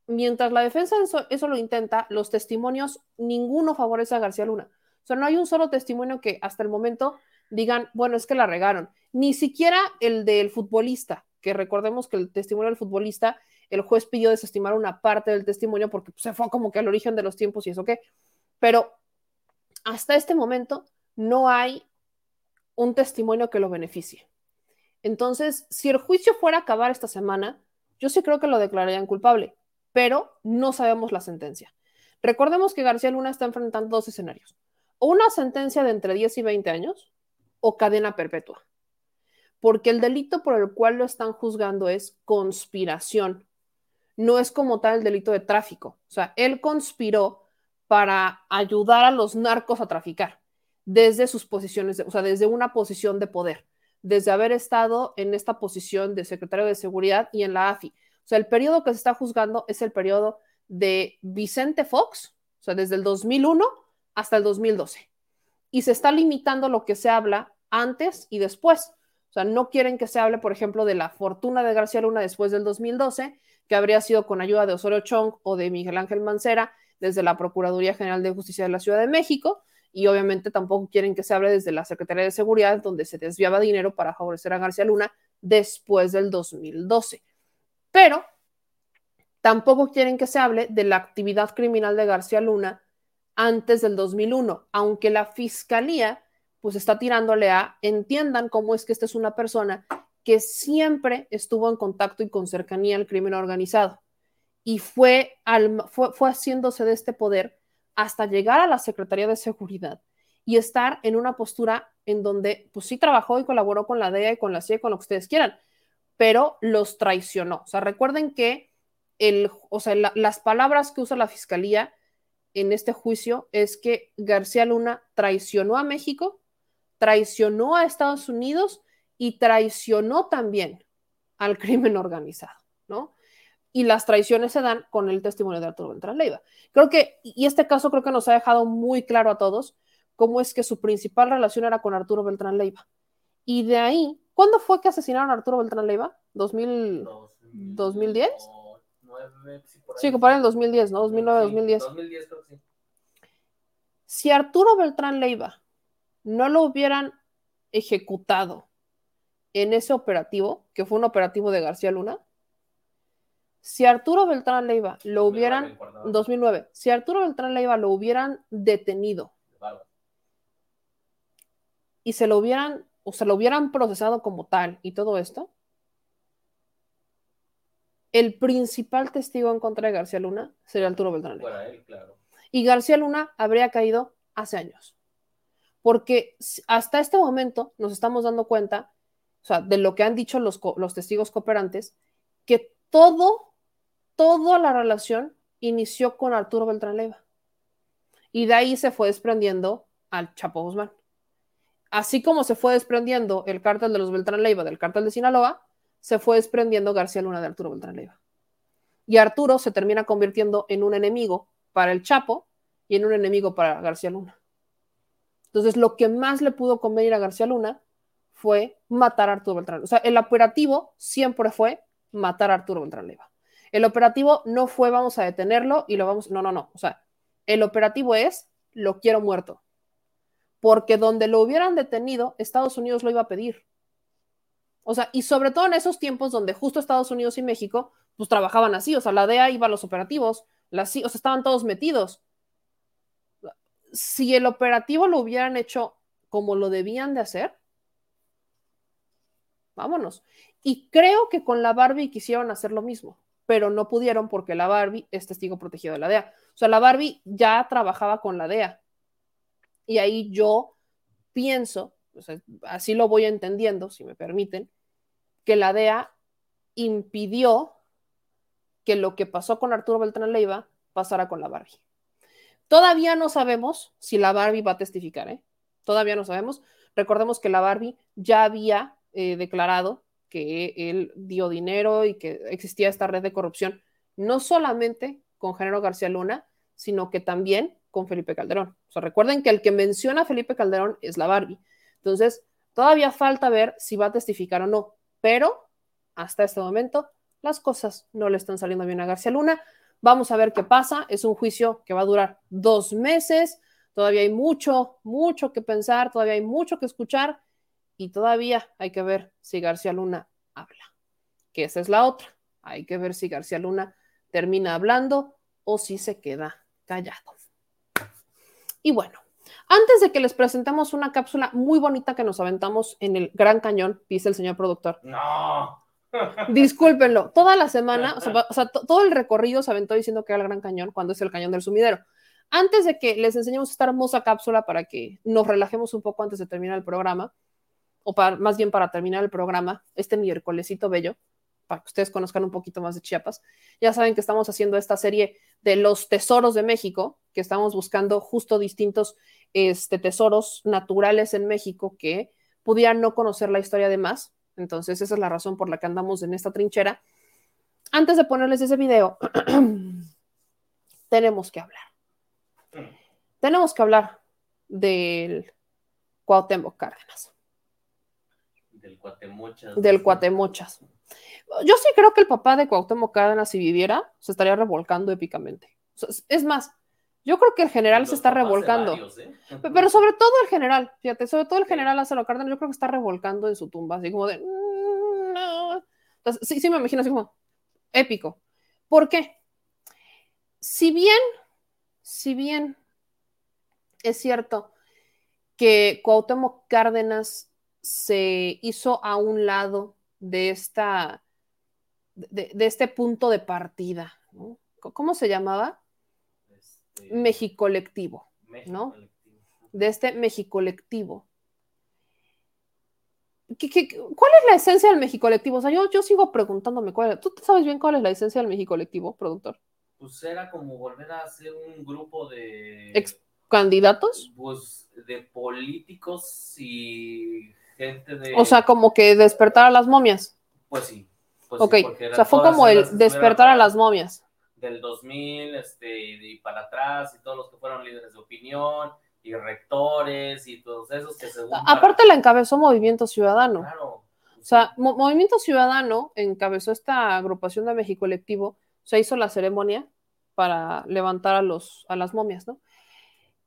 mientras la defensa eso, eso, lo intenta, los testimonios, ninguno favorece a García Luna. O sea, no hay un solo testimonio que hasta el momento digan, bueno, es que la regaron. Ni siquiera el del futbolista, que recordemos que el testimonio del futbolista, el juez pidió desestimar una parte del testimonio porque se fue como que al origen de los tiempos y eso qué. Pero hasta este momento no hay un testimonio que lo beneficie. Entonces, si el juicio fuera a acabar esta semana, yo sí creo que lo declararían culpable, pero no sabemos la sentencia. Recordemos que García Luna está enfrentando dos escenarios. Una sentencia de entre 10 y 20 años, o cadena perpetua. Porque el delito por el cual lo están juzgando es conspiración. No es como tal el delito de tráfico. O sea, él conspiró para ayudar a los narcos a traficar desde sus posiciones, o sea, desde una posición de poder, desde haber estado en esta posición de secretario de seguridad y en la AFI. O sea, el periodo que se está juzgando es el periodo de Vicente Fox, o sea, desde el 2001 hasta el 2012. Y se está limitando lo que se habla antes y después. O sea, no quieren que se hable, por ejemplo, de la fortuna de García Luna después del 2012, que habría sido con ayuda de Osorio Chong o de Miguel Ángel Mancera desde la Procuraduría General de Justicia de la Ciudad de México, y obviamente tampoco quieren que se hable desde la Secretaría de Seguridad, donde se desviaba dinero para favorecer a García Luna después del 2012. Pero tampoco quieren que se hable de la actividad criminal de García Luna antes del 2001, aunque la fiscalía pues está tirándole a entiendan cómo es que esta es una persona que siempre estuvo en contacto y con cercanía al crimen organizado y fue, al, fue, fue haciéndose de este poder hasta llegar a la Secretaría de Seguridad y estar en una postura en donde, pues sí trabajó y colaboró con la DEA y con la CIA, con lo que ustedes quieran, pero los traicionó. O sea, recuerden que el, o sea, la, las palabras que usa la fiscalía en este juicio es que García Luna traicionó a México, traicionó a Estados Unidos y traicionó también al crimen organizado, ¿no? Y las traiciones se dan con el testimonio de Arturo Beltrán Leiva. Creo que, y este caso creo que nos ha dejado muy claro a todos cómo es que su principal relación era con Arturo Beltrán Leiva. Y de ahí, ¿cuándo fue que asesinaron a Arturo Beltrán Leiva? ¿2000, ¿2010? Sí, que para el 2010, ¿no? 2009, 2010. 2010 creo que sí. Si Arturo Beltrán Leiva no lo hubieran ejecutado en ese operativo, que fue un operativo de García Luna, si Arturo Beltrán Leiva lo hubieran, 2009, si Arturo Beltrán Leiva lo hubieran detenido y se lo hubieran, o se lo hubieran procesado como tal y todo esto, el principal testigo en contra de García Luna sería Arturo Beltrán Leiva. Para él, claro. Y García Luna habría caído hace años. Porque hasta este momento nos estamos dando cuenta, o sea, de lo que han dicho los, los testigos cooperantes, que todo, toda la relación inició con Arturo Beltrán Leiva. Y de ahí se fue desprendiendo al Chapo Guzmán. Así como se fue desprendiendo el cártel de los Beltrán Leiva del cártel de Sinaloa, se fue desprendiendo García Luna de Arturo Beltrán Leiva. Y Arturo se termina convirtiendo en un enemigo para el Chapo y en un enemigo para García Luna. Entonces, lo que más le pudo convenir a García Luna fue matar a Arturo Beltrán. O sea, el operativo siempre fue matar a Arturo Beltrán Leiva. El operativo no fue vamos a detenerlo y lo vamos, no, no, no. O sea, el operativo es lo quiero muerto. Porque donde lo hubieran detenido, Estados Unidos lo iba a pedir. O sea, y sobre todo en esos tiempos donde justo Estados Unidos y México, pues trabajaban así. O sea, la DEA iba a los operativos, las, o sea, estaban todos metidos. Si el operativo lo hubieran hecho como lo debían de hacer, vámonos. Y creo que con la Barbie quisieron hacer lo mismo, pero no pudieron porque la Barbie es testigo protegido de la DEA. O sea, la Barbie ya trabajaba con la DEA. Y ahí yo pienso, o sea, así lo voy entendiendo, si me permiten, que la DEA impidió que lo que pasó con Arturo Beltrán Leiva pasara con la Barbie. Todavía no sabemos si la Barbie va a testificar, ¿eh? Todavía no sabemos. Recordemos que la Barbie ya había eh, declarado que él dio dinero y que existía esta red de corrupción, no solamente con Genaro García Luna, sino que también con Felipe Calderón. O sea, recuerden que el que menciona a Felipe Calderón es la Barbie. Entonces, todavía falta ver si va a testificar o no, pero hasta este momento las cosas no le están saliendo bien a García Luna. Vamos a ver qué pasa. Es un juicio que va a durar dos meses. Todavía hay mucho, mucho que pensar, todavía hay mucho que escuchar y todavía hay que ver si García Luna habla. Que esa es la otra. Hay que ver si García Luna termina hablando o si se queda callado. Y bueno, antes de que les presentemos una cápsula muy bonita que nos aventamos en el Gran Cañón, dice el señor productor. No. Discúlpenlo, toda la semana, o sea, o sea todo el recorrido se aventó diciendo que era el Gran Cañón cuando es el Cañón del Sumidero. Antes de que les enseñemos esta hermosa cápsula para que nos relajemos un poco antes de terminar el programa, o para, más bien para terminar el programa, este miércolesito bello, para que ustedes conozcan un poquito más de Chiapas. Ya saben que estamos haciendo esta serie de los tesoros de México, que estamos buscando justo distintos este, tesoros naturales en México que pudieran no conocer la historia de más. Entonces, esa es la razón por la que andamos en esta trinchera. Antes de ponerles ese video, tenemos que hablar. Tenemos que hablar del Cuauhtémoc Cárdenas. Del Cuatemochas. Del Cuatemochas. Yo sí creo que el papá de Cuauhtémoc Cárdenas, si viviera, se estaría revolcando épicamente. Es más, yo creo que el general se está revolcando. Varios, ¿eh? Pero sobre todo el general, fíjate, sobre todo el general Lázaro Cárdenas, yo creo que está revolcando en su tumba, así como de. Mm, no. Entonces, sí, sí, me imagino así como. épico. ¿Por qué? Si bien, si bien es cierto que Cuauhtémoc Cárdenas se hizo a un lado de esta de, de este punto de partida, ¿no? ¿Cómo se llamaba? Este, Mexicolectivo, ¿no? De este Mexicolectivo. ¿Qué, qué, cuál es la esencia del Mexicolectivo? O sea, yo, yo sigo preguntándome cuál ¿Tú sabes bien cuál es la esencia del Mexicolectivo, productor? Pues era como volver a hacer un grupo de. ¿Ex candidatos? Pues de políticos y gente de. O sea, como que despertar a las momias. Pues sí. Pues ok, sí, o sea, fue como el despertar a las momias. Del 2000 este, y para atrás, y todos los que fueron líderes de opinión, y rectores, y todos esos que según. Aparte la encabezó Movimiento Ciudadano. Claro. O sea, Mo- Movimiento Ciudadano encabezó esta agrupación de Mexicolectivo, o sea, hizo la ceremonia para levantar a, los, a las momias, ¿no?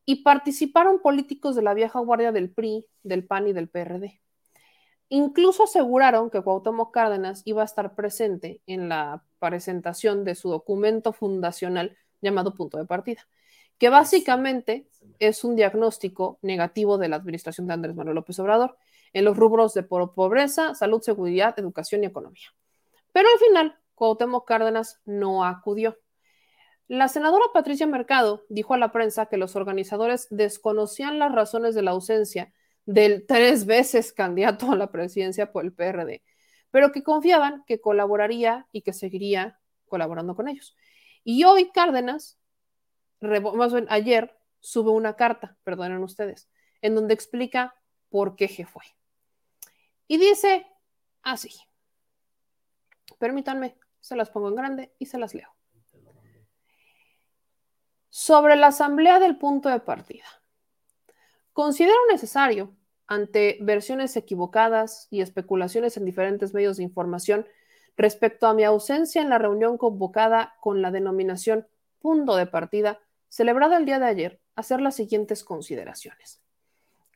Y participaron políticos de la vieja guardia del PRI, del PAN y del PRD. Incluso aseguraron que Cuauhtémoc Cárdenas iba a estar presente en la presentación de su documento fundacional llamado Punto de Partida, que básicamente es un diagnóstico negativo de la administración de Andrés Manuel López Obrador en los rubros de po- pobreza, salud, seguridad, educación y economía. Pero al final, Cuauhtémoc Cárdenas no acudió. La senadora Patricia Mercado dijo a la prensa que los organizadores desconocían las razones de la ausencia del tres veces candidato a la presidencia por el PRD, pero que confiaban que colaboraría y que seguiría colaborando con ellos. Y hoy Cárdenas, más bien ayer, sube una carta, perdonen ustedes, en donde explica por qué se fue. Y dice así. Permítanme, se las pongo en grande y se las leo. Sobre la asamblea del punto de partida. Considero necesario, ante versiones equivocadas y especulaciones en diferentes medios de información respecto a mi ausencia en la reunión convocada con la denominación punto de partida, celebrada el día de ayer, hacer las siguientes consideraciones.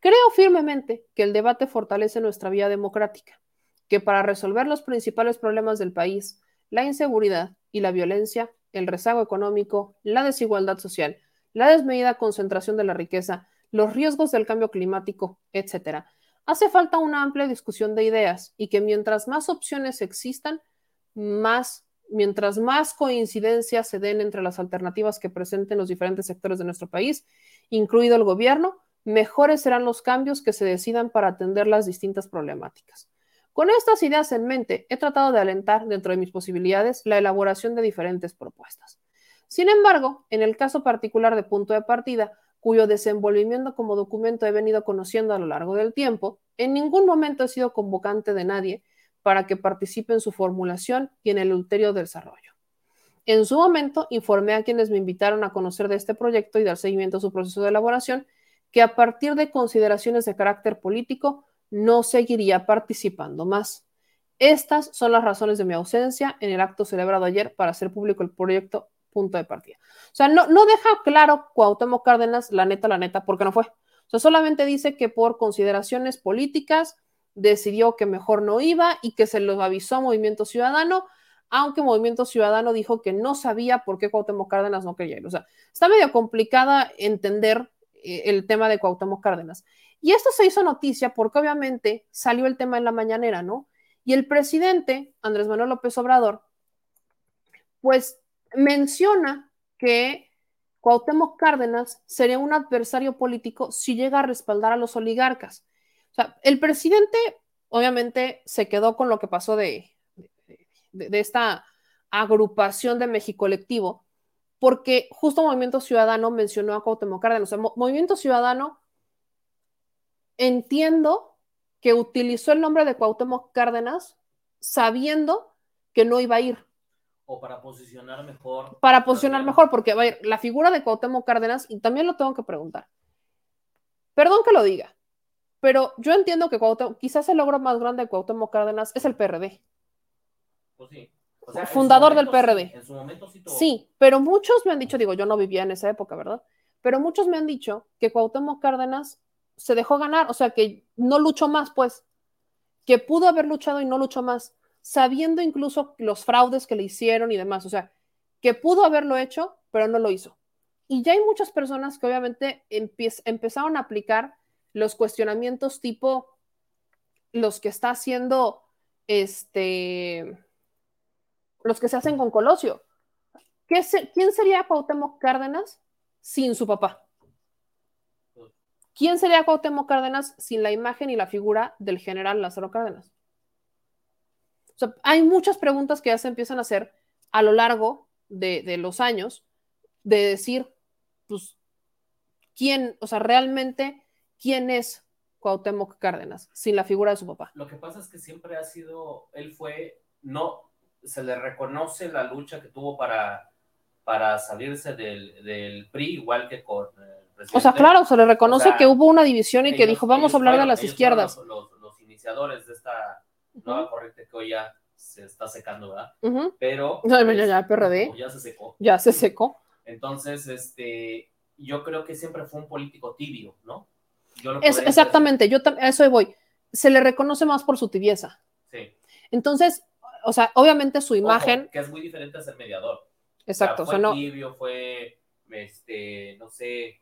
Creo firmemente que el debate fortalece nuestra vía democrática, que para resolver los principales problemas del país, la inseguridad y la violencia, el rezago económico, la desigualdad social, la desmedida concentración de la riqueza, los riesgos del cambio climático, etc., hace falta una amplia discusión de ideas y que mientras más opciones existan, más, mientras más coincidencias se den entre las alternativas que presenten los diferentes sectores de nuestro país, incluido el gobierno, mejores serán los cambios que se decidan para atender las distintas problemáticas. Con estas ideas en mente, he tratado de alentar, dentro de mis posibilidades, la elaboración de diferentes propuestas. Sin embargo, en el caso particular de punto de partida, cuyo desenvolvimiento como documento he venido conociendo a lo largo del tiempo, en ningún momento he sido convocante de nadie para que participe en su formulación y en el ulterior desarrollo. En su momento, informé a quienes me invitaron a conocer de este proyecto y dar seguimiento a su proceso de elaboración que a partir de consideraciones de carácter político no seguiría participando más. Estas son las razones de mi ausencia en el acto celebrado ayer para hacer público el proyecto punto de partida. O sea, no, no deja claro Cuauhtémoc Cárdenas, la neta, la neta, porque no fue. O sea, solamente dice que por consideraciones políticas decidió que mejor no iba y que se lo avisó a Movimiento Ciudadano, aunque Movimiento Ciudadano dijo que no sabía por qué Cuauhtémoc Cárdenas no quería ir. O sea, está medio complicada entender eh, el tema de Cuauhtémoc Cárdenas. Y esto se hizo noticia porque obviamente salió el tema en la mañanera, ¿no? Y el presidente, Andrés Manuel López Obrador, pues menciona que Cuauhtémoc Cárdenas sería un adversario político si llega a respaldar a los oligarcas. O sea, el presidente obviamente se quedó con lo que pasó de, de, esta agrupación de México Colectivo, porque justo Movimiento Ciudadano mencionó a Cuauhtémoc Cárdenas. O sea, Mo- Movimiento Ciudadano entiendo que utilizó el nombre de Cuauhtémoc Cárdenas sabiendo que no iba a ir O para posicionar mejor. para posicionar mejor, porque a ver, la figura de Cuauhtémoc Cárdenas, y también lo tengo que preguntar, perdón que lo diga, pero yo entiendo que Cuauhtémoc, quizás el logro más grande de Cuauhtémoc Cárdenas es el PRD, Pues sí. O sea, fundador del PRD. sí, en su momento sí Sí, pero muchos me han dicho, digo, yo no vivía en esa época, ¿verdad? Pero muchos me han dicho que Cuauhtémoc Cárdenas se dejó ganar, o sea, que no luchó más, pues, que pudo haber luchado y no luchó más. Sabiendo incluso los fraudes que le hicieron y demás. O sea, que pudo haberlo hecho, pero no lo hizo. Y ya hay muchas personas que obviamente empezaron a aplicar los cuestionamientos tipo los que está haciendo este los que se hacen con Colosio. ¿Quién sería Cuauhtémoc Cárdenas sin su papá? ¿Quién sería Cuauhtémoc Cárdenas sin la imagen y la figura del general Lázaro Cárdenas? O sea, hay muchas preguntas que ya se empiezan a hacer a lo largo de, de los años de decir, pues, ¿quién, o sea, realmente, quién es Cuauhtémoc Cárdenas sin la figura de su papá? Lo que pasa es que siempre ha sido, él fue, no, se le reconoce la lucha que tuvo para, para salirse del, del PRI, igual que con el presidente. O sea, claro, se le reconoce o sea, que hubo una división y ellos, que dijo, vamos a hablar fueron, de las izquierdas. Los, los, los, iniciadores de esta nueva corriente que hoy ya se está secando, ¿verdad? Uh -huh. Pero... Ya, ya, ya, PRD. Ya se secó. Ya se secó. Entonces, este, yo creo que siempre fue un político tibio, ¿no? Es, exactamente, yo a eso voy. Se le reconoce más por su tibieza. Sí. Entonces, o sea, obviamente su imagen. Ojo, que es muy diferente a ser mediador. Exacto, o sea, fue o sea, no. tibio, fue, este, no sé,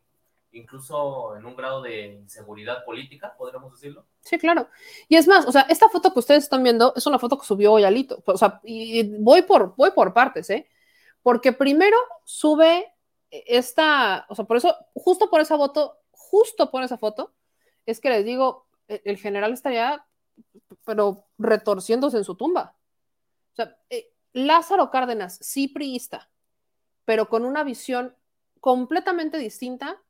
incluso en un grado de inseguridad política, podríamos decirlo. Sí, claro. Y es más, o sea, esta foto que ustedes están viendo es una foto que subió hoy Alito. O sea, y voy por, voy por partes, ¿eh? Porque primero sube esta, o sea, por eso, justo por esa foto, justo por esa foto, es que les digo, e, el general estaría, pero retorciéndose en su tumba. O sea, eh, Lázaro Cárdenas, sí priista, pero con una visión completamente distinta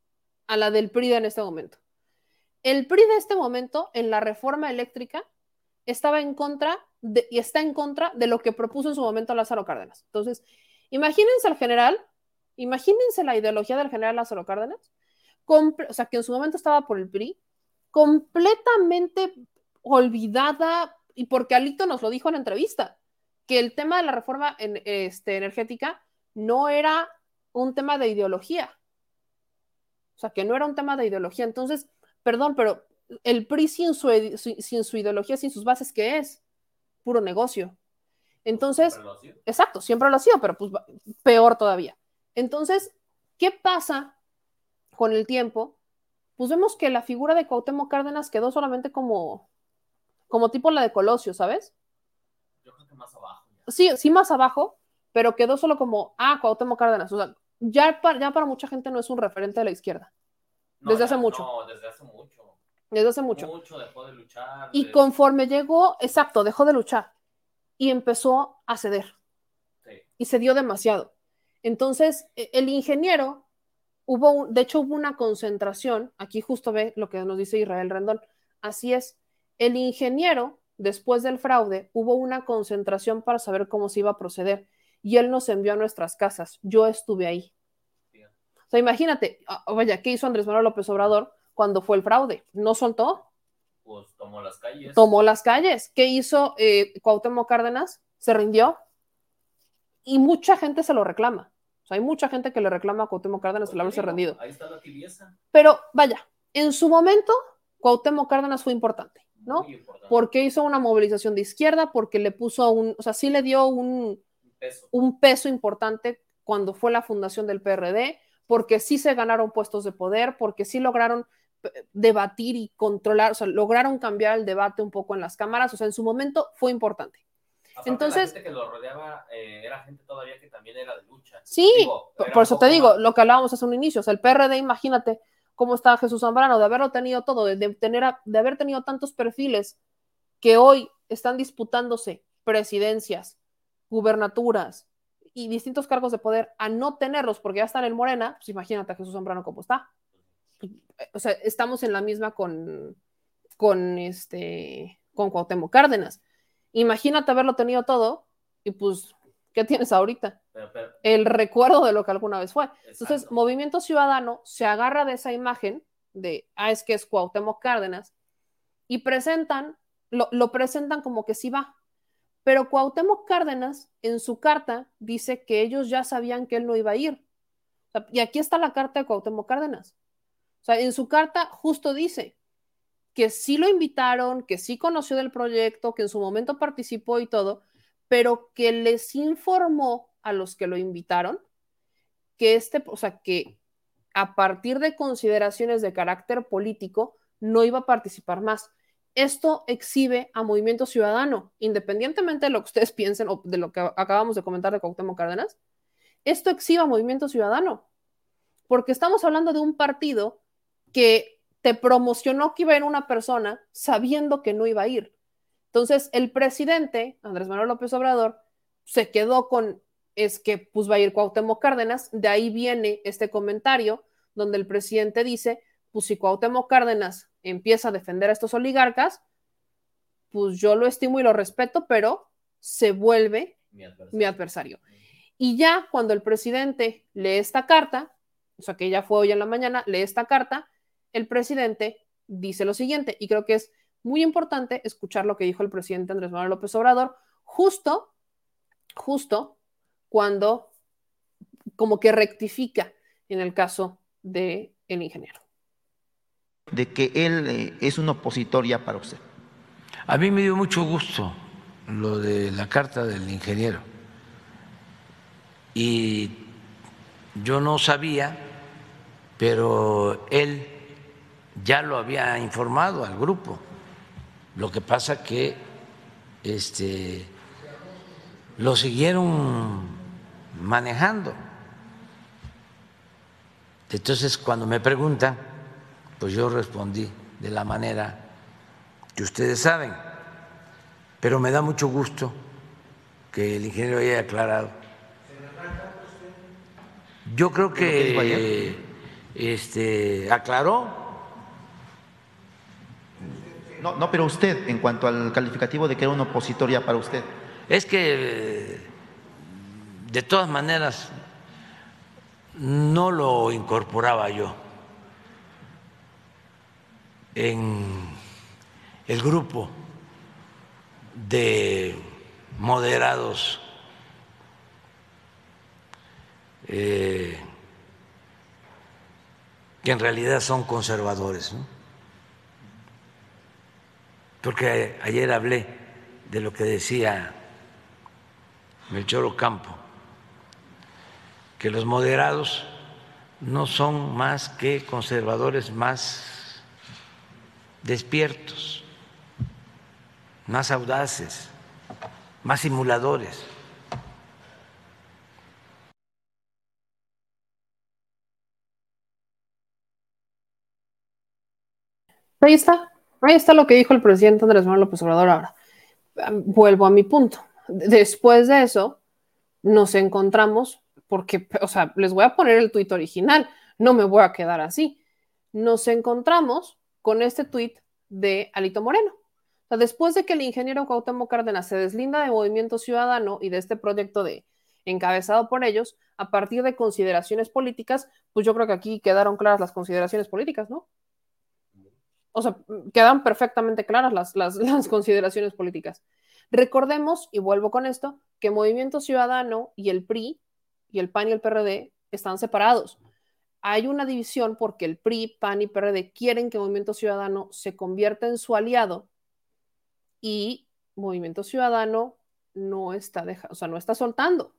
a la del PRI en este momento. El PRI de este momento, en la reforma eléctrica, estaba en contra de, y está en contra de lo que propuso en su momento Lázaro Cárdenas. Entonces, imagínense al general, imagínense la ideología del general Lázaro Cárdenas, o sea, que en su momento estaba por el PRI, completamente olvidada, y porque Alito nos lo dijo en la entrevista, que el tema de la reforma en, este, energética no era un tema de ideología. O sea, que no era un tema de ideología. Entonces, perdón, pero el PRI sin su, sin su ideología, sin sus bases, ¿qué es? Puro negocio. Entonces, ¿Siempre exacto, siempre lo ha sido, pero pues peor todavía. Entonces, ¿qué pasa con el tiempo? Pues vemos que la figura de Cuauhtémoc Cárdenas quedó solamente como, como tipo la de Colosio, ¿sabes? Yo creo que más abajo. Ya. Sí, sí, más abajo, pero quedó solo como, ah, Cuauhtémoc Cárdenas. O sea, ya para, ya para mucha gente no es un referente de la izquierda. No, desde ya, hace mucho. No, desde hace mucho. Desde hace mucho. Mucho dejó de luchar. Y conforme llegó, exacto, dejó de luchar y empezó a ceder. Sí. Y cedió demasiado. Entonces, el ingeniero, hubo, un, de hecho, hubo una concentración, aquí justo ve lo que nos dice Israel Rendón, así es, el ingeniero, después del fraude, hubo una concentración para saber cómo se iba a proceder y él nos envió a nuestras casas, yo estuve ahí. O sea, imagínate, vaya, ¿qué hizo Andrés Manuel López Obrador cuando fue el fraude? ¿No soltó? Pues tomó las calles. Tomó las calles. ¿Qué hizo eh, Cuauhtémoc Cárdenas? Se rindió y mucha gente se lo reclama. O sea, hay mucha gente que le reclama a Cuauhtémoc Cárdenas Pues el haberse digo, rendido. Ahí está la tibieza. Pero vaya, en su momento, Cuauhtémoc Cárdenas fue importante, ¿no? Importante. Porque hizo una movilización de izquierda, porque le puso un, o sea, sí le dio Un peso. un peso importante cuando fue la fundación del PRD, porque sí se ganaron puestos de poder, porque sí lograron eh, debatir y controlar, o sea, lograron cambiar el debate un poco en las cámaras, o sea, en su momento fue importante. Aparte, Entonces- la gente que lo rodeaba eh, era gente todavía que también era de lucha. Sí, Digo, por, eso te digo, más- lo que hablábamos hace un inicio, o sea, el PRD, imagínate cómo está Jesús Zambrano, de haberlo tenido todo, de, de tener a- de haber tenido tantos perfiles que hoy están disputándose presidencias, gubernaturas y distintos cargos de poder a no tenerlos porque ya están en Morena, pues imagínate a Jesús Zambrano cómo está. O sea, estamos en la misma con, con este, con Cuauhtémoc Cárdenas. Imagínate haberlo tenido todo y pues, ¿qué tienes ahorita? Pero- pero- el recuerdo de lo que alguna vez fue. Entonces. Movimiento Ciudadano se agarra de esa imagen de, ah, es que es Cuauhtémoc Cárdenas, y presentan, lo, lo presentan como que sí va. Pero Cuauhtémoc Cárdenas, en su carta, dice que ellos ya sabían que él no iba a ir. Y aquí está la carta de Cuauhtémoc Cárdenas. O sea, en su carta justo dice, que sí lo invitaron, que sí conoció del proyecto, que en su momento participó y todo, pero que les informó a los que lo invitaron que este, o sea, que a partir de consideraciones de carácter político no iba a participar más. Esto exhibe a Movimiento Ciudadano, independientemente de lo que ustedes piensen o de lo que acabamos de comentar de Cuauhtémoc Cárdenas, esto exhibe a Movimiento Ciudadano, porque estamos hablando de un partido que te promocionó que iba a ir una persona sabiendo que no iba a ir. Entonces, el presidente, Andrés Manuel López Obrador, se quedó con, es que pues va a ir Cuauhtémoc Cárdenas, de ahí viene este comentario donde el presidente dice, pues si Cuauhtémoc Cárdenas empieza a defender a estos oligarcas, pues yo lo estimo y lo respeto, pero se vuelve mi adversario. Mi adversario. Y ya cuando el presidente lee esta carta, o sea que ya fue hoy en la mañana, lee esta carta, el presidente dice lo siguiente, y creo que es muy importante escuchar lo que dijo el presidente Andrés Manuel López Obrador, justo, justo cuando como que rectifica en el caso del el ingeniero. De que él eh, es un opositor ya para usted. A mí me dio mucho gusto lo de la carta del ingeniero. Y yo no sabía, pero él ya lo había informado al grupo. Lo que pasa que este, lo siguieron manejando. Entonces, cuando me preguntan, pues yo respondí de la manera que ustedes saben, pero me da mucho gusto que el ingeniero haya aclarado. Yo creo que este, aclaró no, no, pero usted, en cuanto al calificativo de que era un opositor ya para usted. Es que, de todas maneras, no lo incorporaba yo en el grupo de moderados eh, que en realidad son conservadores. porque ayer hablé de lo que decía Melchor Ocampo, que los moderados no son más que conservadores más despiertos, más audaces, más simuladores. Ahí está. Ahí está lo que dijo el presidente Andrés Manuel López Obrador ahora. Vuelvo a mi punto. Después de eso, nos encontramos, porque, o sea, les voy a poner el tuit original, no me voy a quedar así. Nos encontramos con este tuit de Alito Moreno. Después de que el ingeniero Cuauhtémoc Cárdenas se deslinda de Movimiento Ciudadano y de este proyecto de encabezado por ellos, a partir de consideraciones políticas, pues yo creo que aquí quedaron claras las consideraciones políticas, ¿no? o sea, quedan perfectamente claras las, las, consideraciones políticas. Recordemos, y vuelvo con esto, que Movimiento Ciudadano y el PRI, y el PAN y el PRD están separados. Hay una división porque el PRI, PAN y PRD quieren que Movimiento Ciudadano se convierta en su aliado y Movimiento Ciudadano no está, o sea, no está soltando.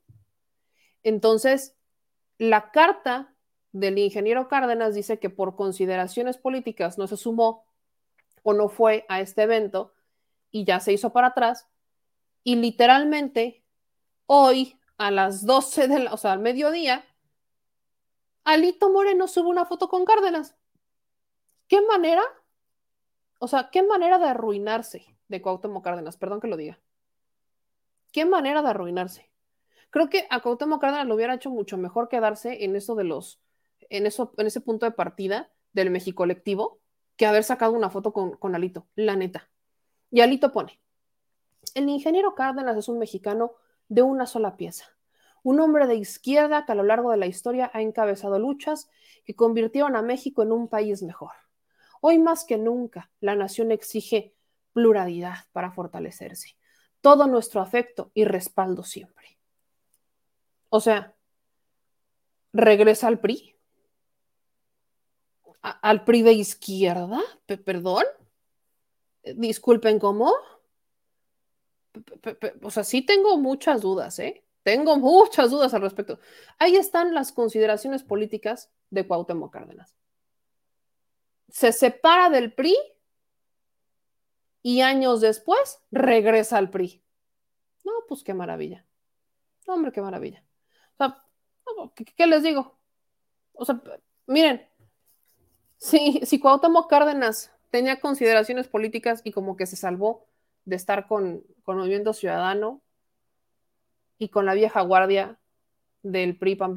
Entonces, la carta del ingeniero Cárdenas dice que por consideraciones políticas no se sumó o no fue a este evento y ya se hizo para atrás. Y literalmente hoy a las 12 de la, o sea, al mediodía, Alito Moreno sube una foto con Cárdenas. ¿Qué manera? O sea, qué manera de arruinarse de Cuauhtémoc Cárdenas, perdón que lo diga. Qué manera de arruinarse. Creo que a Cuauhtémoc Cárdenas lo hubiera hecho mucho mejor quedarse en eso de los en, eso, en ese punto de partida del México colectivo que haber sacado una foto con, con Alito, la neta. Y Alito pone, el ingeniero Cárdenas es un mexicano de una sola pieza, un hombre de izquierda que a lo largo de la historia ha encabezado luchas que convirtieron a México en un país mejor. Hoy más que nunca, la nación exige pluralidad para fortalecerse. Todo nuestro afecto y respaldo siempre. O sea, regresa al PRI al PRI de izquierda, perdón. Disculpen, ¿cómo? O sea, sí tengo muchas dudas, ¿eh? Tengo muchas dudas al respecto. Ahí están las consideraciones políticas de Cuauhtémoc Cárdenas. Se separa del PRI y años después regresa al PRI. No, pues qué maravilla. hombre, qué maravilla. O sea, ¿qué, les digo? O sea, miren, si, si Cárdenas tenía consideraciones políticas y como que se salvó de estar con, con Movimiento Ciudadano y con la vieja guardia del PRI PAN.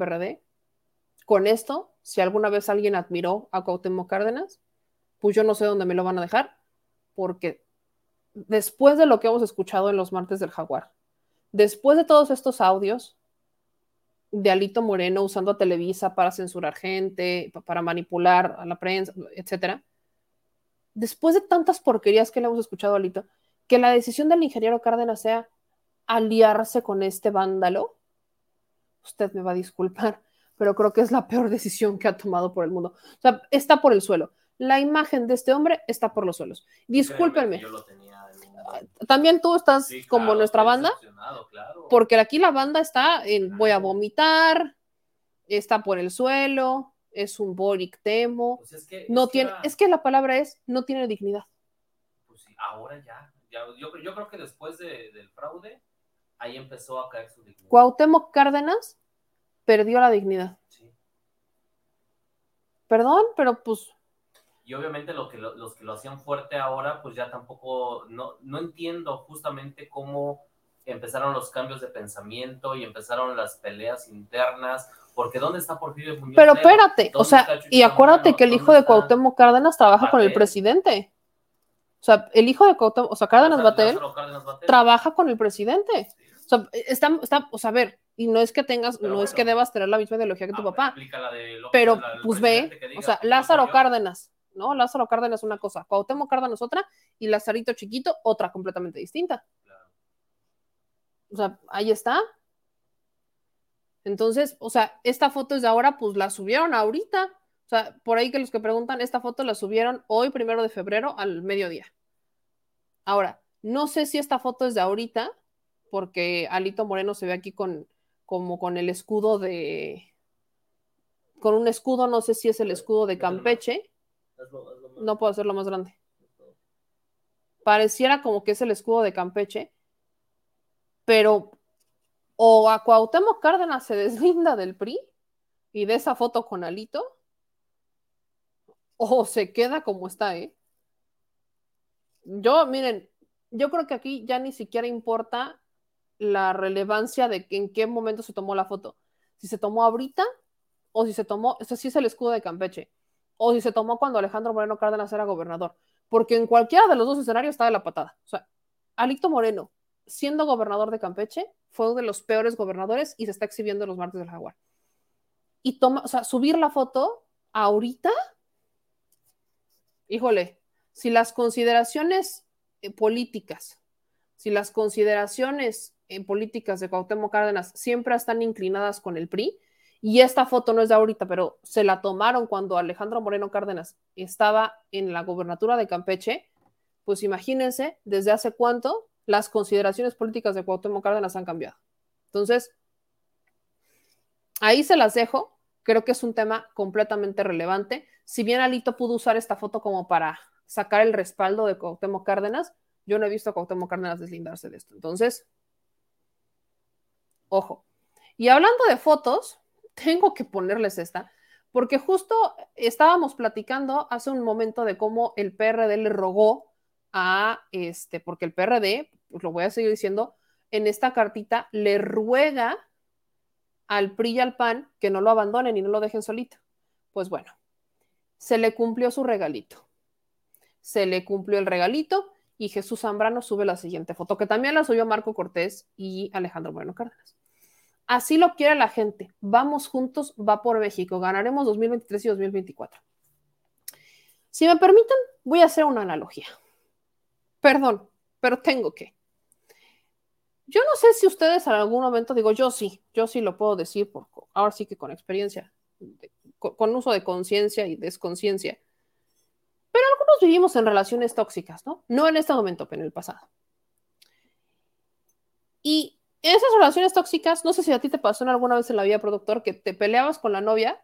Con esto, si alguna vez alguien admiró a Cuauhtémoc Cárdenas, pues yo no sé dónde me lo van a dejar, porque después de lo que hemos escuchado en los martes del Jaguar, después de todos estos audios de Alito Moreno usando a Televisa para censurar gente, para manipular a la prensa, etcétera, después de tantas porquerías que le hemos escuchado a Alito, que la decisión del ingeniero Cárdenas sea aliarse con este vándalo, usted me va a disculpar, pero creo que es la peor decisión que ha tomado por el mundo. O sea, está por el suelo. La imagen de este hombre está por los suelos. Discúlpenme. También tú estás como nuestra banda, porque aquí la banda está en voy a vomitar, está por el suelo, es un Boric Temo, pues es que, no tiene, es que la palabra es no tiene dignidad. Pues sí, ahora ya, yo, creo que después del fraude, ahí empezó a caer su dignidad. Cuauhtémoc Cárdenas perdió la dignidad. Sí. Perdón, pero pues y obviamente lo que los que lo hacían fuerte ahora, pues ya tampoco, no, no entiendo justamente cómo empezaron los cambios de pensamiento y empezaron las peleas internas, porque ¿dónde está Porfirio Muñoz? Pero espérate, o sea, y acuérdate que el hijo de Cuauhtémoc Cárdenas trabaja con el presidente. O sea, el hijo de Cuauhtémoc, o sea, Cárdenas Batel, trabaja con el presidente. O sea, está, está, o sea, a ver, y no es que tengas, no es que debas tener la misma ideología que tu papá, pero pues ve, o sea, Lázaro Cárdenas ¿no? Lázaro Cárdenas una cosa, Cuauhtémoc Cárdenas otra y Lazarito Chiquito otra completamente distinta. O sea, ahí está. Entonces, o sea, esta foto es de ahora, pues la subieron ahorita. O sea, por ahí que los que preguntan, esta foto la subieron hoy, primero de febrero, al mediodía. Ahora, no sé si esta foto es de ahorita, porque Alito Moreno se ve aquí con, como con el escudo de, con un escudo, no sé si es el escudo de Campeche, no puedo hacerlo más grande. Pareciera como que es el escudo de Campeche, pero o a Cuauhtémoc Cárdenas se deslinda del PRI y de esa foto con Alito, o se queda como está, ¿eh? Yo, miren, yo creo que aquí ya ni siquiera importa la relevancia de en qué momento se tomó la foto. Si se tomó ahorita o si se tomó, eso sí es el escudo de Campeche o si se tomó cuando Alejandro Moreno Cárdenas era gobernador, porque en cualquiera de los dos escenarios está de la patada. O sea, Alito Moreno, siendo gobernador de Campeche, fue uno de los peores gobernadores y se está exhibiendo en los martes del jaguar. Y toma, o sea, subir la foto ahorita, híjole, si las consideraciones eh, políticas, si las consideraciones en políticas de Cuauhtémoc Cárdenas siempre están inclinadas con el PRI, y esta foto no es de ahorita, pero se la tomaron cuando Alejandro Moreno Cárdenas estaba en la gobernatura de Campeche. Pues imagínense desde hace cuánto las consideraciones políticas de Cuauhtémoc Cárdenas han cambiado. Entonces, ahí se las dejo. Creo que es un tema completamente relevante. Si bien Alito pudo usar esta foto como para sacar el respaldo de Cuauhtémoc Cárdenas, yo no he visto a Cuauhtémoc Cárdenas deslindarse de esto. Entonces, ojo. Y hablando de fotos, tengo que ponerles esta, porque justo estábamos platicando hace un momento de cómo el PRD le rogó a este, porque el PRD, pues lo voy a seguir diciendo, en esta cartita le ruega al PRI y al PAN que no lo abandonen y no lo dejen solito. Pues bueno, se le cumplió su regalito. Se le cumplió el regalito y Jesús Zambrano sube la siguiente foto, que también la subió Marco Cortés y Alejandro Bueno Cárdenas. Así lo quiere la gente. Vamos juntos, va por México. Ganaremos 2023 y 2024. Si me permiten, voy a hacer una analogía. Perdón, pero tengo que. Yo no sé si ustedes en algún momento, digo, yo sí, yo sí lo puedo decir, por, ahora sí que con experiencia, con uso de conciencia y desconciencia. Pero algunos vivimos en relaciones tóxicas, ¿no? No en este momento, pero en el pasado. Y esas relaciones tóxicas, no sé si a ti te pasó en alguna vez en la vida, productor, que te peleabas con la novia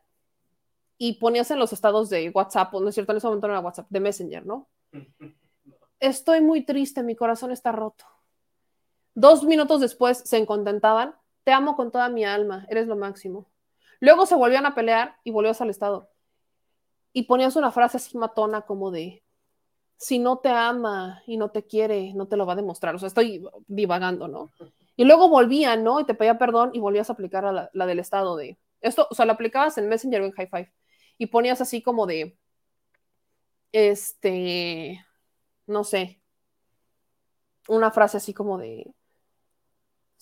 y ponías en los estados de WhatsApp, o no es cierto, en ese momento no era WhatsApp, de Messenger, ¿no? Estoy muy triste, mi corazón está roto. Dos minutos después se contentaban, te amo con toda mi alma, eres lo máximo. Luego se volvían a pelear y volvías al estado. Y ponías una frase así matona como de, si no te ama y no te quiere, no te lo va a demostrar. O sea, estoy divagando, ¿no? Y luego volvían, ¿no? Y te pedía perdón y volvías a aplicar a la, la del estado de, esto, o sea, lo aplicabas en Messenger o en High Five. Y ponías así como de, este, no sé, una frase así como de,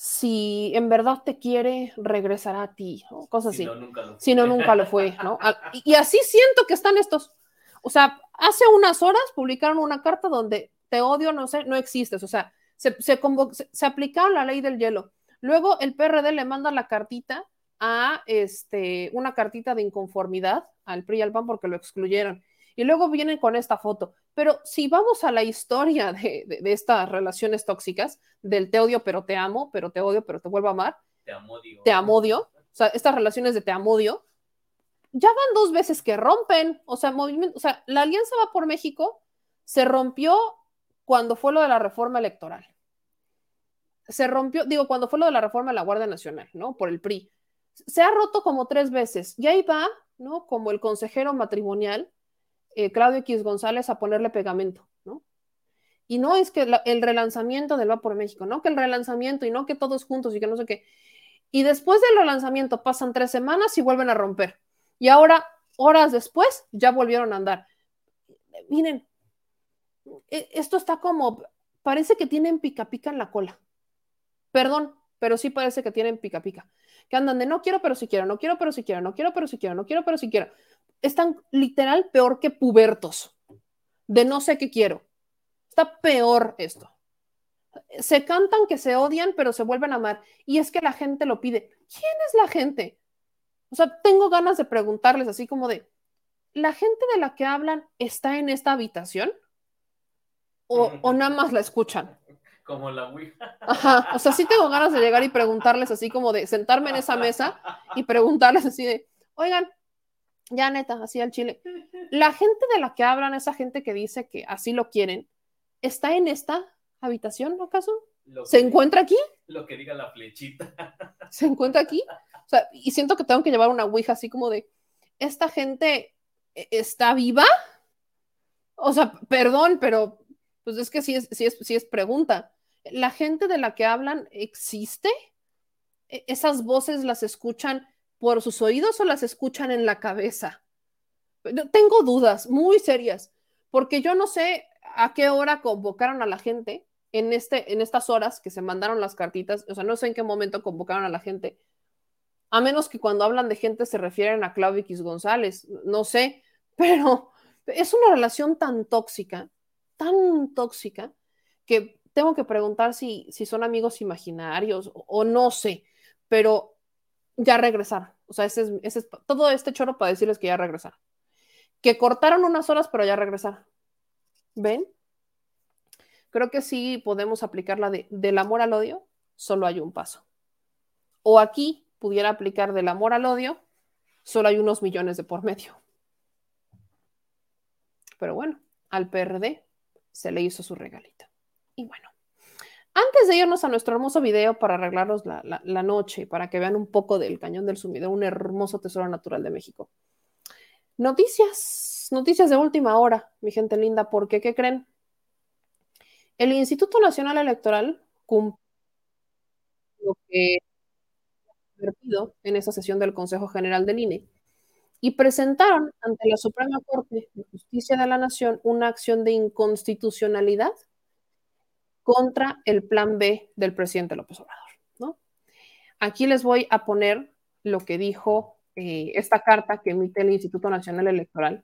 si en verdad te quiere, regresará a ti, ¿no? cosas así. si no, nunca lo fue, ¿no? Y, así siento que están estos. O sea, hace unas horas publicaron una carta donde te odio, no sé, no existes. O sea, se, se, se, aplicaron la ley del hielo. Luego el PRD le manda la cartita a este, una cartita de inconformidad al PRI y al PAN porque lo excluyeron. Y luego vienen con esta foto. Pero si vamos a la historia de, de, estas relaciones tóxicas, del te odio, pero te amo, pero te odio, pero te vuelvo a amar. Te amodio. Te amodio. O sea, estas relaciones de te amodio, ya van dos veces que rompen. O sea, movimiento, o sea, la Alianza Va por México se rompió cuando fue lo de la reforma electoral. Se rompió, digo, cuando fue lo de la reforma de la Guardia Nacional, ¿no? Por el PRI. Se ha roto como tres veces. Y ahí va, ¿no? Como el consejero matrimonial eh, Claudio X González a ponerle pegamento, ¿no? Y no es que el relanzamiento del Va por México, no que el relanzamiento y no que todos juntos y que no sé qué. Y después del relanzamiento pasan tres semanas y vuelven a romper. Y ahora, horas después, ya volvieron a andar. Miren, e, esto está como, parece que tienen pica pica en la cola. Perdón, pero sí parece que tienen pica pica. Que andan de no quiero, pero si quiero, no quiero, pero si quiero, no quiero, pero si quiero, no quiero, pero si quiero están literal peor que pubertos, de no sé qué quiero. Está peor esto. Se cantan que se odian, pero se vuelven a amar. Y es que la gente lo pide. ¿Quién es la gente? O sea, tengo ganas de preguntarles así como de, ¿la gente de la que hablan está en esta habitación? ¿O, o nada más la escuchan? Como la Ouija. Ajá, o sea, sí tengo ganas de llegar y preguntarles así como de sentarme en esa mesa y preguntarles así de, oigan, ya neta, así al chile. La gente de la que hablan, esa gente que dice que así lo quieren, ¿está en esta habitación acaso? ¿Se encuentra aquí? Lo que diga la flechita. ¿Se encuentra aquí? O sea, y siento que tengo que llevar una ouija así como de, ¿esta gente e-, está viva? O sea, perdón, pero pues es que sí es, sí es, sí es pregunta. ¿La gente de la que hablan existe? ¿E-, ¿Esas voces las escuchan por sus oídos o las escuchan en la cabeza? Tengo dudas muy serias, porque yo no sé a qué hora convocaron a la gente en, este, en estas horas que se mandaron las cartitas, o sea, no sé en qué momento convocaron a la gente, a menos que cuando hablan de gente se refieren a Claudio X González, no sé, pero es una relación tan tóxica, tan tóxica, que tengo que preguntar si, si son amigos imaginarios o, o no sé, pero ya regresar. O sea, ese es, todo este choro para decirles que ya regresar. Que cortaron unas horas, pero ya regresar. ¿Ven? Creo que sí podemos aplicar la de del amor al odio, solo hay un paso. O aquí pudiera aplicar del amor al odio, solo hay unos millones de por medio. Pero bueno, al PRD se le hizo su regalito. Y bueno, antes de irnos a nuestro hermoso video para arreglarnos la, noche, para que vean un poco del cañón del sumidero, un hermoso tesoro natural de México. Noticias, noticias de última hora, mi gente linda, porque ¿qué creen? El Instituto Nacional Electoral cumplió lo que en esa sesión del Consejo General del INE y presentaron ante la Suprema Corte de Justicia de la Nación una acción de inconstitucionalidad contra el plan B del presidente López Obrador. ¿no? Aquí les voy a poner lo que dijo eh, esta carta que emite el Instituto Nacional Electoral,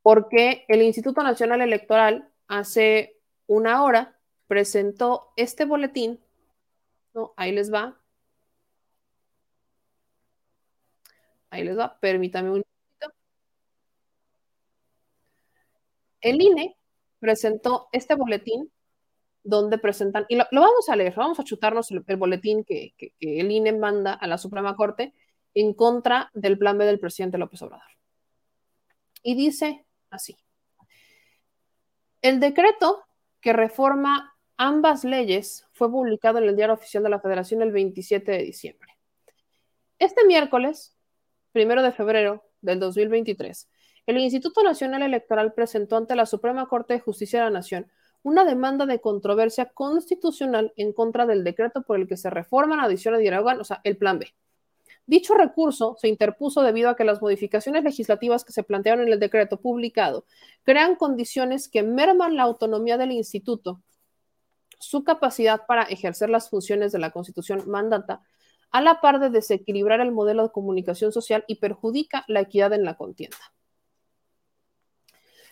porque el Instituto Nacional Electoral hace una hora presentó este boletín, ¿no? ahí les va, ahí les va, permítame un el INE presentó este boletín donde presentan, y lo, vamos a leer, vamos a chutarnos el, boletín que, el INE manda a la Suprema Corte en contra del plan B del presidente López Obrador. Y dice así, el decreto que reforma ambas leyes fue publicado en el Diario Oficial de la Federación el 27 de diciembre. Este miércoles, primero de febrero del 2023, el Instituto Nacional Electoral presentó ante la Suprema Corte de Justicia de la Nación una demanda de controversia constitucional en contra del decreto por el que se reforman, adiciones y derogan, o sea, el Plan B. Dicho recurso se interpuso debido a que las modificaciones legislativas que se plantearon en el decreto publicado crean condiciones que merman la autonomía del instituto, su capacidad para ejercer las funciones de la Constitución mandata, a la par de desequilibrar el modelo de comunicación social y perjudica la equidad en la contienda.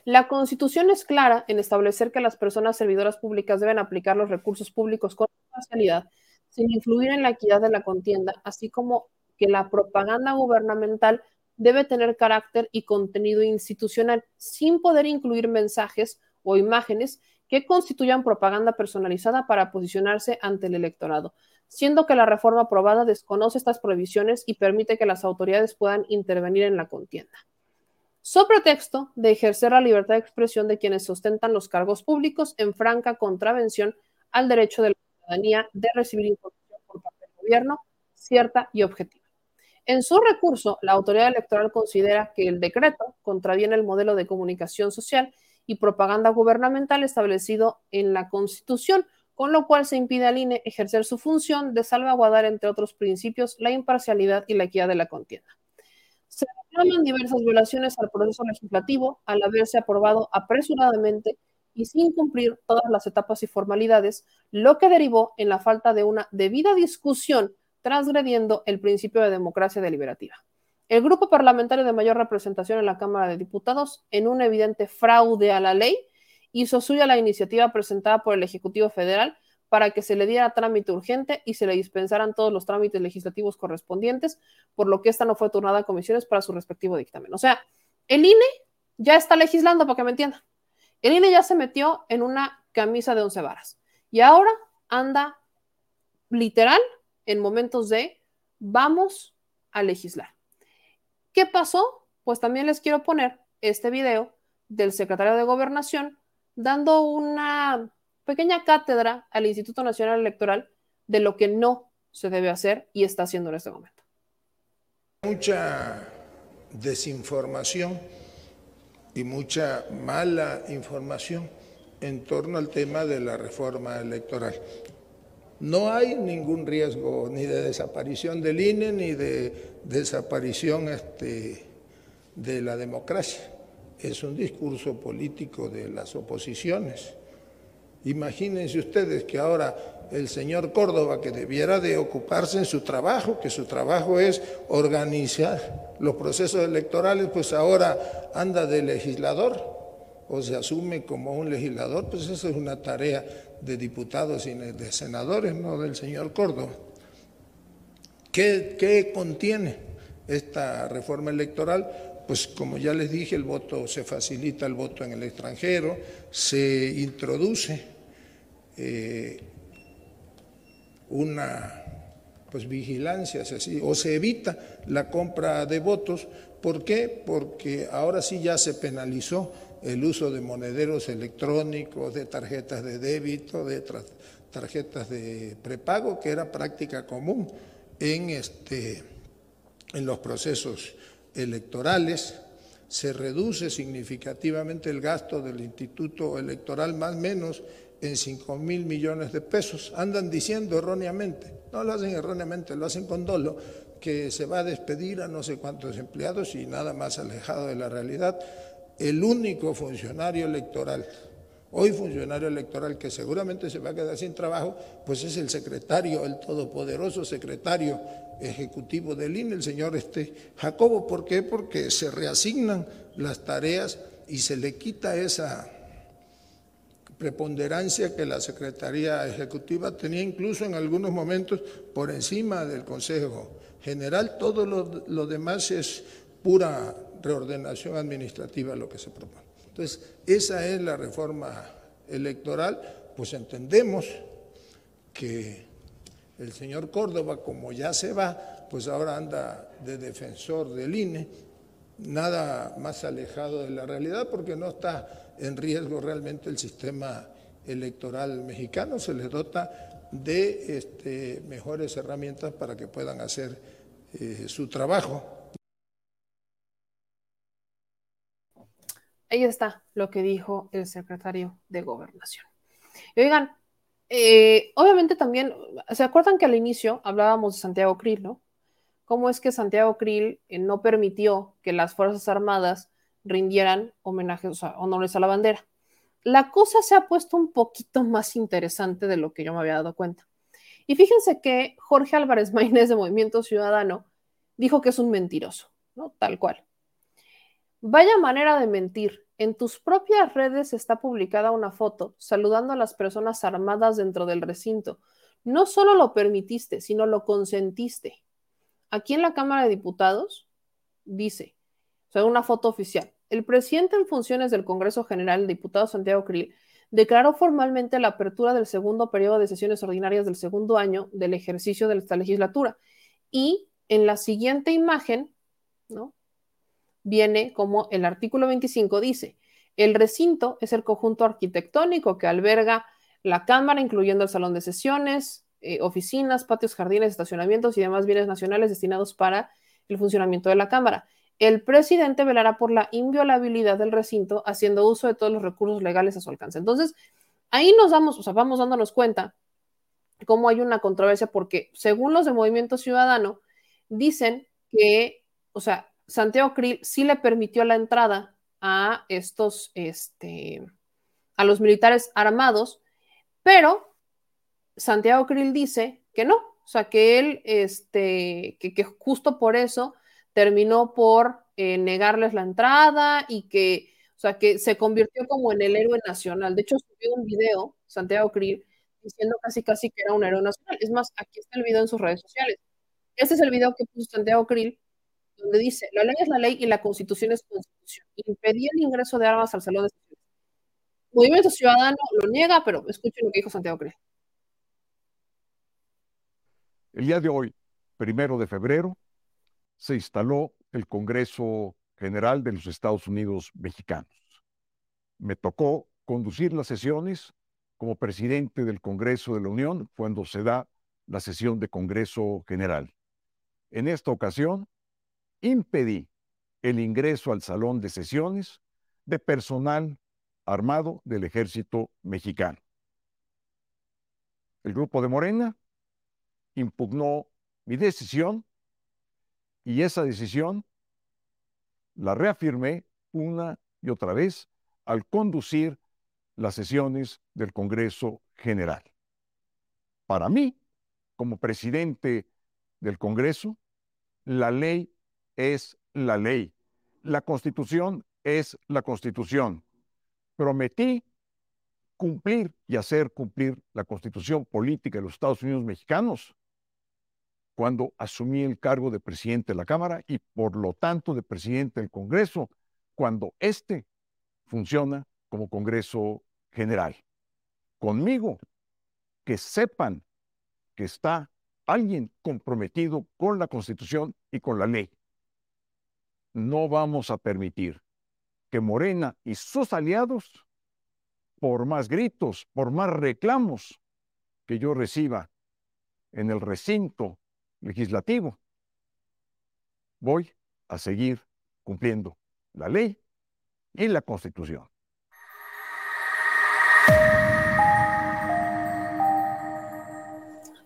La Constitución es clara en establecer que las personas servidoras públicas deben aplicar los recursos públicos con imparcialidad, sin influir en la equidad de la contienda, así como que la propaganda gubernamental debe tener carácter y contenido institucional, sin poder incluir mensajes o imágenes que constituyan propaganda personalizada para posicionarse ante el electorado, siendo que la reforma aprobada desconoce estas prohibiciones y permite que las autoridades puedan intervenir en la contienda. So pretexto de ejercer la libertad de expresión de quienes ostentan los cargos públicos en franca contravención al derecho de la ciudadanía de recibir información por parte del gobierno cierta y objetiva. En su recurso, la autoridad electoral considera que el decreto contraviene el modelo de comunicación social y propaganda gubernamental establecido en la Constitución, con lo cual se impide al INE ejercer su función de salvaguardar, entre otros principios, la imparcialidad y la equidad de la contienda. Se reclaman diversas violaciones al proceso legislativo al haberse aprobado apresuradamente y sin cumplir todas las etapas y formalidades, lo que derivó en la falta de una debida discusión transgrediendo el principio de democracia deliberativa. El grupo parlamentario de mayor representación en la Cámara de Diputados, en un evidente fraude a la ley, hizo suya la iniciativa presentada por el Ejecutivo Federal para que se le diera trámite urgente y se le dispensaran todos los trámites legislativos correspondientes, por lo que esta no fue turnada a comisiones para su respectivo dictamen. O sea, el INE ya está legislando, para que me entiendan. El INE ya se metió en una camisa de once varas y ahora anda literal en momentos de vamos a legislar. ¿Qué pasó? Pues también les quiero poner este video del secretario de Gobernación dando una pequeña cátedra al Instituto Nacional Electoral de lo que no se debe hacer y está haciendo en este momento. Mucha desinformación y mucha mala información en torno al tema de la reforma electoral. No hay ningún riesgo ni de desaparición del INE ni de desaparición este, de la democracia. Es un discurso político de las oposiciones. Imagínense ustedes que ahora el señor Córdoba, que debiera de ocuparse en su trabajo, que su trabajo es organizar los procesos electorales, pues ahora anda de legislador o se asume como un legislador, pues esa es una tarea de diputados y de senadores, no del señor Córdoba. ¿Qué, contiene esta reforma electoral? Pues como ya les dije, el voto se facilita el voto en el extranjero, se introduce eh, una pues vigilancia o se evita la compra de votos. ¿Por qué? Porque ahora sí ya se penalizó el uso de monederos electrónicos, de tarjetas de débito, de tarjetas de prepago, que era práctica común en, este, en los procesos electorales. Se reduce significativamente el gasto del Instituto Electoral, más menos en 5 mil millones de pesos. Andan diciendo erróneamente, no lo hacen erróneamente, lo hacen con dolo, que se va a despedir a no sé cuántos empleados y nada más alejado de la realidad el único funcionario electoral, hoy funcionario electoral que seguramente se va a quedar sin trabajo, pues es el secretario, el todopoderoso secretario ejecutivo del INE, el señor este Jacobo. ¿Por qué? Porque se reasignan las tareas y se le quita esa preponderancia que la Secretaría Ejecutiva tenía incluso en algunos momentos por encima del Consejo General. Todo lo, lo demás es pura reordenación administrativa lo que se propone. Entonces, esa es la reforma electoral, pues entendemos que el señor Córdoba, como ya se va, pues ahora anda de defensor del INE, nada más alejado de la realidad porque no está en riesgo realmente el sistema electoral mexicano, se les dota de este, mejores herramientas para que puedan hacer eh, su trabajo. Ahí está lo que dijo el secretario de Gobernación. Y oigan, eh, obviamente también, ¿se acuerdan que al inicio hablábamos de Santiago Krill, ¿no? ¿Cómo es que Santiago Krill eh, no permitió que las Fuerzas Armadas rindieran homenajes, o honores a la bandera? La cosa se ha puesto un poquito más interesante de lo que yo me había dado cuenta. Y fíjense que Jorge Álvarez Maínez de Movimiento Ciudadano dijo que es un mentiroso, ¿no? Tal cual. Vaya manera de mentir. En tus propias redes está publicada una foto saludando a las personas armadas dentro del recinto. No solo lo permitiste, sino lo consentiste. Aquí en la Cámara de Diputados dice, o sea, una foto oficial, el presidente en funciones del Congreso General, el diputado Santiago Krill, declaró formalmente la apertura del segundo periodo de sesiones ordinarias del segundo año del ejercicio de esta legislatura. Y en la siguiente imagen, ¿no? Viene como el artículo 25 dice, el recinto es el conjunto arquitectónico que alberga la Cámara, incluyendo el salón de sesiones, eh, oficinas, patios, jardines, estacionamientos y demás bienes nacionales destinados para el funcionamiento de la Cámara. El presidente velará por la inviolabilidad del recinto, haciendo uso de todos los recursos legales a su alcance. Entonces, ahí nos damos, o sea, vamos dándonos cuenta cómo hay una controversia, porque según los de Movimiento Ciudadano, dicen que, o sea, Santiago Krill sí le permitió la entrada a estos, este, a los militares armados, pero Santiago Krill dice que no, o sea, que él, este, que, justo por eso terminó por eh, negarles la entrada y que, o sea, que se convirtió como en el héroe nacional. De hecho, subió un video, Santiago Krill, diciendo casi casi que era un héroe nacional. Es más, aquí está el video en sus redes sociales. Este es el video que puso Santiago Krill donde dice, la ley es la ley y la constitución es constitución. Impedir el ingreso de armas al salón de sesiones. Movimiento Ciudadano lo niega, pero escuchen lo que dijo Santiago Creel. El día de hoy, primero de febrero, se instaló el Congreso General de los Estados Unidos Mexicanos. Me tocó conducir las sesiones como presidente del Congreso de la Unión cuando se da la sesión de Congreso General. En esta ocasión, impedí el ingreso al salón de sesiones de personal armado del ejército mexicano. El grupo de Morena impugnó mi decisión y esa decisión la reafirmé una y otra vez al conducir las sesiones del Congreso General. Para mí, como presidente del Congreso, la ley es la ley. La constitución es la constitución. Prometí cumplir y hacer cumplir la constitución política de los Estados Unidos mexicanos cuando asumí el cargo de presidente de la Cámara y por lo tanto de presidente del Congreso cuando éste funciona como Congreso General. Conmigo, que sepan que está alguien comprometido con la Constitución y con la ley no vamos a permitir que Morena y sus aliados, por más gritos, por más reclamos que yo reciba en el recinto legislativo, voy a seguir cumpliendo la ley y la constitución.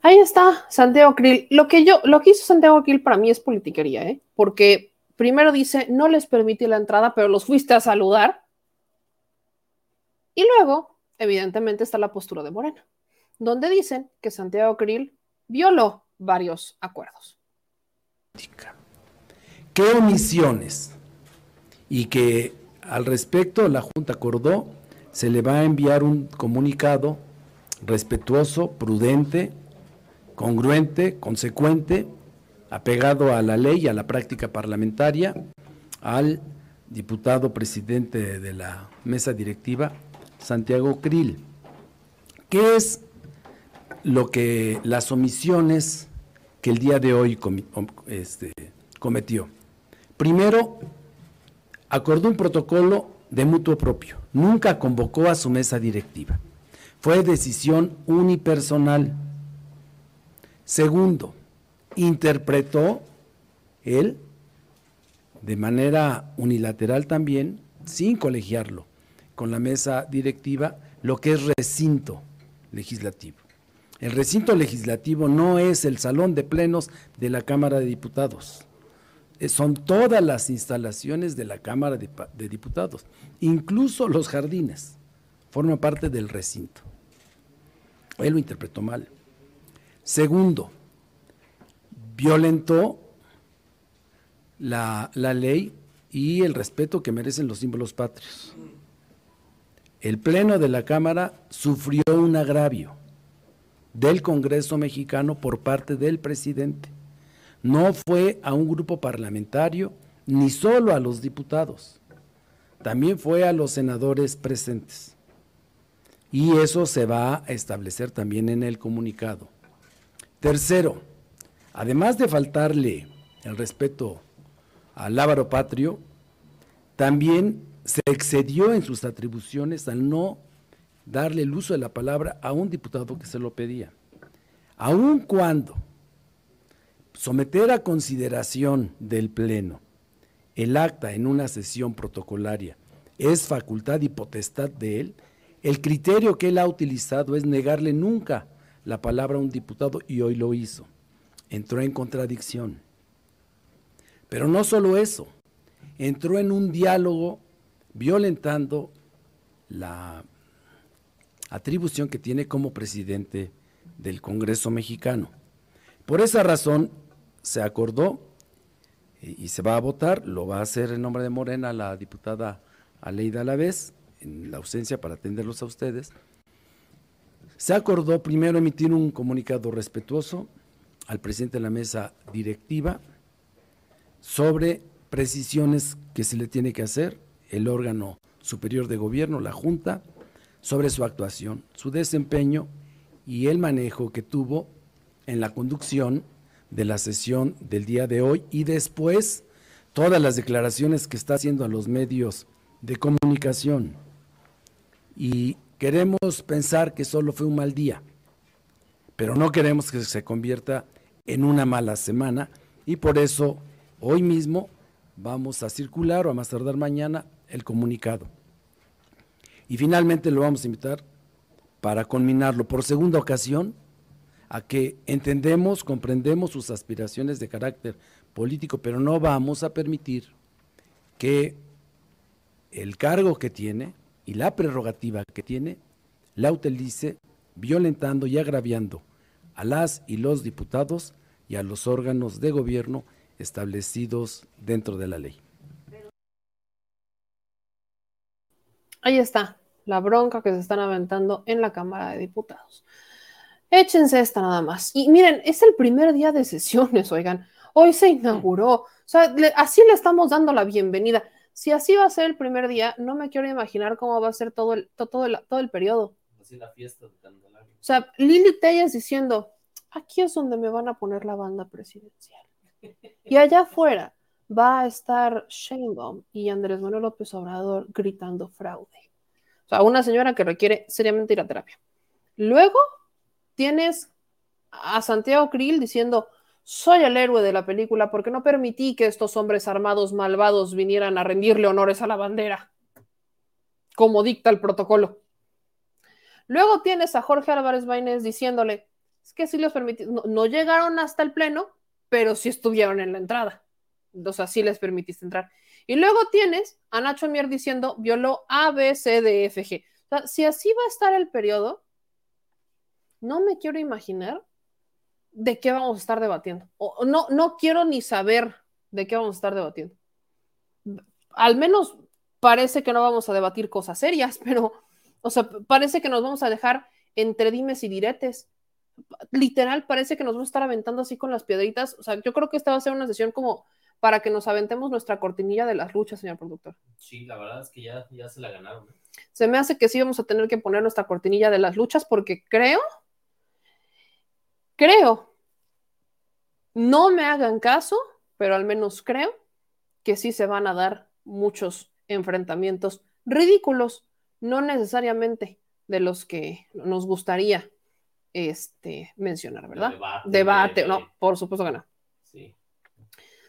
Ahí está Santiago Krill. Lo que yo, lo que hizo Santiago Krill para mí es politiquería, ¿eh? Porque primero dice, no les permití la entrada, pero los fuiste a saludar. Y luego, evidentemente, está la postura de Morena, donde dicen que Santiago Krill violó varios acuerdos. ¿Qué omisiones? Y que al respecto la Junta acordó, se le va a enviar un comunicado respetuoso, prudente, congruente, consecuente, apegado a la ley, a la práctica parlamentaria, al diputado presidente de la mesa directiva, Santiago Krill. ¿Qué es lo que las omisiones que el día de hoy este, cometió? Primero, acordó un protocolo de mutuo propio. Nunca convocó a su mesa directiva. Fue decisión unipersonal. Segundo, interpretó él de manera unilateral también, sin colegiarlo, con la mesa directiva, lo que es recinto legislativo. El recinto legislativo no es el salón de plenos de la Cámara de Diputados, eh, son todas las instalaciones de la Cámara de, de Diputados, incluso los jardines, forman parte del recinto. Él lo interpretó mal. Segundo, violentó la, ley y el respeto que merecen los símbolos patrios. El Pleno de la Cámara sufrió un agravio del Congreso mexicano por parte del presidente. No fue a un grupo parlamentario ni solo a los diputados, también fue a los senadores presentes. Y eso se va a establecer también en el comunicado. Tercero, además de faltarle el respeto al Lábaro Patrio, también se excedió en sus atribuciones al no darle el uso de la palabra a un diputado que se lo pedía. Aun cuando someter a consideración del Pleno el acta en una sesión protocolaria es facultad y potestad de él, el criterio que él ha utilizado es negarle nunca la palabra a un diputado y hoy lo hizo. Entró en contradicción. Pero no solo eso, entró en un diálogo violentando la atribución que tiene como presidente del Congreso mexicano. Por esa razón se acordó eh, y se va a votar, lo va a hacer en nombre de Morena la diputada Aleida Alavés, en la ausencia para atenderlos a ustedes. Se acordó primero emitir un comunicado respetuoso al presidente de la mesa directiva, sobre precisiones que se le tiene que hacer el órgano superior de gobierno, la Junta, sobre su actuación, su desempeño y el manejo que tuvo en la conducción de la sesión del día de hoy y después todas las declaraciones que está haciendo a los medios de comunicación. Y queremos pensar que solo fue un mal día, pero no queremos que se convierta en una mala semana y por eso Hoy mismo vamos a circular o a más tardar mañana el comunicado. Y finalmente lo vamos a invitar para culminarlo por segunda ocasión a que entendemos, comprendemos sus aspiraciones de carácter político, pero no vamos a permitir que el cargo que tiene y la prerrogativa que tiene la utilice violentando y agraviando a las y los diputados y a los órganos de gobierno establecidos dentro de la ley. Ahí está, la bronca que se están aventando en la Cámara de Diputados. Échense esta nada más. Y miren, es el primer día de sesiones, oigan. Hoy se inauguró. O sea, así le estamos dando la bienvenida. Si así va a ser el primer día, no me quiero imaginar cómo va a ser todo el, todo el, todo el periodo. La fiesta de O sea, Lili Tellas diciendo, aquí es donde me van a poner la banda presidencial. Y allá afuera va a estar Sheinbaum y Andrés Manuel López Obrador gritando fraude. O sea, una señora que requiere seriamente ir a terapia. Luego tienes a Santiago Krill diciendo, soy el héroe de la película porque no permití que estos hombres armados malvados vinieran a rendirle honores a la bandera, como dicta el protocolo. Luego tienes a Jorge Álvarez Bainés diciéndole, es que si los permití, no llegaron hasta el pleno, pero sí estuvieron en la entrada. Entonces así les permitiste entrar. Y luego tienes a Nacho Mier diciendo violó A, B, C, D, F, G. O sea, si así va a estar el periodo, no me quiero imaginar de qué vamos a estar debatiendo. O, no, no quiero ni saber de qué vamos a estar debatiendo. Al menos parece que no vamos a debatir cosas serias, pero, o sea, parece que nos vamos a dejar entre dimes y diretes literal parece que nos va a estar aventando así con las piedritas. O sea, yo creo que esta va a ser una sesión como para que nos aventemos nuestra cortinilla de las luchas, señor productor. Sí, la verdad es que ya, ya se la ganaron. ¿eh? Se me hace que sí vamos a tener que poner nuestra cortinilla de las luchas porque creo, creo, no me hagan caso, pero al menos creo que sí se van a dar muchos enfrentamientos ridículos, no necesariamente de los que nos gustaría este, mencionar, ¿verdad? Debate, Debate, de- no, por supuesto que no. Sí.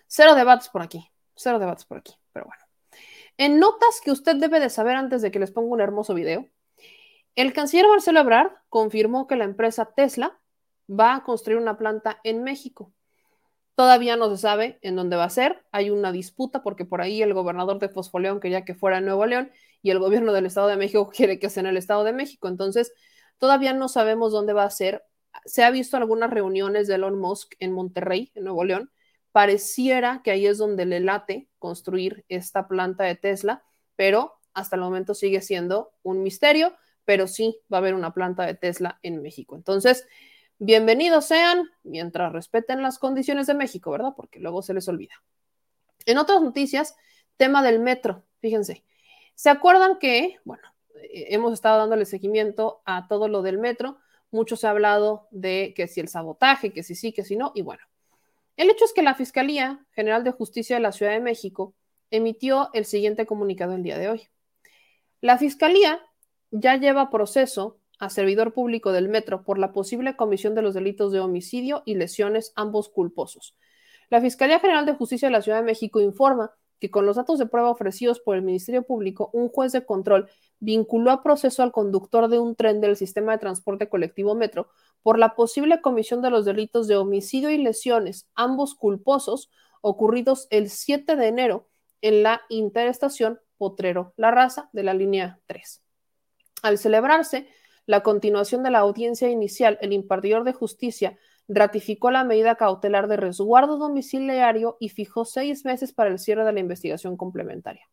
Cero debates por aquí, cero debates por aquí, pero bueno. En notas que usted debe de saber antes de que les ponga un hermoso video, el canciller Marcelo Ebrard confirmó que la empresa Tesla va a construir una planta en México. Todavía no se sabe en dónde va a ser. Hay una disputa porque por ahí el gobernador de Fosfoleón quería que fuera en Nuevo León y el gobierno del Estado de México quiere que sea en el Estado de México. Entonces, todavía no sabemos dónde va a ser. Se ha visto algunas reuniones de Elon Musk en Monterrey, en Nuevo León. Pareciera que ahí es donde le late construir esta planta de Tesla, pero hasta el momento sigue siendo un misterio, pero sí va a haber una planta de Tesla en México. Entonces, bienvenidos sean mientras respeten las condiciones de México, ¿verdad? Porque luego se les olvida. En otras noticias, tema del metro, fíjense. ¿Se acuerdan que, bueno, eh, hemos estado dándole seguimiento a todo lo del metro? Mucho se ha hablado de que si el sabotaje, que si sí, que si no, y bueno. El hecho es que la Fiscalía General de Justicia de la Ciudad de México emitió el siguiente comunicado el día de hoy. La Fiscalía ya lleva proceso a servidor público del metro por la posible comisión de los delitos de homicidio y lesiones, ambos culposos. La Fiscalía General de Justicia de la Ciudad de México informa que con los datos de prueba ofrecidos por el Ministerio Público, un juez de control vinculó a proceso al conductor de un tren del sistema de transporte colectivo Metro por la posible comisión de los delitos de homicidio y lesiones, ambos culposos, ocurridos el 7 de enero en la interestación Potrero La Raza de la línea 3. Al celebrarse la continuación de la audiencia inicial, el impartidor de justicia ratificó la medida cautelar de resguardo domiciliario y fijó seis meses para el cierre de la investigación complementaria.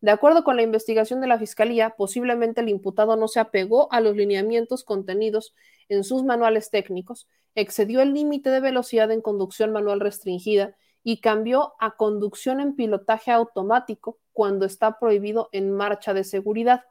De acuerdo con la investigación de la Fiscalía, posiblemente el imputado no se apegó a los lineamientos contenidos en sus manuales técnicos, excedió el límite de velocidad en conducción manual restringida y cambió a conducción en pilotaje automático cuando está prohibido en marcha de seguridad.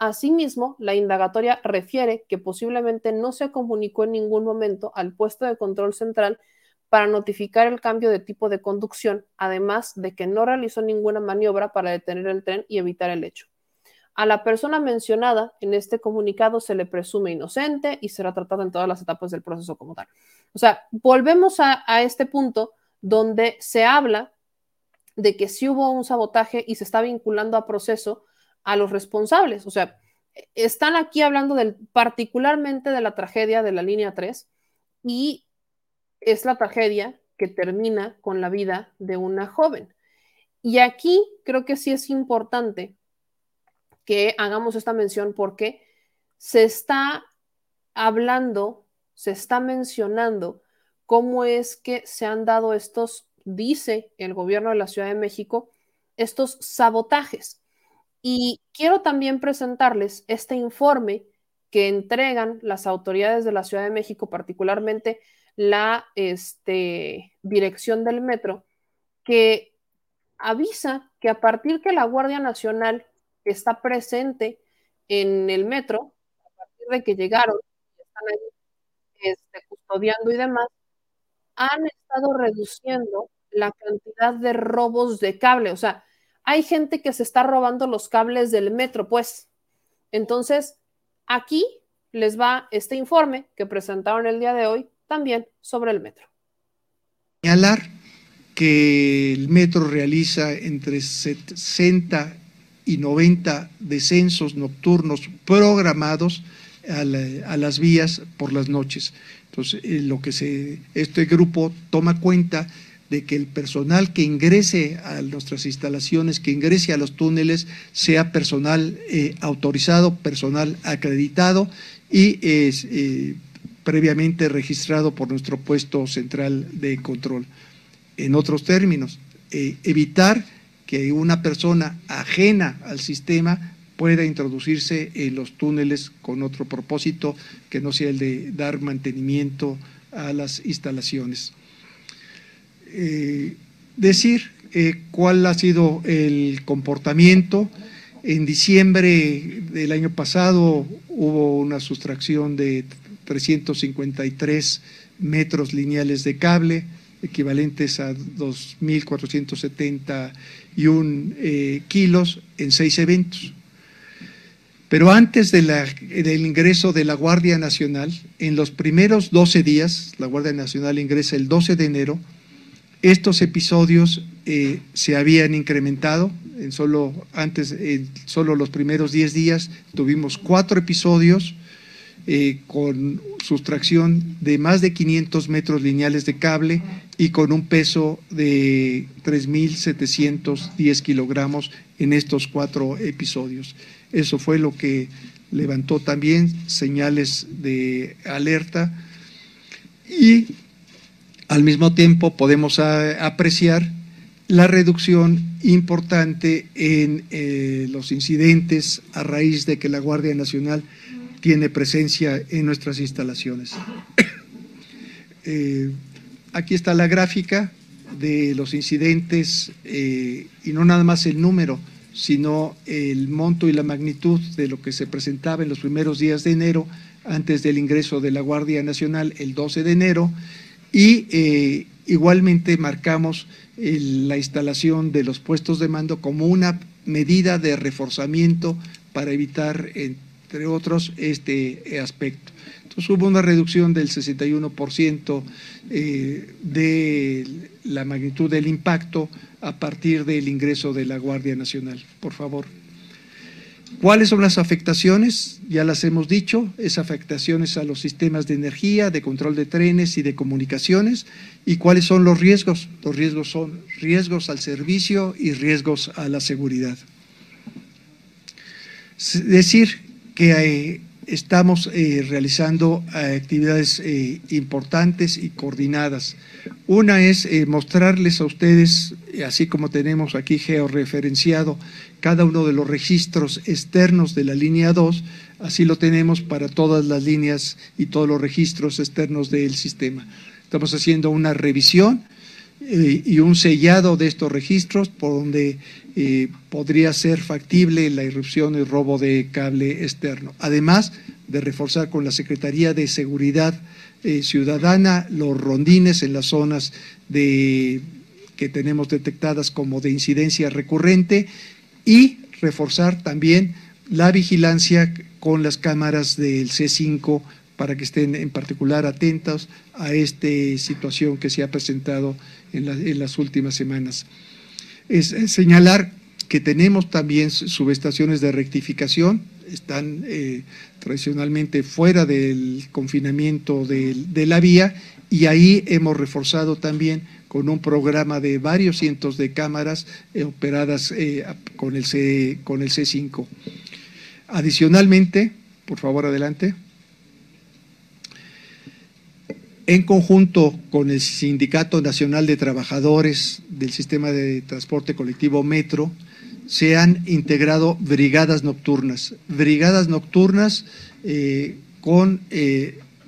Asimismo, la indagatoria refiere que posiblemente no se comunicó en ningún momento al puesto de control central para notificar el cambio de tipo de conducción, además de que no realizó ninguna maniobra para detener el tren y evitar el hecho. A la persona mencionada en este comunicado se le presume inocente y será tratada en todas las etapas del proceso como tal. O sea, volvemos a, este punto donde se habla de que sí hubo un sabotaje y se está vinculando a proceso a los responsables. O sea, están aquí hablando del, particularmente de la tragedia de la línea 3 y es la tragedia que termina con la vida de una joven. Y aquí creo que sí es importante que hagamos esta mención porque se está hablando, se está mencionando cómo es que se han dado estos, dice el gobierno de la Ciudad de México, estos sabotajes. Y quiero también presentarles este informe que entregan las autoridades de la Ciudad de México, particularmente la este, dirección del metro, que avisa que a partir que la Guardia Nacional está presente en el metro, a partir de que llegaron, están ahí este, custodiando y demás, han estado reduciendo la cantidad de robos de cable. O sea, hay gente que se está robando los cables del metro, pues. Entonces, aquí les va este informe que presentaron el día de hoy también sobre el metro. Señalar que el metro realiza entre 60 y 90 descensos nocturnos programados a, la, a las vías por las noches. Entonces, eh, lo que este grupo toma cuenta de que el personal que ingrese a nuestras instalaciones, que ingrese a los túneles, sea personal eh, autorizado, personal acreditado y es eh, previamente registrado por nuestro puesto central de control. En otros términos, eh, evitar que una persona ajena al sistema pueda introducirse en los túneles con otro propósito que no sea el de dar mantenimiento a las instalaciones. Eh, decir eh, cuál ha sido el comportamiento. En diciembre del año pasado hubo una sustracción de 353 metros lineales de cable, equivalentes a 2.471 eh, kilos en seis eventos. Pero antes del ingreso de la Guardia Nacional, en los primeros 12 días, la Guardia Nacional ingresa el 12 de enero, estos episodios eh, se habían incrementado. En solo, antes, en solo los primeros 10 días tuvimos cuatro episodios eh, con sustracción de más de 500 metros lineales de cable y con un peso de 3.710 kilogramos en estos cuatro episodios. Eso fue lo que levantó también señales de alerta y al mismo tiempo podemos apreciar la reducción importante en eh, los incidentes a raíz de que la Guardia Nacional tiene presencia en nuestras instalaciones. Eh, aquí está la gráfica de los incidentes eh, y no nada más el número, sino el monto y la magnitud de lo que se presentaba en los primeros días de enero, antes del ingreso de la Guardia Nacional el 12 de enero, y eh, igualmente marcamos la instalación de los puestos de mando como una medida de reforzamiento para evitar, entre otros, este aspecto. Entonces hubo una reducción del 61% eh, de la magnitud del impacto a partir del ingreso de la Guardia Nacional. Por favor. ¿Cuáles son las afectaciones? Ya las hemos dicho, es afectaciones a los sistemas de energía, de control de trenes y de comunicaciones. ¿Y cuáles son los riesgos? Los riesgos son riesgos al servicio y riesgos a la seguridad. Decir que eh, estamos eh, realizando eh, actividades importantes y coordinadas. Una es mostrarles a ustedes, así como tenemos aquí georreferenciado cada uno de los registros externos de la línea 2, así lo tenemos para todas las líneas y todos los registros externos del sistema. Estamos haciendo una revisión y un sellado de estos registros por donde eh, podría ser factible la irrupción y robo de cable externo. Además de reforzar con la Secretaría de Seguridad eh, Ciudadana los rondines en las zonas de, que tenemos detectadas como de incidencia recurrente y reforzar también la vigilancia con las cámaras del C5 para que estén en particular atentos a esta situación que se ha presentado en las últimas semanas. Es señalar que tenemos también subestaciones de rectificación, están eh, tradicionalmente fuera del confinamiento de, la vía y ahí hemos reforzado también con un programa de varios cientos de cámaras eh, operadas eh, con, el C, con el C5. Adicionalmente, por favor adelante. En conjunto con el Sindicato Nacional de Trabajadores del Sistema de Transporte Colectivo Metro, se han integrado brigadas nocturnas, brigadas nocturnas eh, con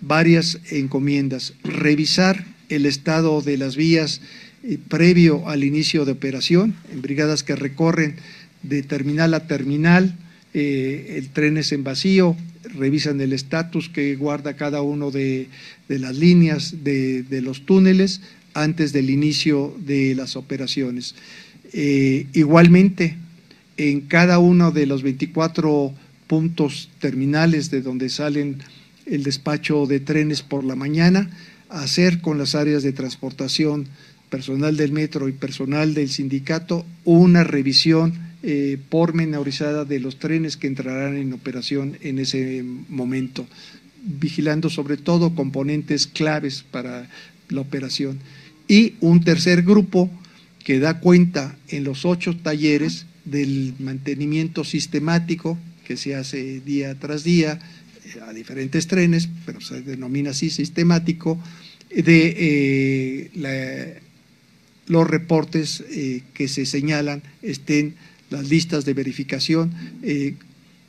varias encomiendas, revisar el estado de las vías eh, previo al inicio de operación, en brigadas que recorren de terminal a terminal, el tren es en vacío, revisan el estatus que guarda cada uno de, las líneas de, los túneles antes del inicio de las operaciones. Eh, igualmente, en cada uno de los 24 puntos terminales de donde salen el despacho de trenes por la mañana, hacer con las áreas de transportación, personal del metro y personal del sindicato, una revisión eh, pormenorizada de los trenes que entrarán en operación en ese momento, vigilando sobre todo componentes claves para la operación. Y un tercer grupo que da cuenta en los ocho talleres del mantenimiento sistemático que se hace día tras día eh, a diferentes trenes, pero se denomina así sistemático, de eh, los reportes eh, que se señalan estén las listas de verificación eh,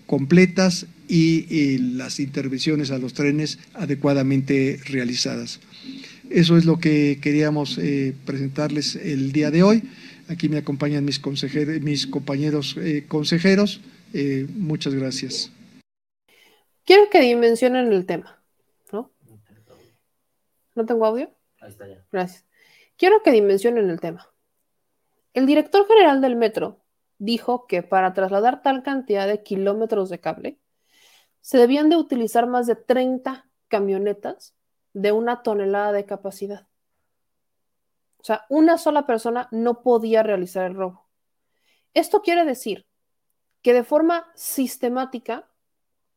completas y, las intervenciones a los trenes adecuadamente realizadas. Eso es lo que queríamos presentarles el día de hoy. Aquí me acompañan mis, consejeros, mis compañeros consejeros. Muchas gracias. Quiero que dimensionen el tema. ¿No tengo audio? Ahí está ya. Gracias. Quiero que dimensionen el tema. El director general del metro dijo que para trasladar tal cantidad de kilómetros de cable, se debían de utilizar más de 30 camionetas de una tonelada de capacidad. O sea, una sola persona no podía realizar el robo. Esto quiere decir que de forma sistemática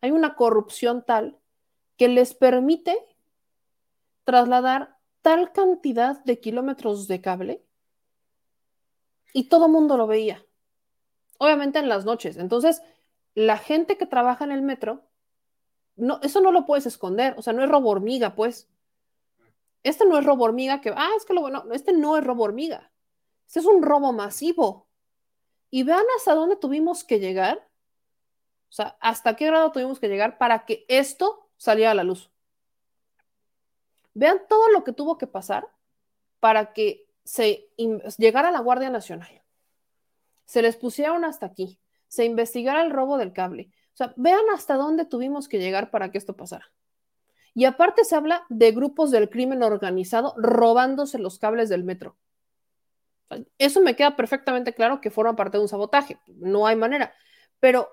hay una corrupción tal que les permite trasladar tal cantidad de kilómetros de cable y todo mundo lo veía. Obviamente en las noches. Entonces, la gente que trabaja en el metro, no, eso no lo puedes esconder. O sea, no es robo hormiga, pues. Este no es robo hormiga que, ah, es que lo bueno, este no es robo hormiga. Este es un robo masivo. Y vean hasta dónde tuvimos que llegar. O sea, hasta qué grado tuvimos que llegar para que esto saliera a la luz. Vean todo lo que tuvo que pasar para que se llegara a la Guardia Nacional. Se les pusieron hasta aquí. Se investigara el robo del cable. O sea, vean hasta dónde tuvimos que llegar para que esto pasara. Y aparte se habla de grupos del crimen organizado robándose los cables del metro. Eso me queda perfectamente claro que forma parte de un sabotaje. No hay manera. Pero,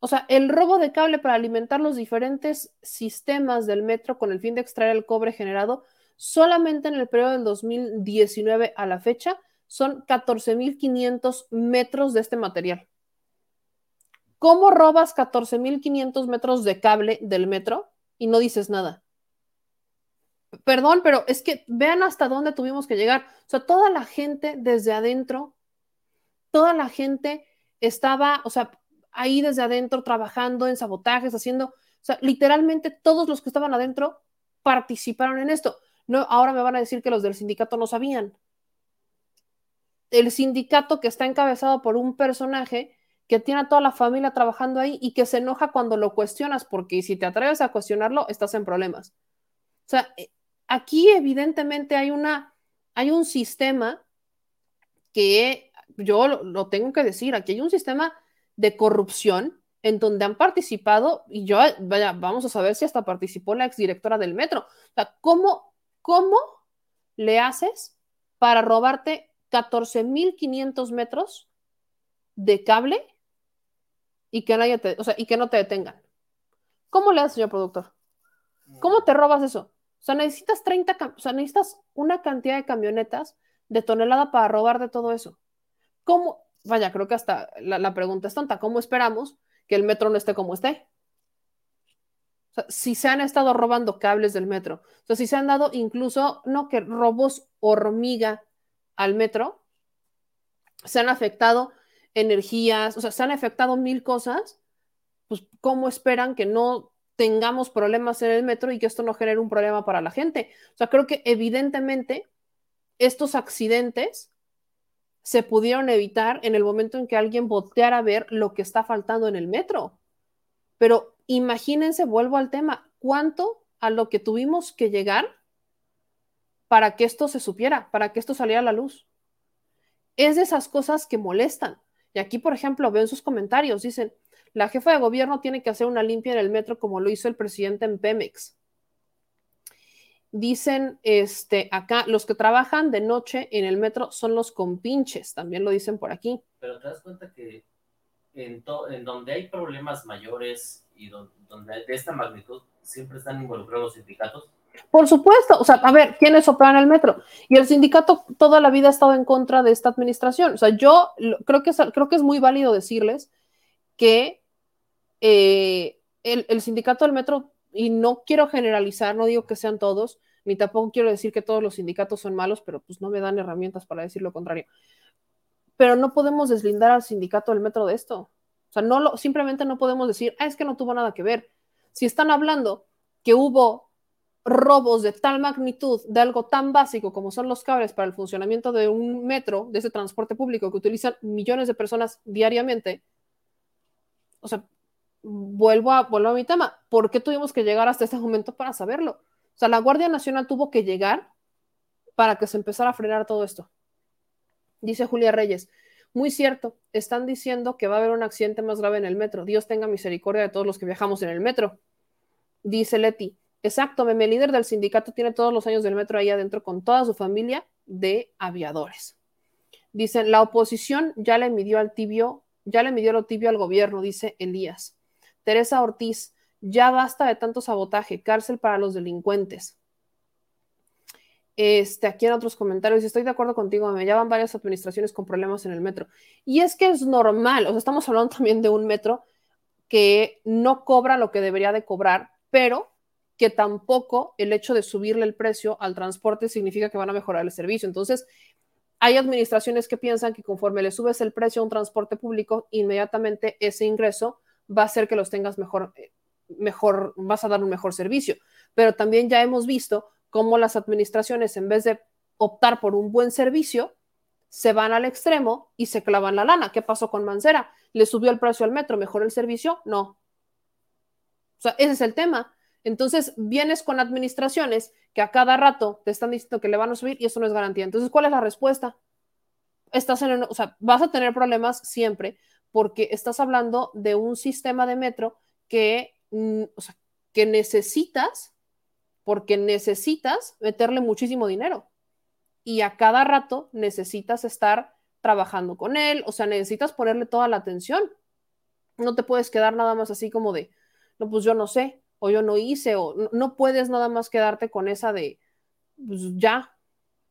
o sea, el robo de cable para alimentar los diferentes sistemas del metro con el fin de extraer el cobre generado, solamente en el periodo del 2019 a la fecha, son 14.500 metros de este material. ¿Cómo robas 14.500 metros de cable del metro? y no dices nada. Perdón, pero es que vean hasta dónde tuvimos que llegar. O sea, toda la gente desde adentro, toda la gente estaba, o sea, ahí desde adentro trabajando en sabotajes, haciendo, o sea, literalmente todos los que estaban adentro participaron en esto. No, ahora me van a decir que los del sindicato no sabían. El sindicato que está encabezado por un personaje que tiene a toda la familia trabajando ahí y que se enoja cuando lo cuestionas, porque si te atreves a cuestionarlo, estás en problemas. O sea, eh, aquí evidentemente hay una, hay un sistema que yo lo, tengo que decir, aquí hay un sistema de corrupción en donde han participado, y yo, vaya, vamos a saber si hasta participó la exdirectora del metro. O sea, ¿cómo, cómo le haces para robarte 14.500 metros de cable y que nadie te, o sea, y que no te detengan. ¿Cómo le haces, señor productor? ¿Cómo te robas eso? O sea, necesitas 30, o sea, necesitas una cantidad de camionetas de tonelada para robar de todo eso. ¿Cómo? Vaya, creo que hasta la, pregunta es tonta. ¿Cómo esperamos que el metro no esté como esté? O sea, si se han estado robando cables del metro, o sea, si se han dado incluso, no que robos hormiga al metro, se han afectado energías, o sea, se han afectado mil cosas, pues ¿cómo esperan que no tengamos problemas en el metro y que esto no genere un problema para la gente? O sea, creo que evidentemente estos accidentes se pudieron evitar en el momento en que alguien volteara a ver lo que está faltando en el metro. Pero imagínense, vuelvo al tema, ¿cuánto a lo que tuvimos que llegar para que esto se supiera, para que esto saliera a la luz? Es de esas cosas que molestan. Y aquí, por ejemplo, veo en sus comentarios, dicen, la jefa de gobierno tiene que hacer una limpia en el metro como lo hizo el presidente en Pemex. Dicen, este, acá, los que trabajan de noche en el metro son los compinches, también lo dicen por aquí. Pero te das cuenta que en, en donde hay problemas mayores y donde de esta magnitud siempre están involucrados los sindicatos, por supuesto, o sea, a ver, ¿quiénes operan el metro? Y el sindicato toda la vida ha estado en contra de esta administración. O sea, yo creo que es, creo que es muy válido decirles que eh, el, sindicato del metro, y no quiero generalizar, no digo que sean todos, ni tampoco quiero decir que todos los sindicatos son malos, pero pues no me dan herramientas para decir lo contrario. Pero no podemos deslindar al sindicato del metro de esto. O sea, no simplemente no podemos decir, ah, es que no tuvo nada que ver. Si están hablando que hubo robos de tal magnitud de algo tan básico como son los cables para el funcionamiento de un metro, de ese transporte público que utilizan millones de personas diariamente, o sea, vuelvo a, vuelvo a mi tema, ¿por qué tuvimos que llegar hasta este momento para saberlo? O sea, la Guardia Nacional tuvo que llegar para que se empezara a frenar todo esto. Dice Julia Reyes, muy cierto, están diciendo que va a haber un accidente más grave en el metro. Dios tenga misericordia de todos los que viajamos en el metro. Dice Leti, exacto, el líder del sindicato tiene todos los años del metro ahí adentro con toda su familia de aviadores. Dicen, la oposición ya le midió al tibio, ya le midió lo tibio al gobierno, dice Elías. Teresa Ortiz, ya basta de tanto sabotaje, cárcel para los delincuentes. Este, aquí en otros comentarios, estoy de acuerdo contigo, me llaman varias administraciones con problemas en el metro. Y es que es normal, o sea, estamos hablando también de un metro que no cobra lo que debería de cobrar, pero que tampoco el hecho de subirle el precio al transporte significa que van a mejorar el servicio. Entonces, hay administraciones que piensan que conforme le subes el precio a un transporte público, inmediatamente ese ingreso va a hacer que los tengas mejor, eh, mejor, vas a dar un mejor servicio. Pero también ya hemos visto cómo las administraciones, en vez de optar por un buen servicio, se van al extremo y se clavan la lana. ¿Qué pasó con Mancera? ¿Le subió el precio al metro? ¿Mejoró el servicio? No. O sea, ese es el tema. Entonces, vienes con administraciones que a cada rato te están diciendo que le van a subir y eso no es garantía. Entonces, ¿cuál es la respuesta? Estás en, o sea, vas a tener problemas siempre porque estás hablando de un sistema de metro que, mm, o sea, que necesitas, porque necesitas meterle muchísimo dinero y a cada rato necesitas estar trabajando con él, o sea, necesitas ponerle toda la atención. No te puedes quedar nada más así como de, no, pues yo no sé, o yo no hice, o no, puedes nada más quedarte con esa de, pues ya,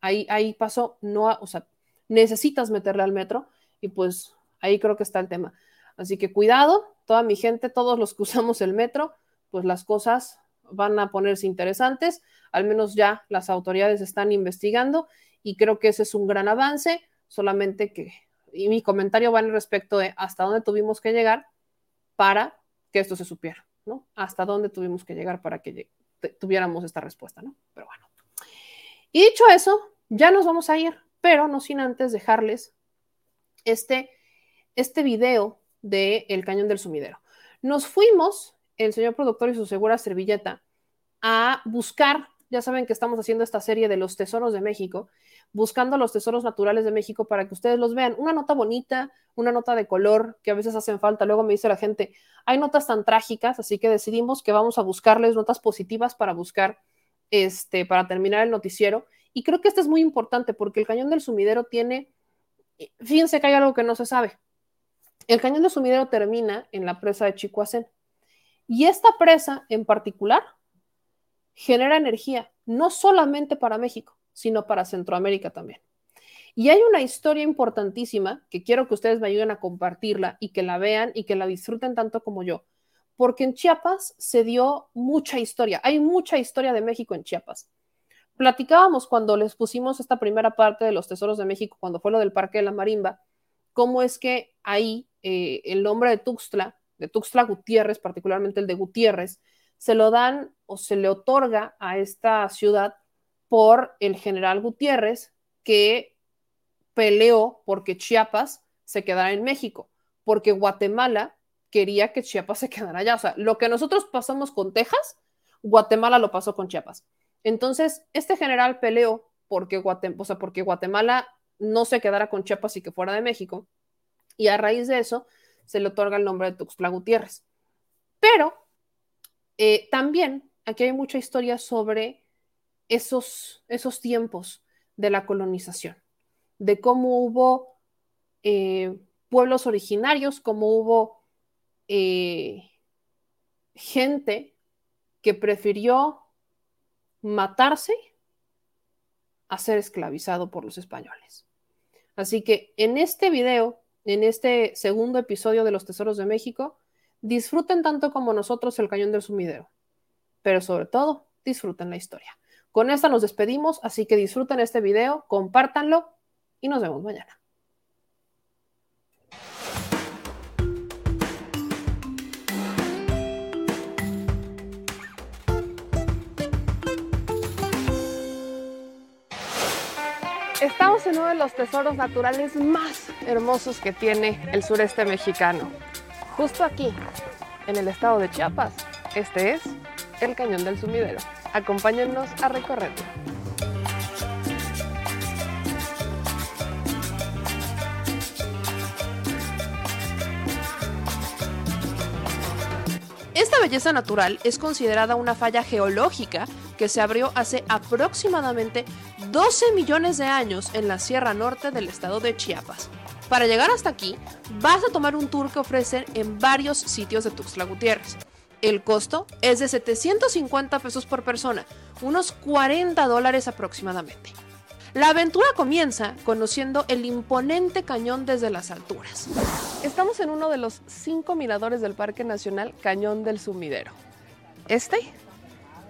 ahí, ahí pasó, no, o sea, necesitas meterle al metro y pues ahí creo que está el tema. Así que cuidado, toda mi gente, todos los que usamos el metro, pues las cosas van a ponerse interesantes, al menos ya las autoridades están investigando y creo que ese es un gran avance, solamente que, y mi comentario va en respecto de hasta dónde tuvimos que llegar para que esto se supiera. ¿no? Hasta dónde tuvimos que llegar para que tuviéramos esta respuesta, ¿no? Pero bueno. Y dicho eso, ya nos vamos a ir, pero no sin antes dejarles este, este video de El Cañón del Sumidero. Nos fuimos, el señor productor y su segura servilleta, a buscar, ya saben que estamos haciendo esta serie de los tesoros de México, buscando los tesoros naturales de México para que ustedes los vean. Una nota bonita, una nota de color que a veces hacen falta. Luego me dice la gente, hay notas tan trágicas, así que decidimos que vamos a buscarles notas positivas para buscar, este, para terminar el noticiero. Y creo que esto es muy importante porque el cañón del sumidero tiene, fíjense que hay algo que no se sabe. El cañón del sumidero termina en la presa de Chicoacén. Y esta presa en particular genera energía, no solamente para México, sino para Centroamérica también. Y hay una historia importantísima que quiero que ustedes me ayuden a compartirla y que la vean y que la disfruten tanto como yo, porque en Chiapas se dio mucha historia, hay mucha historia de México en Chiapas. Platicábamos cuando les pusimos esta primera parte de los Tesoros de México, cuando fue lo del Parque de la Marimba, cómo es que ahí eh, el nombre de Tuxtla, de Tuxtla Gutiérrez, particularmente el de Gutiérrez, se lo dan o se le otorga a esta ciudad por el general Gutiérrez, que peleó porque Chiapas se quedara en México, porque Guatemala quería que Chiapas se quedara allá. O sea, lo que nosotros pasamos con Texas, Guatemala lo pasó con Chiapas. Entonces, este general peleó porque, porque Guatemala no se quedara con Chiapas y que fuera de México, y a raíz de eso se le otorga el nombre de Tuxtla Gutiérrez. Pero eh, también aquí hay mucha historia sobre esos, esos tiempos de la colonización, de cómo hubo eh, pueblos originarios, cómo hubo eh, gente que prefirió matarse a ser esclavizado por los españoles. Así que en este video, en este segundo episodio de Los Tesoros de México, disfruten tanto como nosotros el cañón del sumidero, pero sobre todo disfruten la historia. Con esta nos despedimos, así que disfruten este video, compártanlo y nos vemos mañana. Estamos en uno de los tesoros naturales más hermosos que tiene el sureste mexicano. Justo aquí, en el estado de Chiapas. Este es el Cañón del Sumidero. Acompáñennos a recorrerlo. Esta belleza natural es considerada una falla geológica que se abrió hace aproximadamente 12 millones de años en la Sierra Norte del estado de Chiapas. Para llegar hasta aquí, vas a tomar un tour que ofrecen en varios sitios de Tuxtla Gutiérrez. El costo es de 750 pesos por persona, unos 40 dólares aproximadamente. La aventura comienza conociendo el imponente cañón desde las alturas. Estamos en uno de los cinco miradores del Parque Nacional Cañón del Sumidero. Este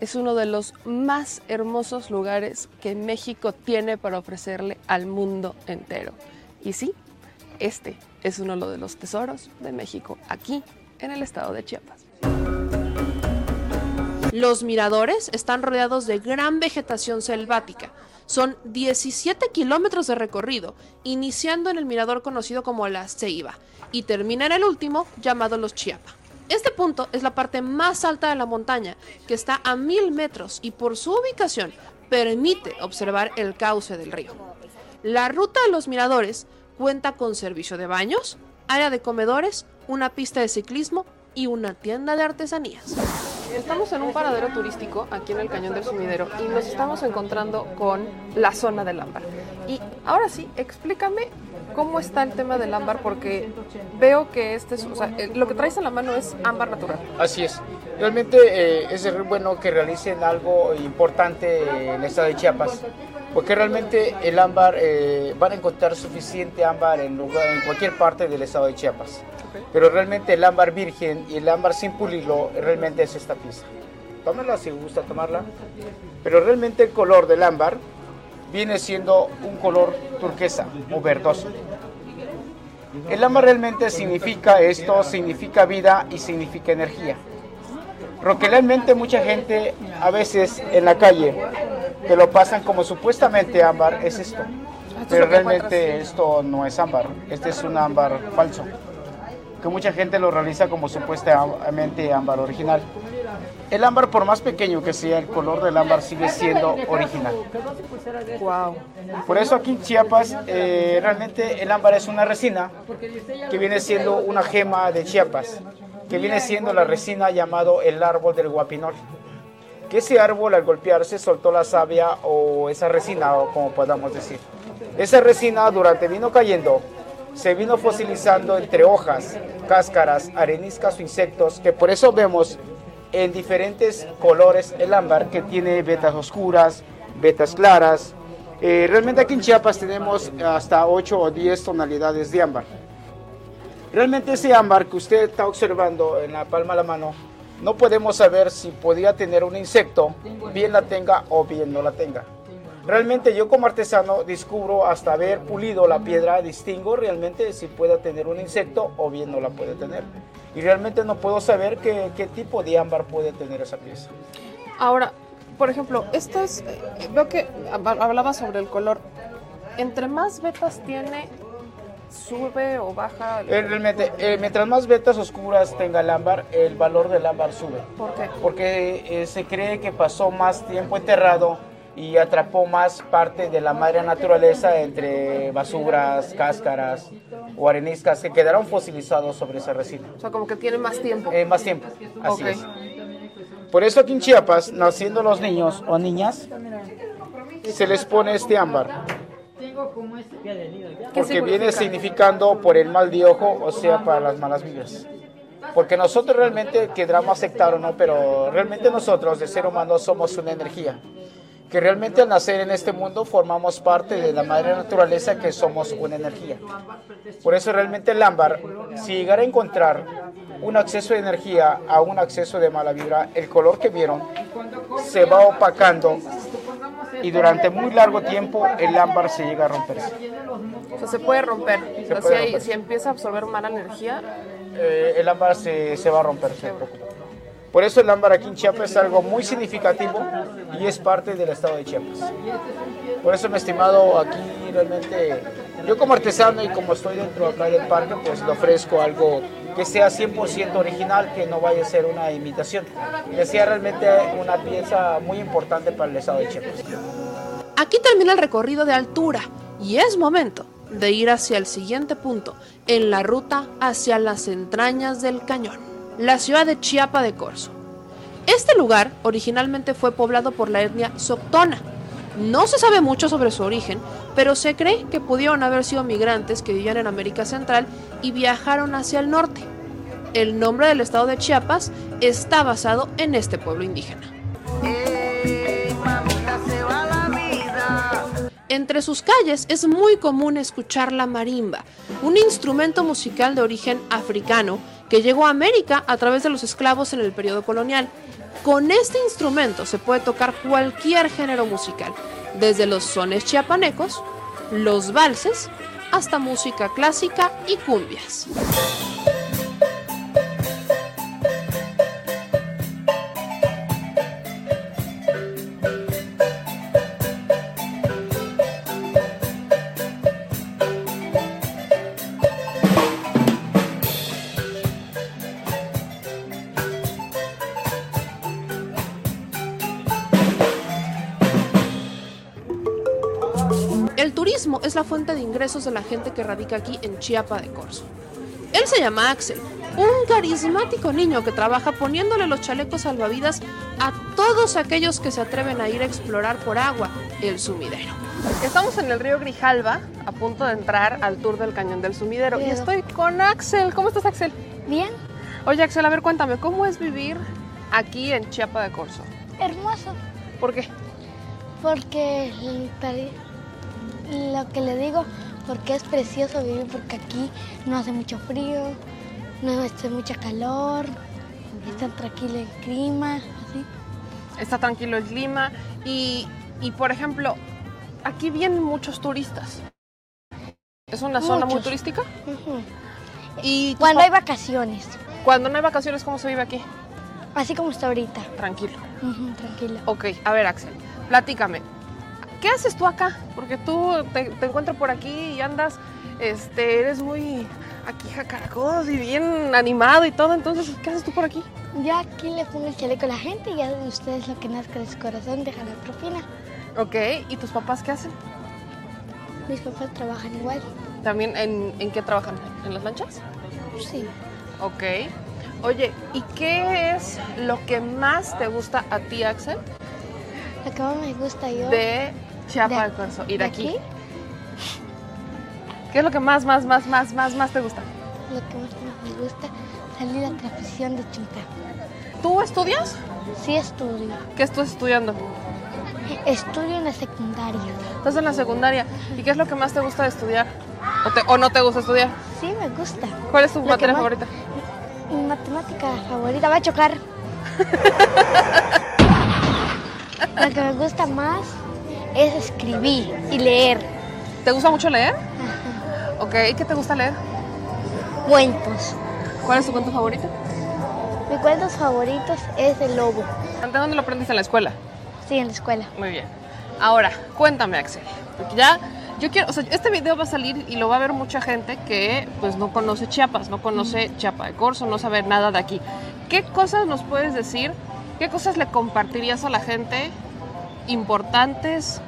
es uno de los más hermosos lugares que México tiene para ofrecerle al mundo entero. Y sí, este es uno de los tesoros de México, aquí en el estado de Chiapas. Los miradores están rodeados de gran vegetación selvática. Son 17 kilómetros de recorrido, iniciando en el mirador conocido como la Ceiba y termina en el último llamado Los Chiapa. Este punto es la parte más alta de la montaña, que está a mil metros y por su ubicación permite observar el cauce del río. La ruta de los miradores cuenta con servicio de baños, área de comedores, una pista de ciclismo y una tienda de artesanías. Estamos en un paradero turístico aquí en el Cañón del Sumidero y nos estamos encontrando con la zona del ámbar. Y ahora sí, explícame cómo está el tema del ámbar porque veo que este es, o sea, eh, lo que traes en la mano es ámbar natural. Así es. Realmente eh, es bueno que realicen algo importante en el estado de Chiapas, porque realmente el ámbar eh, van a encontrar suficiente ámbar en, lugar, en cualquier parte del estado de Chiapas. Pero realmente el ámbar virgen y el ámbar sin pulirlo realmente es esta pieza. Tómala si gusta tomarla. Pero realmente el color del ámbar viene siendo un color turquesa o verdoso. El ámbar realmente significa esto, significa vida y significa energía. Porque realmente mucha gente a veces en la calle que lo pasan como supuestamente ámbar es esto. Pero realmente esto no es ámbar, este es un ámbar falso que mucha gente lo realiza como supuestamente ámbar original. El ámbar, por más pequeño que sea, el color del ámbar sigue siendo original. Wow. Por eso aquí en Chiapas, eh, realmente el ámbar es una resina que viene siendo una gema de Chiapas, que viene siendo la resina llamado el árbol del guapinol. Que ese árbol al golpearse soltó la savia o esa resina, o como podamos decir. Esa resina durante vino cayendo se vino fosilizando entre hojas, cáscaras, areniscas o insectos, que por eso vemos en diferentes colores el ámbar, que tiene vetas oscuras, vetas claras. Eh, realmente aquí en Chiapas tenemos hasta 8 o 10 tonalidades de ámbar. Realmente ese ámbar que usted está observando en la palma de la mano, no podemos saber si podía tener un insecto, bien la tenga o bien no la tenga. Realmente yo como artesano descubro hasta haber pulido la piedra, distingo realmente si puede tener un insecto o bien no la puede tener. Y realmente no puedo saber qué, qué tipo de ámbar puede tener esa pieza. Ahora, por ejemplo, esto es, eh, veo que hablaba sobre el color. Entre más vetas tiene, sube o baja. Eh, realmente, eh, mientras más vetas oscuras tenga el ámbar, el valor del ámbar sube. ¿Por qué? Porque se cree que pasó más tiempo enterrado y atrapó más parte de la madre naturaleza entre basuras, cáscaras o areniscas que quedaron fosilizados sobre esa resina. O sea, como que tiene más tiempo. Eh, más tiempo, así es. Por eso aquí en Chiapas, naciendo los niños o niñas, se les pone este ámbar. Porque viene significando por el mal de ojo, o sea, para las malas vibras. Porque nosotros realmente, queramos aceptar o no, pero realmente nosotros, de ser humano, somos una energía que realmente al nacer en este mundo formamos parte de la madre naturaleza que somos una energía. Por eso realmente el ámbar, si llegara a encontrar un acceso de energía a un acceso de mala vibra, el color que vieron se va opacando y durante muy largo tiempo el ámbar se llega a romperse. O sea, se puede romper. si, empieza a absorber mala energía, eh, el ámbar se, se va a romper. Por eso el ámbar aquí en Chiapas es algo muy significativo y es parte del estado de Chiapas. Por eso, mi estimado, aquí realmente, yo como artesano y como estoy dentro acá del parque, pues le ofrezco algo que sea 100% original, que no vaya a ser una imitación, que sea realmente una pieza muy importante para el estado de Chiapas. Aquí termina el recorrido de altura y es momento de ir hacia el siguiente punto en la ruta hacia las entrañas del cañón, la ciudad de Chiapa de Corzo. Este lugar originalmente fue poblado por la etnia Soctona. No se sabe mucho sobre su origen, pero se cree que pudieron haber sido migrantes que vivían en América Central y viajaron hacia el norte. El nombre del estado de Chiapas está basado en este pueblo indígena. Entre sus calles es muy común escuchar la marimba, un instrumento musical de origen africano que llegó a América a través de los esclavos en el periodo colonial. Con este instrumento se puede tocar cualquier género musical, desde los sones chiapanecos, los valses, hasta música clásica y cumbias. La fuente de ingresos de la gente que radica aquí en Chiapa de Corzo. Él se llama Axel, un carismático niño que trabaja poniéndole los chalecos salvavidas a todos aquellos que se atreven a ir a explorar por agua el sumidero. Estamos en el río Grijalva, a punto de entrar al tour del cañón del sumidero. Y estoy con Axel. ¿Cómo estás, Axel? Bien. Oye, Axel, a ver, cuéntame, ¿cómo es vivir aquí en Chiapa de Corzo? Hermoso. ¿Por qué? Porque el lo que le digo, porque es precioso vivir, porque aquí no hace mucho frío, no hace mucha calor, está tranquilo el clima, así. Está tranquilo el clima y, y, por ejemplo, aquí vienen muchos turistas. ¿Es una zona muy turística? Y Cuando hay vacaciones, Cuando no hay vacaciones, ¿cómo se vive aquí? así como está ahorita. Tranquilo. Tranquilo. Ok, a ver, Axel, platícame. ¿Qué haces tú acá? Porque tú te, te encuentro por aquí y andas, este, eres muy aquí jacaracodos y bien animado y todo. Entonces, ¿qué haces tú por aquí? Yo aquí le pongo el chaleco a la gente y ya ustedes lo que nazca de su corazón dejan la propina. Ok, ¿y tus papás qué hacen? Mis papás trabajan igual. ¿También en, en qué trabajan? ¿En las lanchas? Sí. Ok. Oye, ¿y qué es lo que más te gusta a ti, Axel, Lo que más me gusta yo. de Chiapa del Corzo y de, aquí? aquí. ¿Qué es lo que más, más, más, más, más, más te gusta? Lo que más me gusta salir a transmisión de Chunta. ¿Tú estudias? Sí estudio. ¿Qué estás estudiando? Estudio en la secundaria. Estás en la secundaria. ¿Y qué es lo que más te gusta de estudiar? ¿O, te- o no te gusta estudiar? Sí, me gusta. ¿Cuál es tu Lo materia favorita? Mi matemática favorita va a chocar. Lo que me gusta más es escribir y leer. ¿Te gusta mucho leer? Ok, ¿qué te gusta leer? Cuentos. ¿Cuál es tu cuento favorito? Mis cuentos favoritos es El Lobo. ¿De dónde lo aprendiste en la escuela? Sí, en la escuela. Muy bien. Ahora, cuéntame, Axel. Porque ya, yo quiero, o sea, este video va a salir y lo va a ver mucha gente que pues no conoce Chiapas, no conoce Chiapa de Corzo, no sabe nada de aquí. ¿Qué cosas nos puedes decir? ¿Qué cosas le compartirías a la gente importantes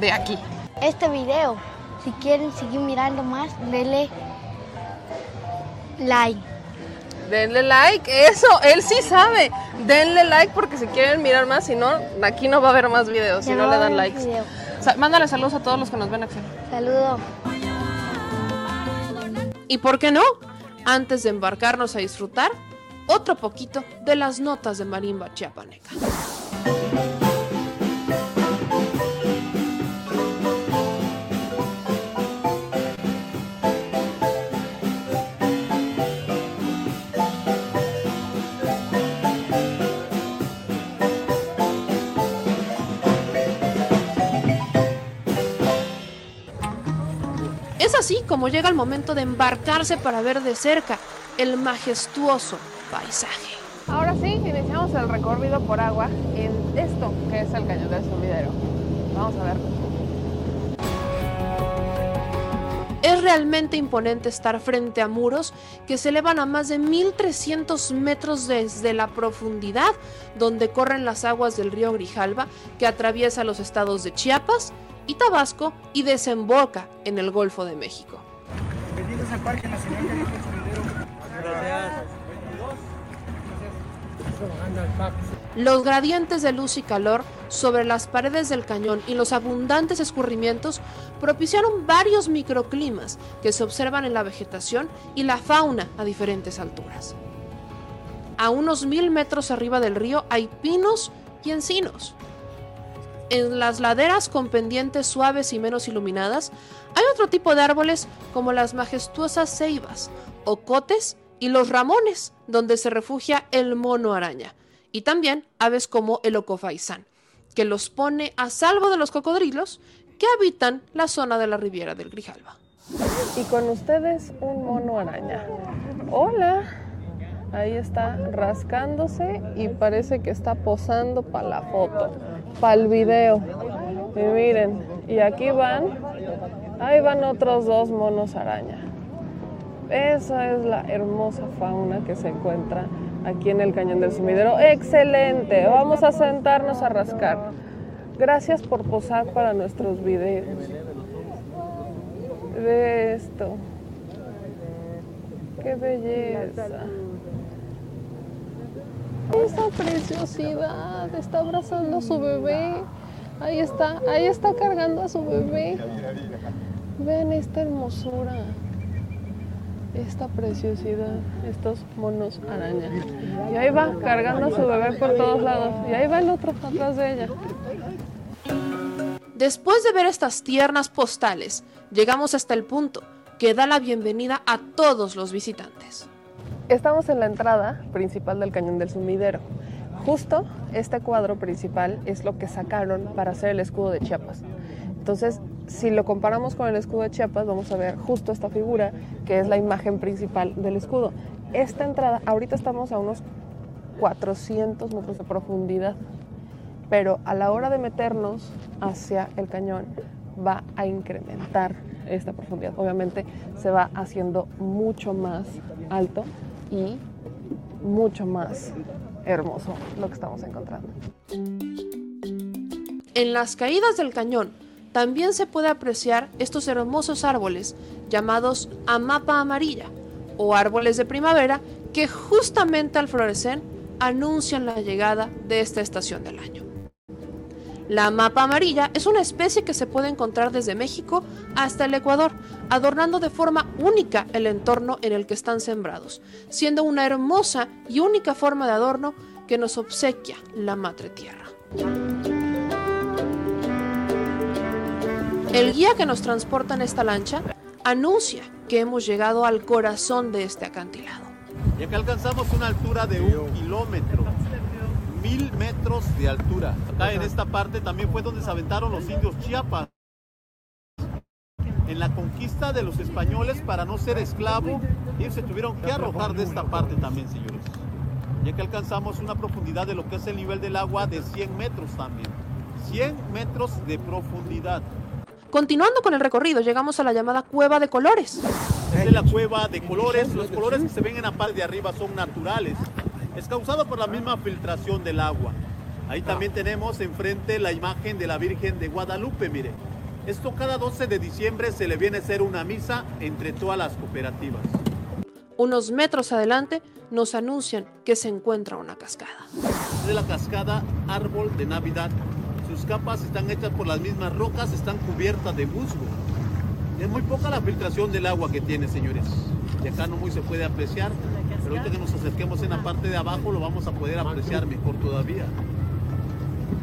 de aquí? Este video, si quieren seguir mirando más, denle like. Denle like, eso, él sí sabe. Denle like porque si quieren mirar más, si no, aquí no va a haber más videos, si no, no le dan likes. mándale saludos a todos los que nos ven, Axel. Saludo. ¿Y por qué no? Antes de embarcarnos a disfrutar otro poquito de las notas de marimba chiapaneca. Así como llega el momento de embarcarse para ver de cerca el majestuoso paisaje. Ahora sí, iniciamos el recorrido por agua en esto que es el cañón del sumidero. Vamos a ver. Es realmente imponente estar frente a muros que se elevan a más de 1300 metros desde la profundidad donde corren las aguas del río Grijalva que atraviesa los estados de Chiapas y Tabasco y desemboca en el Golfo de México. Los gradientes de luz y calor sobre las paredes del cañón y los abundantes escurrimientos propiciaron varios microclimas que se observan en la vegetación y la fauna a diferentes alturas. A unos mil metros arriba del río hay pinos y encinos. En las laderas con pendientes suaves y menos iluminadas hay otro tipo de árboles como las majestuosas ceibas, ocotes y los ramones, donde se refugia el mono araña, y también aves como el ocofaisán, que los pone a salvo de los cocodrilos que habitan la zona de la Riviera del Grijalva. Y con ustedes un mono araña. Hola. Ahí está rascándose y parece que está posando para la foto, para el video. Y miren, y aquí van, ahí van otros dos monos araña. Esa es la hermosa fauna que se encuentra aquí en el Cañón del Sumidero. Excelente, vamos a sentarnos a rascar. Gracias por posar para nuestros videos. Ve esto. Qué belleza. Esa preciosidad está abrazando a su bebé. Ahí está, ahí está cargando a su bebé. Vean esta hermosura, esta preciosidad, estos monos araña. Y ahí va cargando a su bebé por todos lados. Y ahí va el otro atrás de ella. Después de ver estas tiernas postales, llegamos hasta el punto que da la bienvenida a todos los visitantes. Estamos en la entrada principal del Cañón del Sumidero. Justo este cuadro principal es lo que sacaron para hacer el escudo de Chiapas. Entonces, si lo comparamos con el escudo de Chiapas, vamos a ver justo esta figura que es la imagen principal del escudo. Esta entrada, ahorita estamos a unos 400 metros de profundidad, pero a la hora de meternos hacia el cañón va a incrementar esta profundidad. Obviamente se va haciendo mucho más alto y mucho más hermoso lo que estamos encontrando. En las caídas del cañón también se puede apreciar estos hermosos árboles llamados amapa amarilla o árboles de primavera que justamente al florecer anuncian la llegada de esta estación del año. La mapa amarilla es una especie que se puede encontrar desde México hasta el Ecuador, adornando de forma única el entorno en el que están sembrados, siendo una hermosa y única forma de adorno que nos obsequia la Madre Tierra. El guía que nos transporta en esta lancha anuncia que hemos llegado al corazón de este acantilado. Y acá alcanzamos una altura de un kilómetro mil metros de altura. Acá en esta parte también fue donde se aventaron los indios Chiapas. En la conquista de los españoles para no ser esclavo, ellos se tuvieron que arrojar de esta parte también, señores. Ya que alcanzamos una profundidad de lo que es el nivel del agua de 100 metros también. 100 metros de profundidad. Continuando con el recorrido, llegamos a la llamada Cueva de Colores. Esta es la Cueva de Colores. Los colores que se ven en la parte de arriba son naturales es causado por la misma filtración del agua. Ahí también tenemos enfrente la imagen de la Virgen de Guadalupe, mire. Esto cada 12 de diciembre se le viene a hacer una misa entre todas las cooperativas. Unos metros adelante nos anuncian que se encuentra una cascada. De la cascada Árbol de Navidad. Sus capas están hechas por las mismas rocas, están cubiertas de musgo. Es muy poca la filtración del agua que tiene, señores. De acá no muy se puede apreciar, pero ahorita que nos acerquemos en la parte de abajo lo vamos a poder apreciar mejor todavía.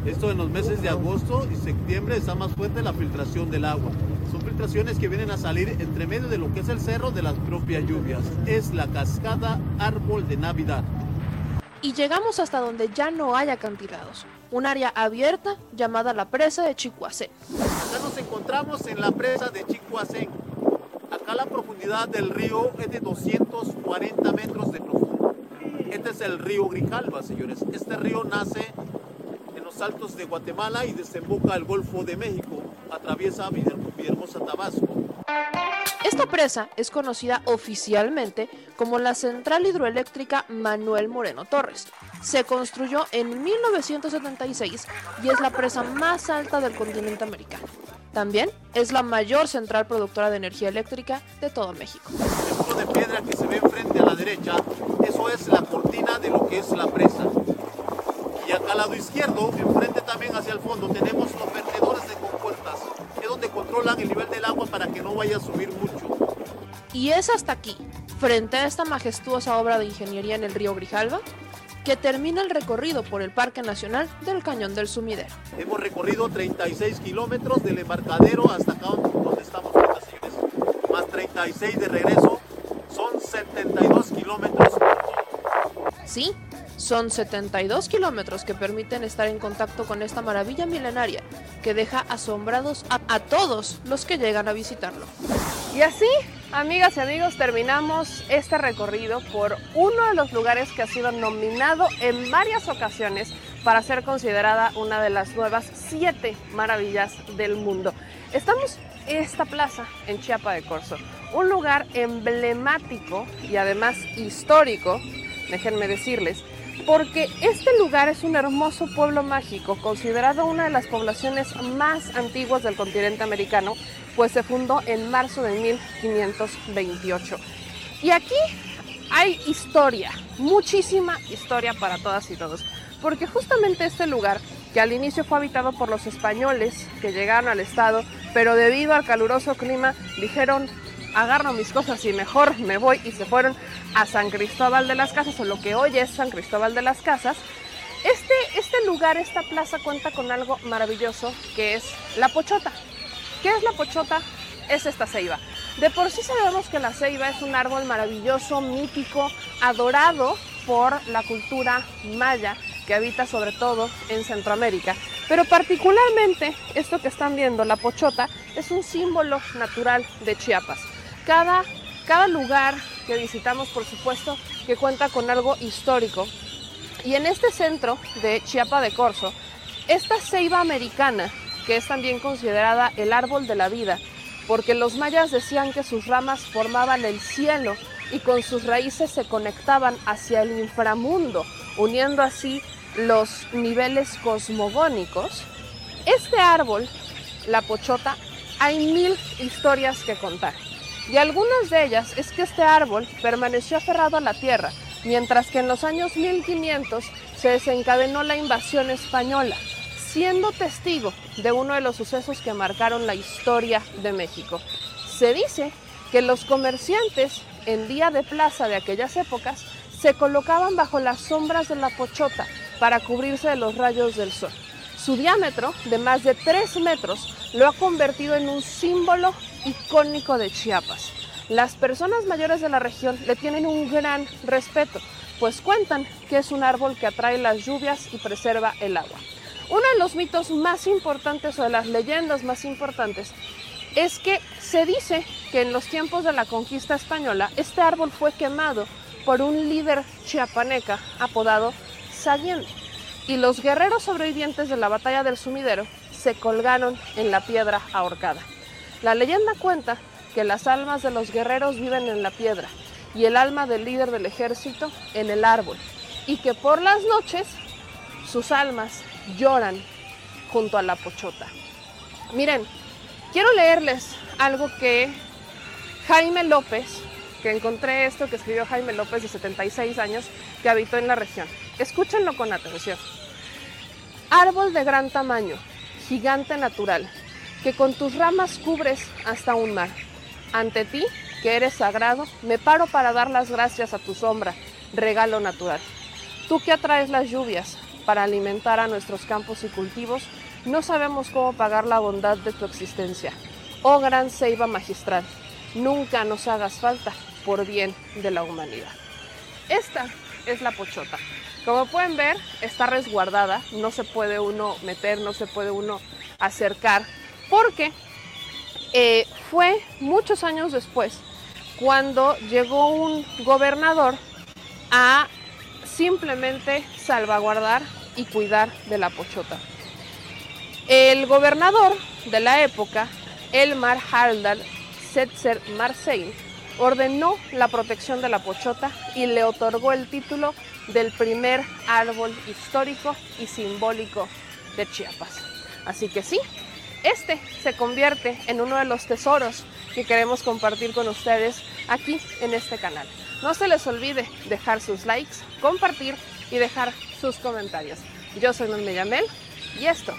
Esto en los meses de agosto y septiembre está más fuerte la filtración del agua. Son filtraciones que vienen a salir entre medio de lo que es el cerro de las propias lluvias. Es la cascada Árbol de Navidad. Y llegamos hasta donde ya no hay acantilados. Un área abierta llamada la presa de Chicuacén. Acá nos encontramos en la presa de Chicuacén La profundidad del río es de 240 metros de profundo. Este es el río Grijalva, señores. Este río nace en los altos de Guatemala y desemboca al Golfo de México. Atraviesa Villahermosa, Tabasco. Esta presa es conocida oficialmente como la Central Hidroeléctrica Manuel Moreno Torres. Se construyó en 1976 y es la presa más alta del continente americano. También es la mayor central productora de energía eléctrica de todo México. El muro de piedra que se ve enfrente a la derecha, eso es la cortina de lo que es la presa. Y acá al lado izquierdo, enfrente también hacia el fondo, tenemos los vertedores de compuertas, que es donde controlan el nivel del agua para que no vaya a subir mucho. Y es hasta aquí, frente a esta majestuosa obra de ingeniería en el río Grijalva, que termina el recorrido por el Parque Nacional del Cañón del Sumidero. Hemos recorrido 36 kilómetros del embarcadero hasta acá donde estamos señores. Más 36 de regreso, son 72 kilómetros. Sí, son 72 kilómetros que permiten estar en contacto con esta maravilla milenaria que deja asombrados a, a todos los que llegan a visitarlo. Y así, amigas y amigos, terminamos este recorrido por uno de los lugares que ha sido nominado en varias ocasiones para ser considerada una de las nuevas siete maravillas del mundo. Estamos en esta plaza en Chiapa de Corzo, un lugar emblemático y además histórico, déjenme decirles, porque este lugar es un hermoso pueblo mágico, considerado una de las poblaciones más antiguas del continente americano, pues se fundó en marzo de 1528. Y aquí hay historia, muchísima historia para todas y todos, porque justamente este lugar, que al inicio fue habitado por los españoles que llegaron al estado, pero debido al caluroso clima dijeron, agarro mis cosas y mejor me voy y se fueron a San Cristóbal de las Casas, o lo que hoy es San Cristóbal de las Casas. Este, este lugar, esta plaza cuenta con algo maravilloso que es la pochota. ¿Qué es la pochota? Es esta ceiba. De por sí sabemos que la ceiba es un árbol maravilloso, mítico, adorado por la cultura maya que habita sobre todo en Centroamérica. Pero particularmente esto que están viendo, la pochota, es un símbolo natural de Chiapas. Cada, cada lugar que visitamos, por supuesto, que cuenta con algo histórico. Y en este centro de Chiapa de Corzo, esta ceiba americana, que es también considerada el árbol de la vida, porque los mayas decían que sus ramas formaban el cielo y con sus raíces se conectaban hacia el inframundo, uniendo así los niveles cosmogónicos. Este árbol, la pochota, hay mil historias que contar. Y algunas de ellas es que este árbol permaneció aferrado a la tierra, mientras que en los años 1500 se desencadenó la invasión española, siendo testigo de uno de los sucesos que marcaron la historia de México. Se dice que los comerciantes en día de plaza de aquellas épocas se colocaban bajo las sombras de la pochota para cubrirse de los rayos del sol. Su diámetro, de más de 3 metros, lo ha convertido en un símbolo icónico de Chiapas. Las personas mayores de la región le tienen un gran respeto, pues cuentan que es un árbol que atrae las lluvias y preserva el agua. Uno de los mitos más importantes o de las leyendas más importantes es que se dice que en los tiempos de la conquista española este árbol fue quemado por un líder chiapaneca apodado Sayén y los guerreros sobrevivientes de la batalla del sumidero se colgaron en la piedra ahorcada. La leyenda cuenta que las almas de los guerreros viven en la piedra y el alma del líder del ejército en el árbol y que por las noches sus almas lloran junto a la pochota. Miren, quiero leerles algo que Jaime López, que encontré esto que escribió Jaime López de 76 años, que habitó en la región. Escúchenlo con atención. Árbol de gran tamaño, gigante natural, que con tus ramas cubres hasta un mar. Ante ti, que eres sagrado, me paro para dar las gracias a tu sombra, regalo natural. Tú que atraes las lluvias para alimentar a nuestros campos y cultivos, no sabemos cómo pagar la bondad de tu existencia. Oh gran ceiba magistral, nunca nos hagas falta por bien de la humanidad. Esta es la pochota. Como pueden ver, está resguardada, no se puede uno meter, no se puede uno acercar, porque eh, fue muchos años después cuando llegó un gobernador a simplemente salvaguardar y cuidar de la pochota. El gobernador de la época, Elmar Haldal, Setzer Marseille ordenó la protección de la pochota y le otorgó el título del primer árbol histórico y simbólico de Chiapas. Así que sí, este se convierte en uno de los tesoros que queremos compartir con ustedes aquí en este canal. No se les olvide dejar sus likes, compartir y dejar sus comentarios. Yo soy Norma Yamel y esto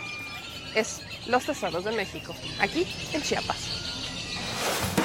es Los Tesoros de México, aquí en Chiapas.